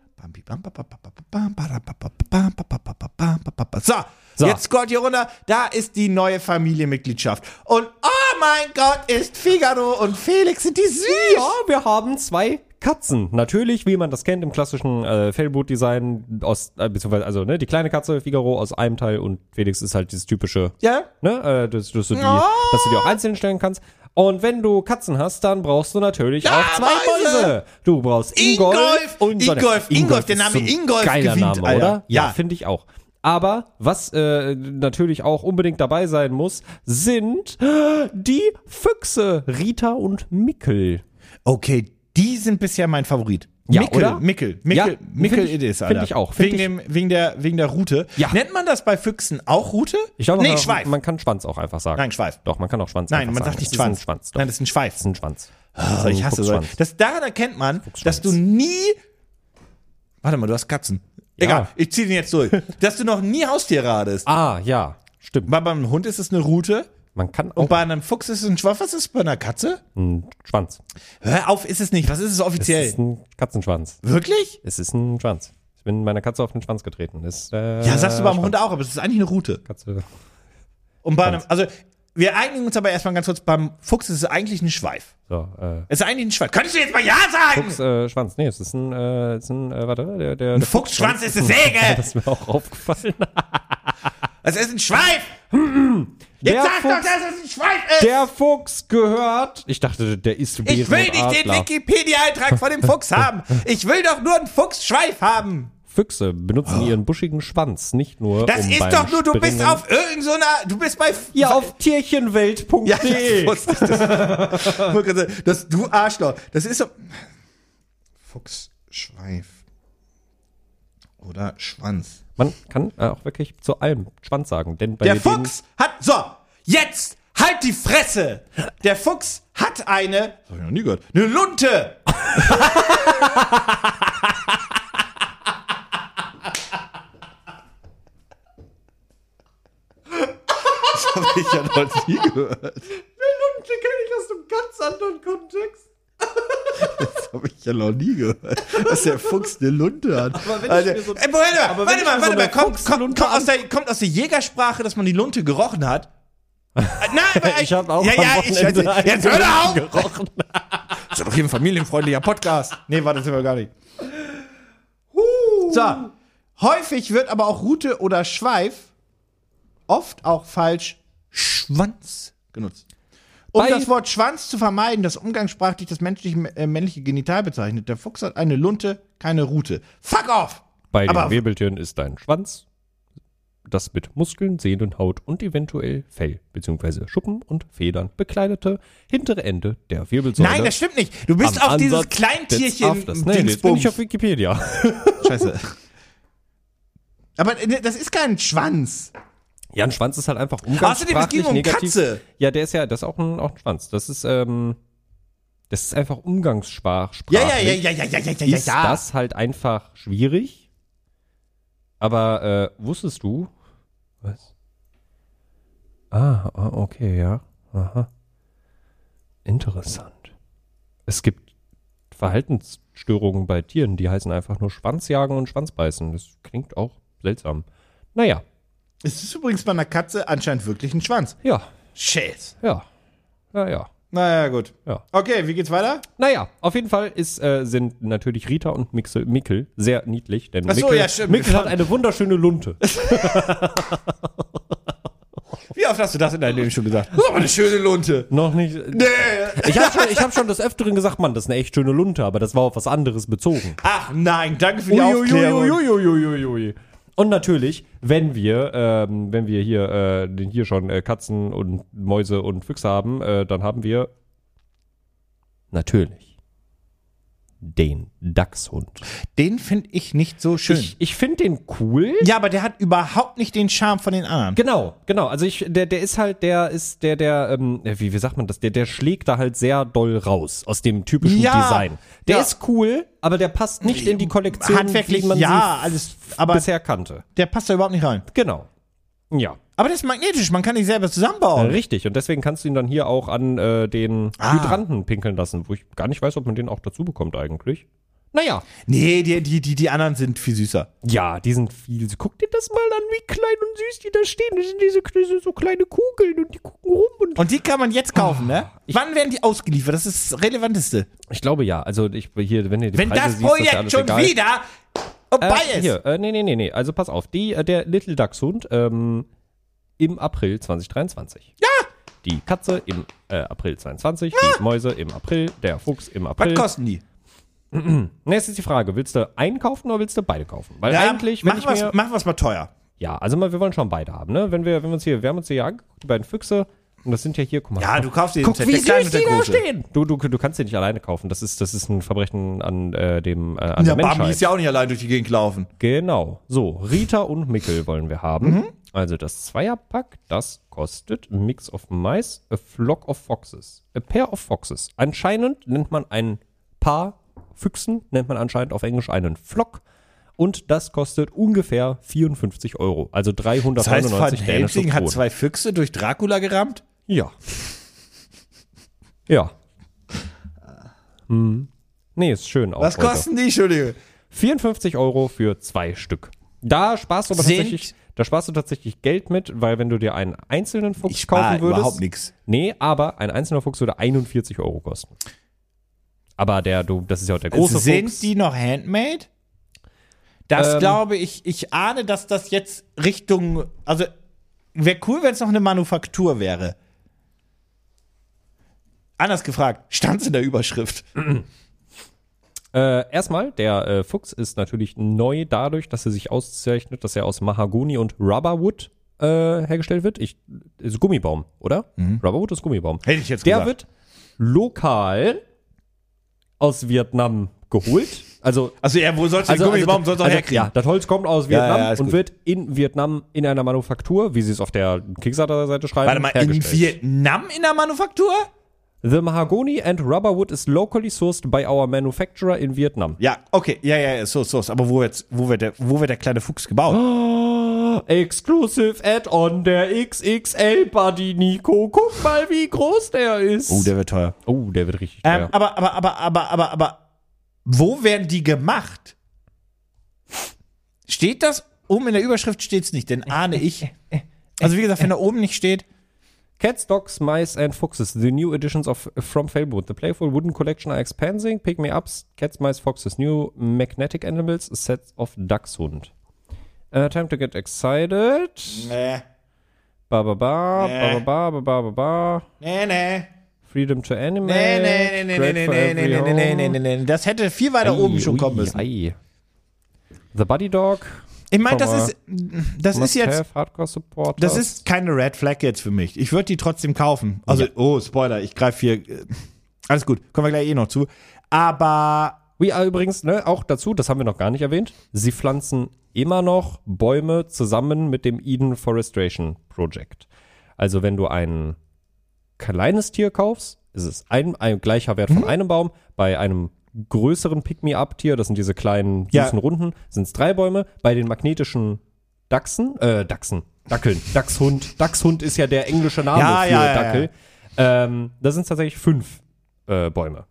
[SPEAKER 4] So,
[SPEAKER 5] So.
[SPEAKER 4] jetzt scrollt ihr runter. Da ist die neue Familienmitgliedschaft. Und oh mein Gott, ist Figaro und Felix sind die süß.
[SPEAKER 5] Ja, wir haben zwei Katzen. Natürlich, wie man das kennt im klassischen äh, Fellboot-Design aus, äh, beziehungsweise, also, ne, die kleine Katze, Figaro aus einem Teil und Felix ist halt dieses typische,
[SPEAKER 4] Ja?
[SPEAKER 5] ne, äh, dass, dass, du die,
[SPEAKER 4] Oh.
[SPEAKER 5] dass du die auch einzeln stellen kannst. Und wenn du Katzen hast, dann brauchst du natürlich
[SPEAKER 4] Ja,
[SPEAKER 5] auch zwei
[SPEAKER 4] Mäuse.
[SPEAKER 5] Mäuse. Du brauchst Ingolf,
[SPEAKER 4] Ingolf.
[SPEAKER 5] und Sonne.
[SPEAKER 4] Ingolf, Ingolf, der
[SPEAKER 5] ist
[SPEAKER 4] Name Ingolf
[SPEAKER 5] Geiler
[SPEAKER 4] gewinnt,
[SPEAKER 5] Name,
[SPEAKER 4] Alter.
[SPEAKER 5] oder? Ja,
[SPEAKER 4] Ja.
[SPEAKER 5] finde ich auch. Aber was äh, natürlich auch unbedingt dabei sein muss, sind die Füchse Rita und Mickel.
[SPEAKER 4] Okay, die sind bisher mein Favorit.
[SPEAKER 5] Ja,
[SPEAKER 4] Mickel,
[SPEAKER 5] oder?
[SPEAKER 4] Mickel,
[SPEAKER 5] Ja,
[SPEAKER 4] Mickel, Mickel
[SPEAKER 5] find ich-
[SPEAKER 4] it is, Alter.
[SPEAKER 5] ich auch, find
[SPEAKER 4] Wegen,
[SPEAKER 5] ich-
[SPEAKER 4] dem, wegen, der, wegen der Route.
[SPEAKER 5] Ja.
[SPEAKER 4] Nennt man das bei Füchsen auch Route?
[SPEAKER 5] Ich glaube,
[SPEAKER 4] nee,
[SPEAKER 5] man,
[SPEAKER 4] Schweif.
[SPEAKER 5] man kann Schwanz auch einfach sagen.
[SPEAKER 4] Nein, Schweif.
[SPEAKER 5] Doch, man kann auch Schwanz
[SPEAKER 4] Nein, man
[SPEAKER 5] sagen.
[SPEAKER 4] sagt nicht Schwanz.
[SPEAKER 5] Schwanz.
[SPEAKER 4] Nein, das ist ein Schweif.
[SPEAKER 5] Das ist ein Schwanz.
[SPEAKER 4] Oh, ich hasse so. Das, daran erkennt man, dass du nie. Warte mal, du hast Katzen.
[SPEAKER 5] Ja.
[SPEAKER 4] Egal, ich zieh den jetzt durch. [LAUGHS] dass du noch nie Haustiere hattest.
[SPEAKER 5] Ah, ja, stimmt.
[SPEAKER 4] Weil beim Hund ist es eine Route
[SPEAKER 5] Man kann
[SPEAKER 4] und
[SPEAKER 5] auch
[SPEAKER 4] bei einem Fuchs ist es ein Schweif. Was ist bei einer Katze?
[SPEAKER 5] einen Schwanz.
[SPEAKER 4] Hör auf, ist es nicht. Was ist es
[SPEAKER 5] Es
[SPEAKER 4] offiziell?
[SPEAKER 5] ist ein Katzenschwanz.
[SPEAKER 4] Wirklich?
[SPEAKER 5] Es ist ein Schwanz. Ich bin meiner Katze auf den Schwanz getreten. Das ist, äh,
[SPEAKER 4] Ja, sagst du beim
[SPEAKER 5] Schwanz.
[SPEAKER 4] Hund auch, aber es ist eigentlich eine Route.
[SPEAKER 5] Katze.
[SPEAKER 4] Und bei einem, also, wir einigen uns aber erstmal ganz kurz, beim Fuchs ist es eigentlich ein Schweif.
[SPEAKER 5] So, äh,
[SPEAKER 4] Es ist eigentlich ein Schweif. Könntest du jetzt mal Ja sagen?
[SPEAKER 5] Fuchs, äh, Schwanz. Nee, es ist ein, äh, es ist ein, äh, warte, der, der,
[SPEAKER 4] ein
[SPEAKER 5] der
[SPEAKER 4] Fuchsschwanz ist eine Säge. [LAUGHS]
[SPEAKER 5] Das ist mir auch aufgefallen. [LAUGHS]
[SPEAKER 4] Es ist ein Schweif. [LAUGHS] Jetzt
[SPEAKER 5] Der
[SPEAKER 4] sag doch,
[SPEAKER 5] Fuchs-
[SPEAKER 4] dass es ein Schweif ist.
[SPEAKER 5] Der Fuchs gehört. Ich dachte, der ist
[SPEAKER 4] Ich will nicht den Wikipedia-Eintrag von dem Fuchs haben. Ich will doch nur einen Fuchsschweif haben.
[SPEAKER 5] Füchse benutzen ihren buschigen Schwanz nicht nur
[SPEAKER 4] Oh. Das
[SPEAKER 5] um
[SPEAKER 4] ist doch nur, du bist
[SPEAKER 5] Springen-
[SPEAKER 4] auf irgendeiner, so du bist bei...
[SPEAKER 5] ja auf tierchenwelt.de.
[SPEAKER 4] Ja, das wusste ich. Das, das, du Arschloch. Das ist so... Fuchsschweif. Oder Schwanz.
[SPEAKER 5] Man kann äh, auch wirklich zu allem Schwanz sagen, denn bei
[SPEAKER 4] Der Fuchs hat... So, jetzt halt die Fresse. Der Fuchs hat eine... Das hab ich noch nie gehört. Eine Lunte. [LAUGHS] Das habe ich ja noch nie gehört.
[SPEAKER 5] Lunte kenne ich aus einem ganz anderen Kontext.
[SPEAKER 4] Das habe ich ja noch nie gehört, dass der Fuchs eine Lunte hat.
[SPEAKER 5] wenn ich
[SPEAKER 4] Alter,
[SPEAKER 5] mir so-
[SPEAKER 4] ey, warte mal, warte mal,
[SPEAKER 5] mir so
[SPEAKER 4] warte mal, kommt, kommt, kommt, aus der, kommt aus der Jägersprache, dass man die Lunte gerochen hat? Äh, Nein, aber
[SPEAKER 5] Ich habe auch
[SPEAKER 4] ja, ja, ich, jetzt, jetzt hör doch auf!
[SPEAKER 5] gerochen.
[SPEAKER 4] Das ist doch hier ein familienfreundlicher Podcast. Nee, warte, das sind wir gar nicht. So, häufig wird aber auch Rute oder Schweif oft auch falsch Schwanz genutzt. Um das Wort Schwanz zu vermeiden, das umgangssprachlich das menschliche, äh, männliche Genital bezeichnet. Der Fuchs hat eine Lunte, keine Rute. Fuck off!
[SPEAKER 5] Bei
[SPEAKER 4] Aber-
[SPEAKER 5] den Wirbeltieren ist ein Schwanz, das mit Muskeln, Sehnen, Haut und eventuell Fell bzw. Schuppen und Federn bekleidete hintere Ende der Wirbelsäule.
[SPEAKER 4] Nein, das stimmt nicht. Du bist auf dieses
[SPEAKER 5] Ansatz
[SPEAKER 4] Kleintierchen.
[SPEAKER 5] Nee, jetzt bin ich auf Wikipedia.
[SPEAKER 4] Scheiße. Aber äh, das ist kein Schwanz.
[SPEAKER 5] Ja, ein Schwanz ist halt einfach
[SPEAKER 4] Außerdem,
[SPEAKER 5] umgangssprachlich
[SPEAKER 4] um
[SPEAKER 5] negativ.
[SPEAKER 4] Katze.
[SPEAKER 5] Ja, der ist ja, das ist auch ein, auch ein Schwanz. Das ist, ähm, das ist einfach umgangssprachlich.
[SPEAKER 4] Ja, ja, ja, ja, ja, ja, ja, ja,
[SPEAKER 5] ist
[SPEAKER 4] ja.
[SPEAKER 5] das halt einfach schwierig. Aber äh, wusstest du? Was? Ah, ah, okay, ja. Aha. Interessant. Es gibt Verhaltensstörungen bei Tieren, die heißen einfach nur Schwanzjagen und Schwanzbeißen. Das klingt auch seltsam. Naja,
[SPEAKER 4] Es ist übrigens bei einer Katze anscheinend wirklich ein Schwanz.
[SPEAKER 5] ja,
[SPEAKER 4] Shit.
[SPEAKER 5] ja. Ja, ja.
[SPEAKER 4] Naja, gut.
[SPEAKER 5] Ja.
[SPEAKER 4] Okay, wie geht's weiter?
[SPEAKER 5] Naja, auf jeden Fall ist, äh, sind natürlich Rita und Mixel, Mickel sehr niedlich, denn
[SPEAKER 4] Ach so,
[SPEAKER 5] Mickel,
[SPEAKER 4] ja, stimmt.
[SPEAKER 5] Mickel hat eine wunderschöne Lunte. [LAUGHS]
[SPEAKER 4] Wie oft hast du das in deinem Leben schon gesagt? Aber eine schöne Lunte.
[SPEAKER 5] Noch nicht.
[SPEAKER 4] Nee.
[SPEAKER 5] Ich habe schon, ich hab schon des Öfteren gesagt, Mann, das ist eine echt schöne Lunte, aber das war auf was anderes bezogen.
[SPEAKER 4] Ach nein, danke für die Aufklärung.
[SPEAKER 5] Uiuiuiuiui. Und natürlich, wenn wir, ähm, wenn wir hier, äh, hier schon äh, Katzen und Mäuse und Füchse haben, äh, dann haben wir natürlich den Dachshund.
[SPEAKER 4] Den finde ich nicht so schön.
[SPEAKER 5] Ich, ich finde den cool.
[SPEAKER 4] ja, aber der hat überhaupt nicht den Charme von den anderen.
[SPEAKER 5] Genau, genau. Also ich, der, der ist halt, der ist, der, der, ähm, wie, wie sagt man das? Der, der schlägt da halt sehr doll raus aus dem typischen
[SPEAKER 4] Ja,
[SPEAKER 5] Design. Der
[SPEAKER 4] ja.
[SPEAKER 5] ist cool, aber der passt nicht in die Kollektion,
[SPEAKER 4] Handwerklich,
[SPEAKER 5] wie man
[SPEAKER 4] ja, alles, aber
[SPEAKER 5] bisher kannte.
[SPEAKER 4] der passt da überhaupt nicht rein.
[SPEAKER 5] Genau. Ja.
[SPEAKER 4] Aber der ist magnetisch, man kann ihn selber zusammenbauen.
[SPEAKER 5] Richtig. Und deswegen kannst du ihn dann hier auch an äh, den
[SPEAKER 4] Ah.
[SPEAKER 5] Hydranten pinkeln lassen, wo ich gar nicht weiß, ob man den auch dazu bekommt eigentlich. Naja.
[SPEAKER 4] Nee, die, die, die, die anderen sind viel süßer.
[SPEAKER 5] Ja, die sind viel. Guck dir das mal an, wie klein und süß die da stehen. Das sind diese, diese so kleine Kugeln und die gucken rum und
[SPEAKER 4] Und die kann man jetzt kaufen, ne? Wann werden die ausgeliefert? Das ist das Relevanteste.
[SPEAKER 5] Ich glaube ja. Also ich hier, wenn ihr die
[SPEAKER 4] Wenn
[SPEAKER 5] Preise
[SPEAKER 4] das
[SPEAKER 5] siehst, ist ja
[SPEAKER 4] Projekt
[SPEAKER 5] alles
[SPEAKER 4] schon
[SPEAKER 5] egal.
[SPEAKER 4] wieder vorbei
[SPEAKER 5] äh,
[SPEAKER 4] ist.
[SPEAKER 5] Hier, äh, nee, nee, nee, nee. Also pass auf. Die, äh, der Little Dachshund ähm, im April 2023. Ja! Die Katze im äh, April 22, die Mäuse im April, der Fuchs im
[SPEAKER 4] Was
[SPEAKER 5] April.
[SPEAKER 4] kosten die? [CLEARS THROAT]
[SPEAKER 5] Jetzt ist die Frage, willst du einen kaufen oder willst du beide kaufen? Weil
[SPEAKER 4] Ja,
[SPEAKER 5] eigentlich, wenn
[SPEAKER 4] machen
[SPEAKER 5] ich
[SPEAKER 4] wir's-
[SPEAKER 5] mir,
[SPEAKER 4] machen wir es mal teuer.
[SPEAKER 5] ja, also mal, wir wollen schon beide haben, ne? Wenn wir, wenn wir uns hier, wir haben uns hier angeguckt, die beiden Füchse, und das sind ja hier, guck mal.
[SPEAKER 4] Ja, du kaufst den
[SPEAKER 5] guck, wie
[SPEAKER 4] der
[SPEAKER 5] süß die da stehen. Du, du, du kannst den nicht alleine kaufen. Das ist, das ist ein Verbrechen an äh, dem, äh, an
[SPEAKER 4] Ja,
[SPEAKER 5] der
[SPEAKER 4] Bambi
[SPEAKER 5] Menschheit.
[SPEAKER 4] ist ja auch nicht allein durch die Gegend laufen.
[SPEAKER 5] Genau. So, Rita und Mickel wollen wir haben.
[SPEAKER 4] Mhm.
[SPEAKER 5] Also das Zweierpack, das kostet a Mix of Mice, a Flock of Foxes, a Pair of Foxes. Anscheinend nennt man ein Paar Füchsen, nennt man anscheinend auf Englisch einen Flock. Und das kostet ungefähr 54 Euro. Also
[SPEAKER 4] Das heißt,
[SPEAKER 5] 399
[SPEAKER 4] Van
[SPEAKER 5] dänische
[SPEAKER 4] Helsing hat zwei Füchse durch Dracula gerammt?
[SPEAKER 5] Ja. Ja. Hm. Nee, ist schön
[SPEAKER 4] Was kosten die, Entschuldige?
[SPEAKER 5] 54 Euro für zwei Stück. Da sparst du aber
[SPEAKER 4] Sind-
[SPEAKER 5] tatsächlich, da sparst du tatsächlich Geld mit, weil wenn du dir einen einzelnen Fuchs
[SPEAKER 4] Ich
[SPEAKER 5] kaufen würdest.
[SPEAKER 4] überhaupt nichts.
[SPEAKER 5] Nee, aber ein einzelner Fuchs würde 41 Euro kosten. Aber der, du, das ist ja auch der große
[SPEAKER 4] Sind
[SPEAKER 5] Fuchs.
[SPEAKER 4] die noch handmade? Das
[SPEAKER 5] Ähm.
[SPEAKER 4] glaube ich, ich ahne, dass das jetzt Richtung, also wäre cool, wenn es noch eine Manufaktur wäre. Anders gefragt, stand in der Überschrift. [CLEARS THROAT]
[SPEAKER 5] Äh, erstmal, der äh, Fuchs ist natürlich neu dadurch, dass er sich auszeichnet, dass er aus Mahagoni und Rubberwood äh, hergestellt wird. Ich, ist Gummibaum, oder? Rubberwood ist Gummibaum.
[SPEAKER 4] Hätte ich jetzt
[SPEAKER 5] Der
[SPEAKER 4] gesagt.
[SPEAKER 5] wird lokal aus Vietnam geholt. Also
[SPEAKER 4] Also ja, wo sollst du den Gummibaum sonst auch
[SPEAKER 5] also,
[SPEAKER 4] herkriegen?
[SPEAKER 5] Ja, das Holz kommt aus
[SPEAKER 4] Ja,
[SPEAKER 5] Vietnam
[SPEAKER 4] ja, ist
[SPEAKER 5] und
[SPEAKER 4] gut.
[SPEAKER 5] wird in Vietnam in einer Manufaktur, wie sie es auf der Kickstarter-Seite schreiben,
[SPEAKER 4] Warte mal, in. Vietnam in der Manufaktur?
[SPEAKER 5] The mahogany and rubber wood is locally sourced by our manufacturer in Vietnam.
[SPEAKER 4] Ja, okay, ja, ja, ja, so, so, aber wo, jetzt, wo, wird der, wo wird der kleine Fuchs gebaut? [GASPS]
[SPEAKER 5] Exclusive Add-on der XXL Buddy Nico. Guck mal, wie groß der ist.
[SPEAKER 4] Oh, der wird teuer.
[SPEAKER 5] oh, der wird richtig
[SPEAKER 4] Ähm,
[SPEAKER 5] teuer.
[SPEAKER 4] aber, aber, aber, aber, aber, aber, wo werden die gemacht? Steht das? Oben in der Überschrift steht es nicht, denn ahne ich. [LAUGHS] Also wie gesagt, wenn da oben nicht steht,
[SPEAKER 5] Cats, Dogs, Mice and Foxes. The new editions of From Fablewood. The playful wooden collection are expanding. Pick me ups. Cats, Mice, Foxes. New magnetic animals. Sets of Dachshund. Uh, time to get excited.
[SPEAKER 4] nee,
[SPEAKER 5] Ba ba ba
[SPEAKER 4] Nee.
[SPEAKER 5] ba ba ba ba ba ba.
[SPEAKER 4] nee, nee,
[SPEAKER 5] Freedom to animate.
[SPEAKER 4] nee, nee, nee, nee,
[SPEAKER 5] Great
[SPEAKER 4] nee,
[SPEAKER 5] for
[SPEAKER 4] nee, nee,
[SPEAKER 5] every
[SPEAKER 4] nee, nee,
[SPEAKER 5] home.
[SPEAKER 4] nee, nee, nee, das hätte viel weiter oben schon kommen müssen.
[SPEAKER 5] Ei. The Buddy Dog.
[SPEAKER 4] Ich meine, das ist, das ist jetzt, das ist keine Red Flag jetzt für mich. Ich würde die trotzdem kaufen. Also, oh, Spoiler, ich greife hier, äh, alles gut, kommen wir gleich eh noch zu. Aber
[SPEAKER 5] We are übrigens, ne, auch dazu, das haben wir noch gar nicht erwähnt. Sie pflanzen immer noch Bäume zusammen mit dem Eden Forestation Project. Also wenn du ein kleines Tier kaufst, ist es ein, ein gleicher Wert
[SPEAKER 4] Mhm.
[SPEAKER 5] von einem Baum. Bei einem größeren Pick-me-up-Tier, das sind diese kleinen
[SPEAKER 4] Ja.
[SPEAKER 5] süßen Runden, sind es drei Bäume. Bei den magnetischen Dachsen, äh, Dachsen, Dackeln, [LAUGHS] Dachshund. Dachshund ist ja der englische Name
[SPEAKER 4] Ja,
[SPEAKER 5] für
[SPEAKER 4] ja, ja,
[SPEAKER 5] Dackel. Ähm, da sind es tatsächlich fünf äh, Bäume.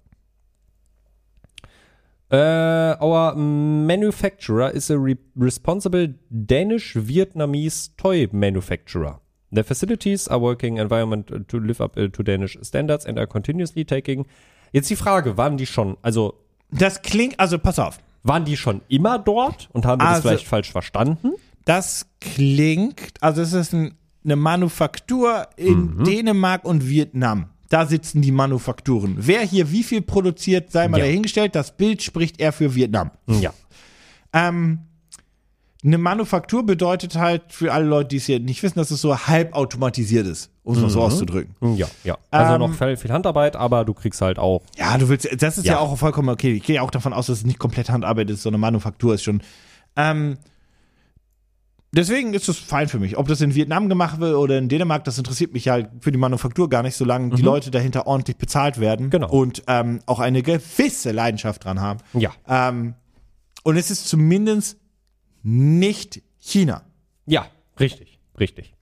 [SPEAKER 5] Uh, our manufacturer is a re responsible Danish-Vietnamese toy manufacturer. The facilities are working environment to live up uh, to Danish standards and are continuously taking. Jetzt die Frage, waren die schon, also
[SPEAKER 4] Das klingt, also pass auf.
[SPEAKER 5] waren die schon immer dort und haben wir das
[SPEAKER 4] Also-
[SPEAKER 5] vielleicht falsch verstanden?
[SPEAKER 4] Das klingt, also es ist ein, eine Manufaktur in Dänemark und Vietnam. Da sitzen die Manufakturen. Wer hier wie viel produziert, sei mal
[SPEAKER 5] Ja.
[SPEAKER 4] dahingestellt. Das Bild spricht eher für Vietnam.
[SPEAKER 5] Ja.
[SPEAKER 4] Ähm, eine Manufaktur bedeutet halt für alle Leute, die es hier nicht wissen, dass es so halb automatisiert ist, um es mal so auszudrücken.
[SPEAKER 5] Ja, ja. Also
[SPEAKER 4] Ähm,
[SPEAKER 5] noch viel, viel Handarbeit, aber du kriegst halt auch.
[SPEAKER 4] Ja, du willst, das ist ja,
[SPEAKER 5] Ja.
[SPEAKER 4] auch vollkommen okay. Ich gehe ja auch davon aus, dass es nicht komplett Handarbeit ist, sondern Manufaktur ist schon. Ähm, deswegen ist es fein für mich. Ob das in Vietnam gemacht wird oder in Dänemark, das interessiert mich halt für die Manufaktur gar nicht, solange die Leute dahinter ordentlich bezahlt werden
[SPEAKER 5] Genau.
[SPEAKER 4] und ähm, auch eine gewisse Leidenschaft dran haben.
[SPEAKER 5] Ja.
[SPEAKER 4] Ähm, und es ist zumindest nicht China.
[SPEAKER 5] Ja, richtig, richtig.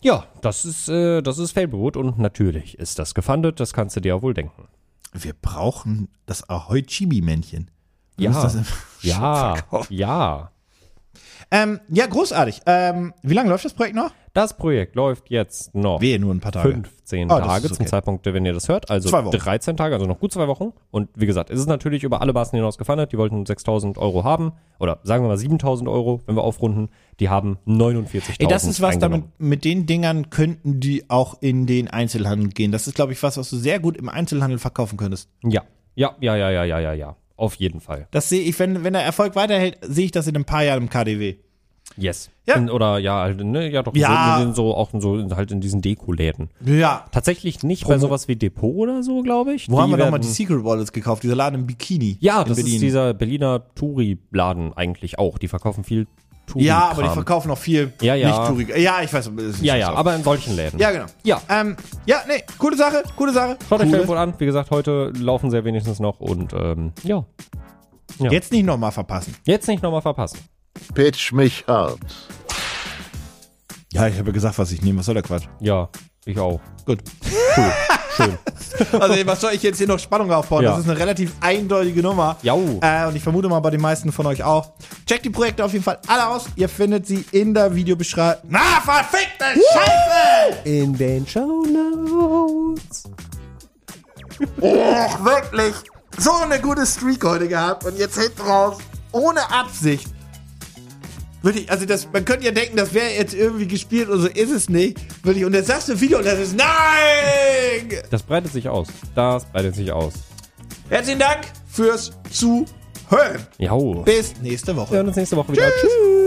[SPEAKER 5] Ja, das ist, äh, das ist Fablewood und natürlich ist das gefundet, das kannst du dir ja wohl denken.
[SPEAKER 4] Wir brauchen das Ahoy Chibi-Männchen.
[SPEAKER 5] Ja. [LAUGHS] Ja, ja.
[SPEAKER 4] Ähm, ja, großartig. Ähm, wie lange läuft das Projekt noch?
[SPEAKER 5] Das Projekt läuft jetzt noch
[SPEAKER 4] Wehe, nur ein paar Tage.
[SPEAKER 5] 15
[SPEAKER 4] Oh, das
[SPEAKER 5] Tage
[SPEAKER 4] ist
[SPEAKER 5] zum
[SPEAKER 4] okay.
[SPEAKER 5] Zeitpunkt, wenn ihr das hört. Also
[SPEAKER 4] Zwei Wochen.
[SPEAKER 5] 13 Tage, also noch gut zwei Wochen. Und wie gesagt, es ist natürlich über alle Maßen hinaus gefundet. Die wollten 6000 Euro haben. Oder sagen wir mal 7000 Euro, wenn wir aufrunden. Die haben 49.000
[SPEAKER 4] Ey, das ist was, damit, mit den Dingern könnten die auch in den Einzelhandel gehen. Das ist, glaube ich, was, was du sehr gut im Einzelhandel verkaufen könntest.
[SPEAKER 5] Ja, ja, ja, ja, ja, ja, ja, ja. Auf jeden Fall.
[SPEAKER 4] Das sehe ich, wenn, wenn der Erfolg weiterhält, sehe ich das in ein paar Jahren im KDW.
[SPEAKER 5] Yes.
[SPEAKER 4] Ja.
[SPEAKER 5] In, oder ja, halt, ne, ja doch,
[SPEAKER 4] Ja.
[SPEAKER 5] So, so auch so halt in diesen Dekoläden.
[SPEAKER 4] Ja.
[SPEAKER 5] Tatsächlich nicht bei
[SPEAKER 4] Promo-
[SPEAKER 5] sowas wie Depot oder so, glaube ich.
[SPEAKER 4] Wo haben wir doch mal
[SPEAKER 5] werden-
[SPEAKER 4] die Secret Wallets gekauft? Dieser Laden im Bikini.
[SPEAKER 5] Ja, das
[SPEAKER 4] Berlin.
[SPEAKER 5] ist dieser Berliner Touri-Laden eigentlich auch. Die verkaufen viel Touri.
[SPEAKER 4] Ja, aber die verkaufen auch viel
[SPEAKER 5] Ja, ja.
[SPEAKER 4] nicht Tourig. Ja, ich weiß.
[SPEAKER 5] Ja, ja,
[SPEAKER 4] so.
[SPEAKER 5] aber in solchen Läden.
[SPEAKER 4] Ja, genau.
[SPEAKER 5] Ja.
[SPEAKER 4] Ähm, ja, nee, coole Sache, coole Sache.
[SPEAKER 5] Schaut euch
[SPEAKER 4] Coole.
[SPEAKER 5] Telefon an. Wie gesagt, heute laufen sie ja wenigstens noch und ähm, ja. ja.
[SPEAKER 4] Jetzt nicht nochmal verpassen.
[SPEAKER 5] Jetzt nicht nochmal verpassen.
[SPEAKER 3] Pitch mich hart.
[SPEAKER 4] Ja, ich habe ja gesagt, was ich nehme. Was soll der Quatsch?
[SPEAKER 5] Ja, ich auch.
[SPEAKER 4] Gut.
[SPEAKER 5] Cool. Schön. [LAUGHS]
[SPEAKER 4] Also, was soll ich jetzt hier noch Spannung aufbauen?
[SPEAKER 5] Ja.
[SPEAKER 4] Das ist eine relativ eindeutige Nummer.
[SPEAKER 5] Jau.
[SPEAKER 4] Äh, und ich vermute mal bei den meisten von euch auch. Checkt die Projekte auf jeden Fall alle aus. Ihr findet sie in der Videobeschreibung. Na, verfickte Scheiße!
[SPEAKER 5] In den Show Notes. [LAUGHS]
[SPEAKER 4] Oh, wirklich. So eine gute Streak heute gehabt. Und jetzt hinten raus. Ohne Absicht. Wirklich, also das, man könnte ja denken, das wäre jetzt irgendwie gespielt und so ist es nicht. Wirklich, und jetzt sagst du Video und das ist NEIN!
[SPEAKER 5] Das breitet sich aus. Das breitet sich aus.
[SPEAKER 4] Herzlichen Dank fürs Zuhören.
[SPEAKER 5] Jau.
[SPEAKER 4] Bis nächste
[SPEAKER 5] Wir
[SPEAKER 4] Woche.
[SPEAKER 5] hören uns nächste Woche wieder. Tschüss.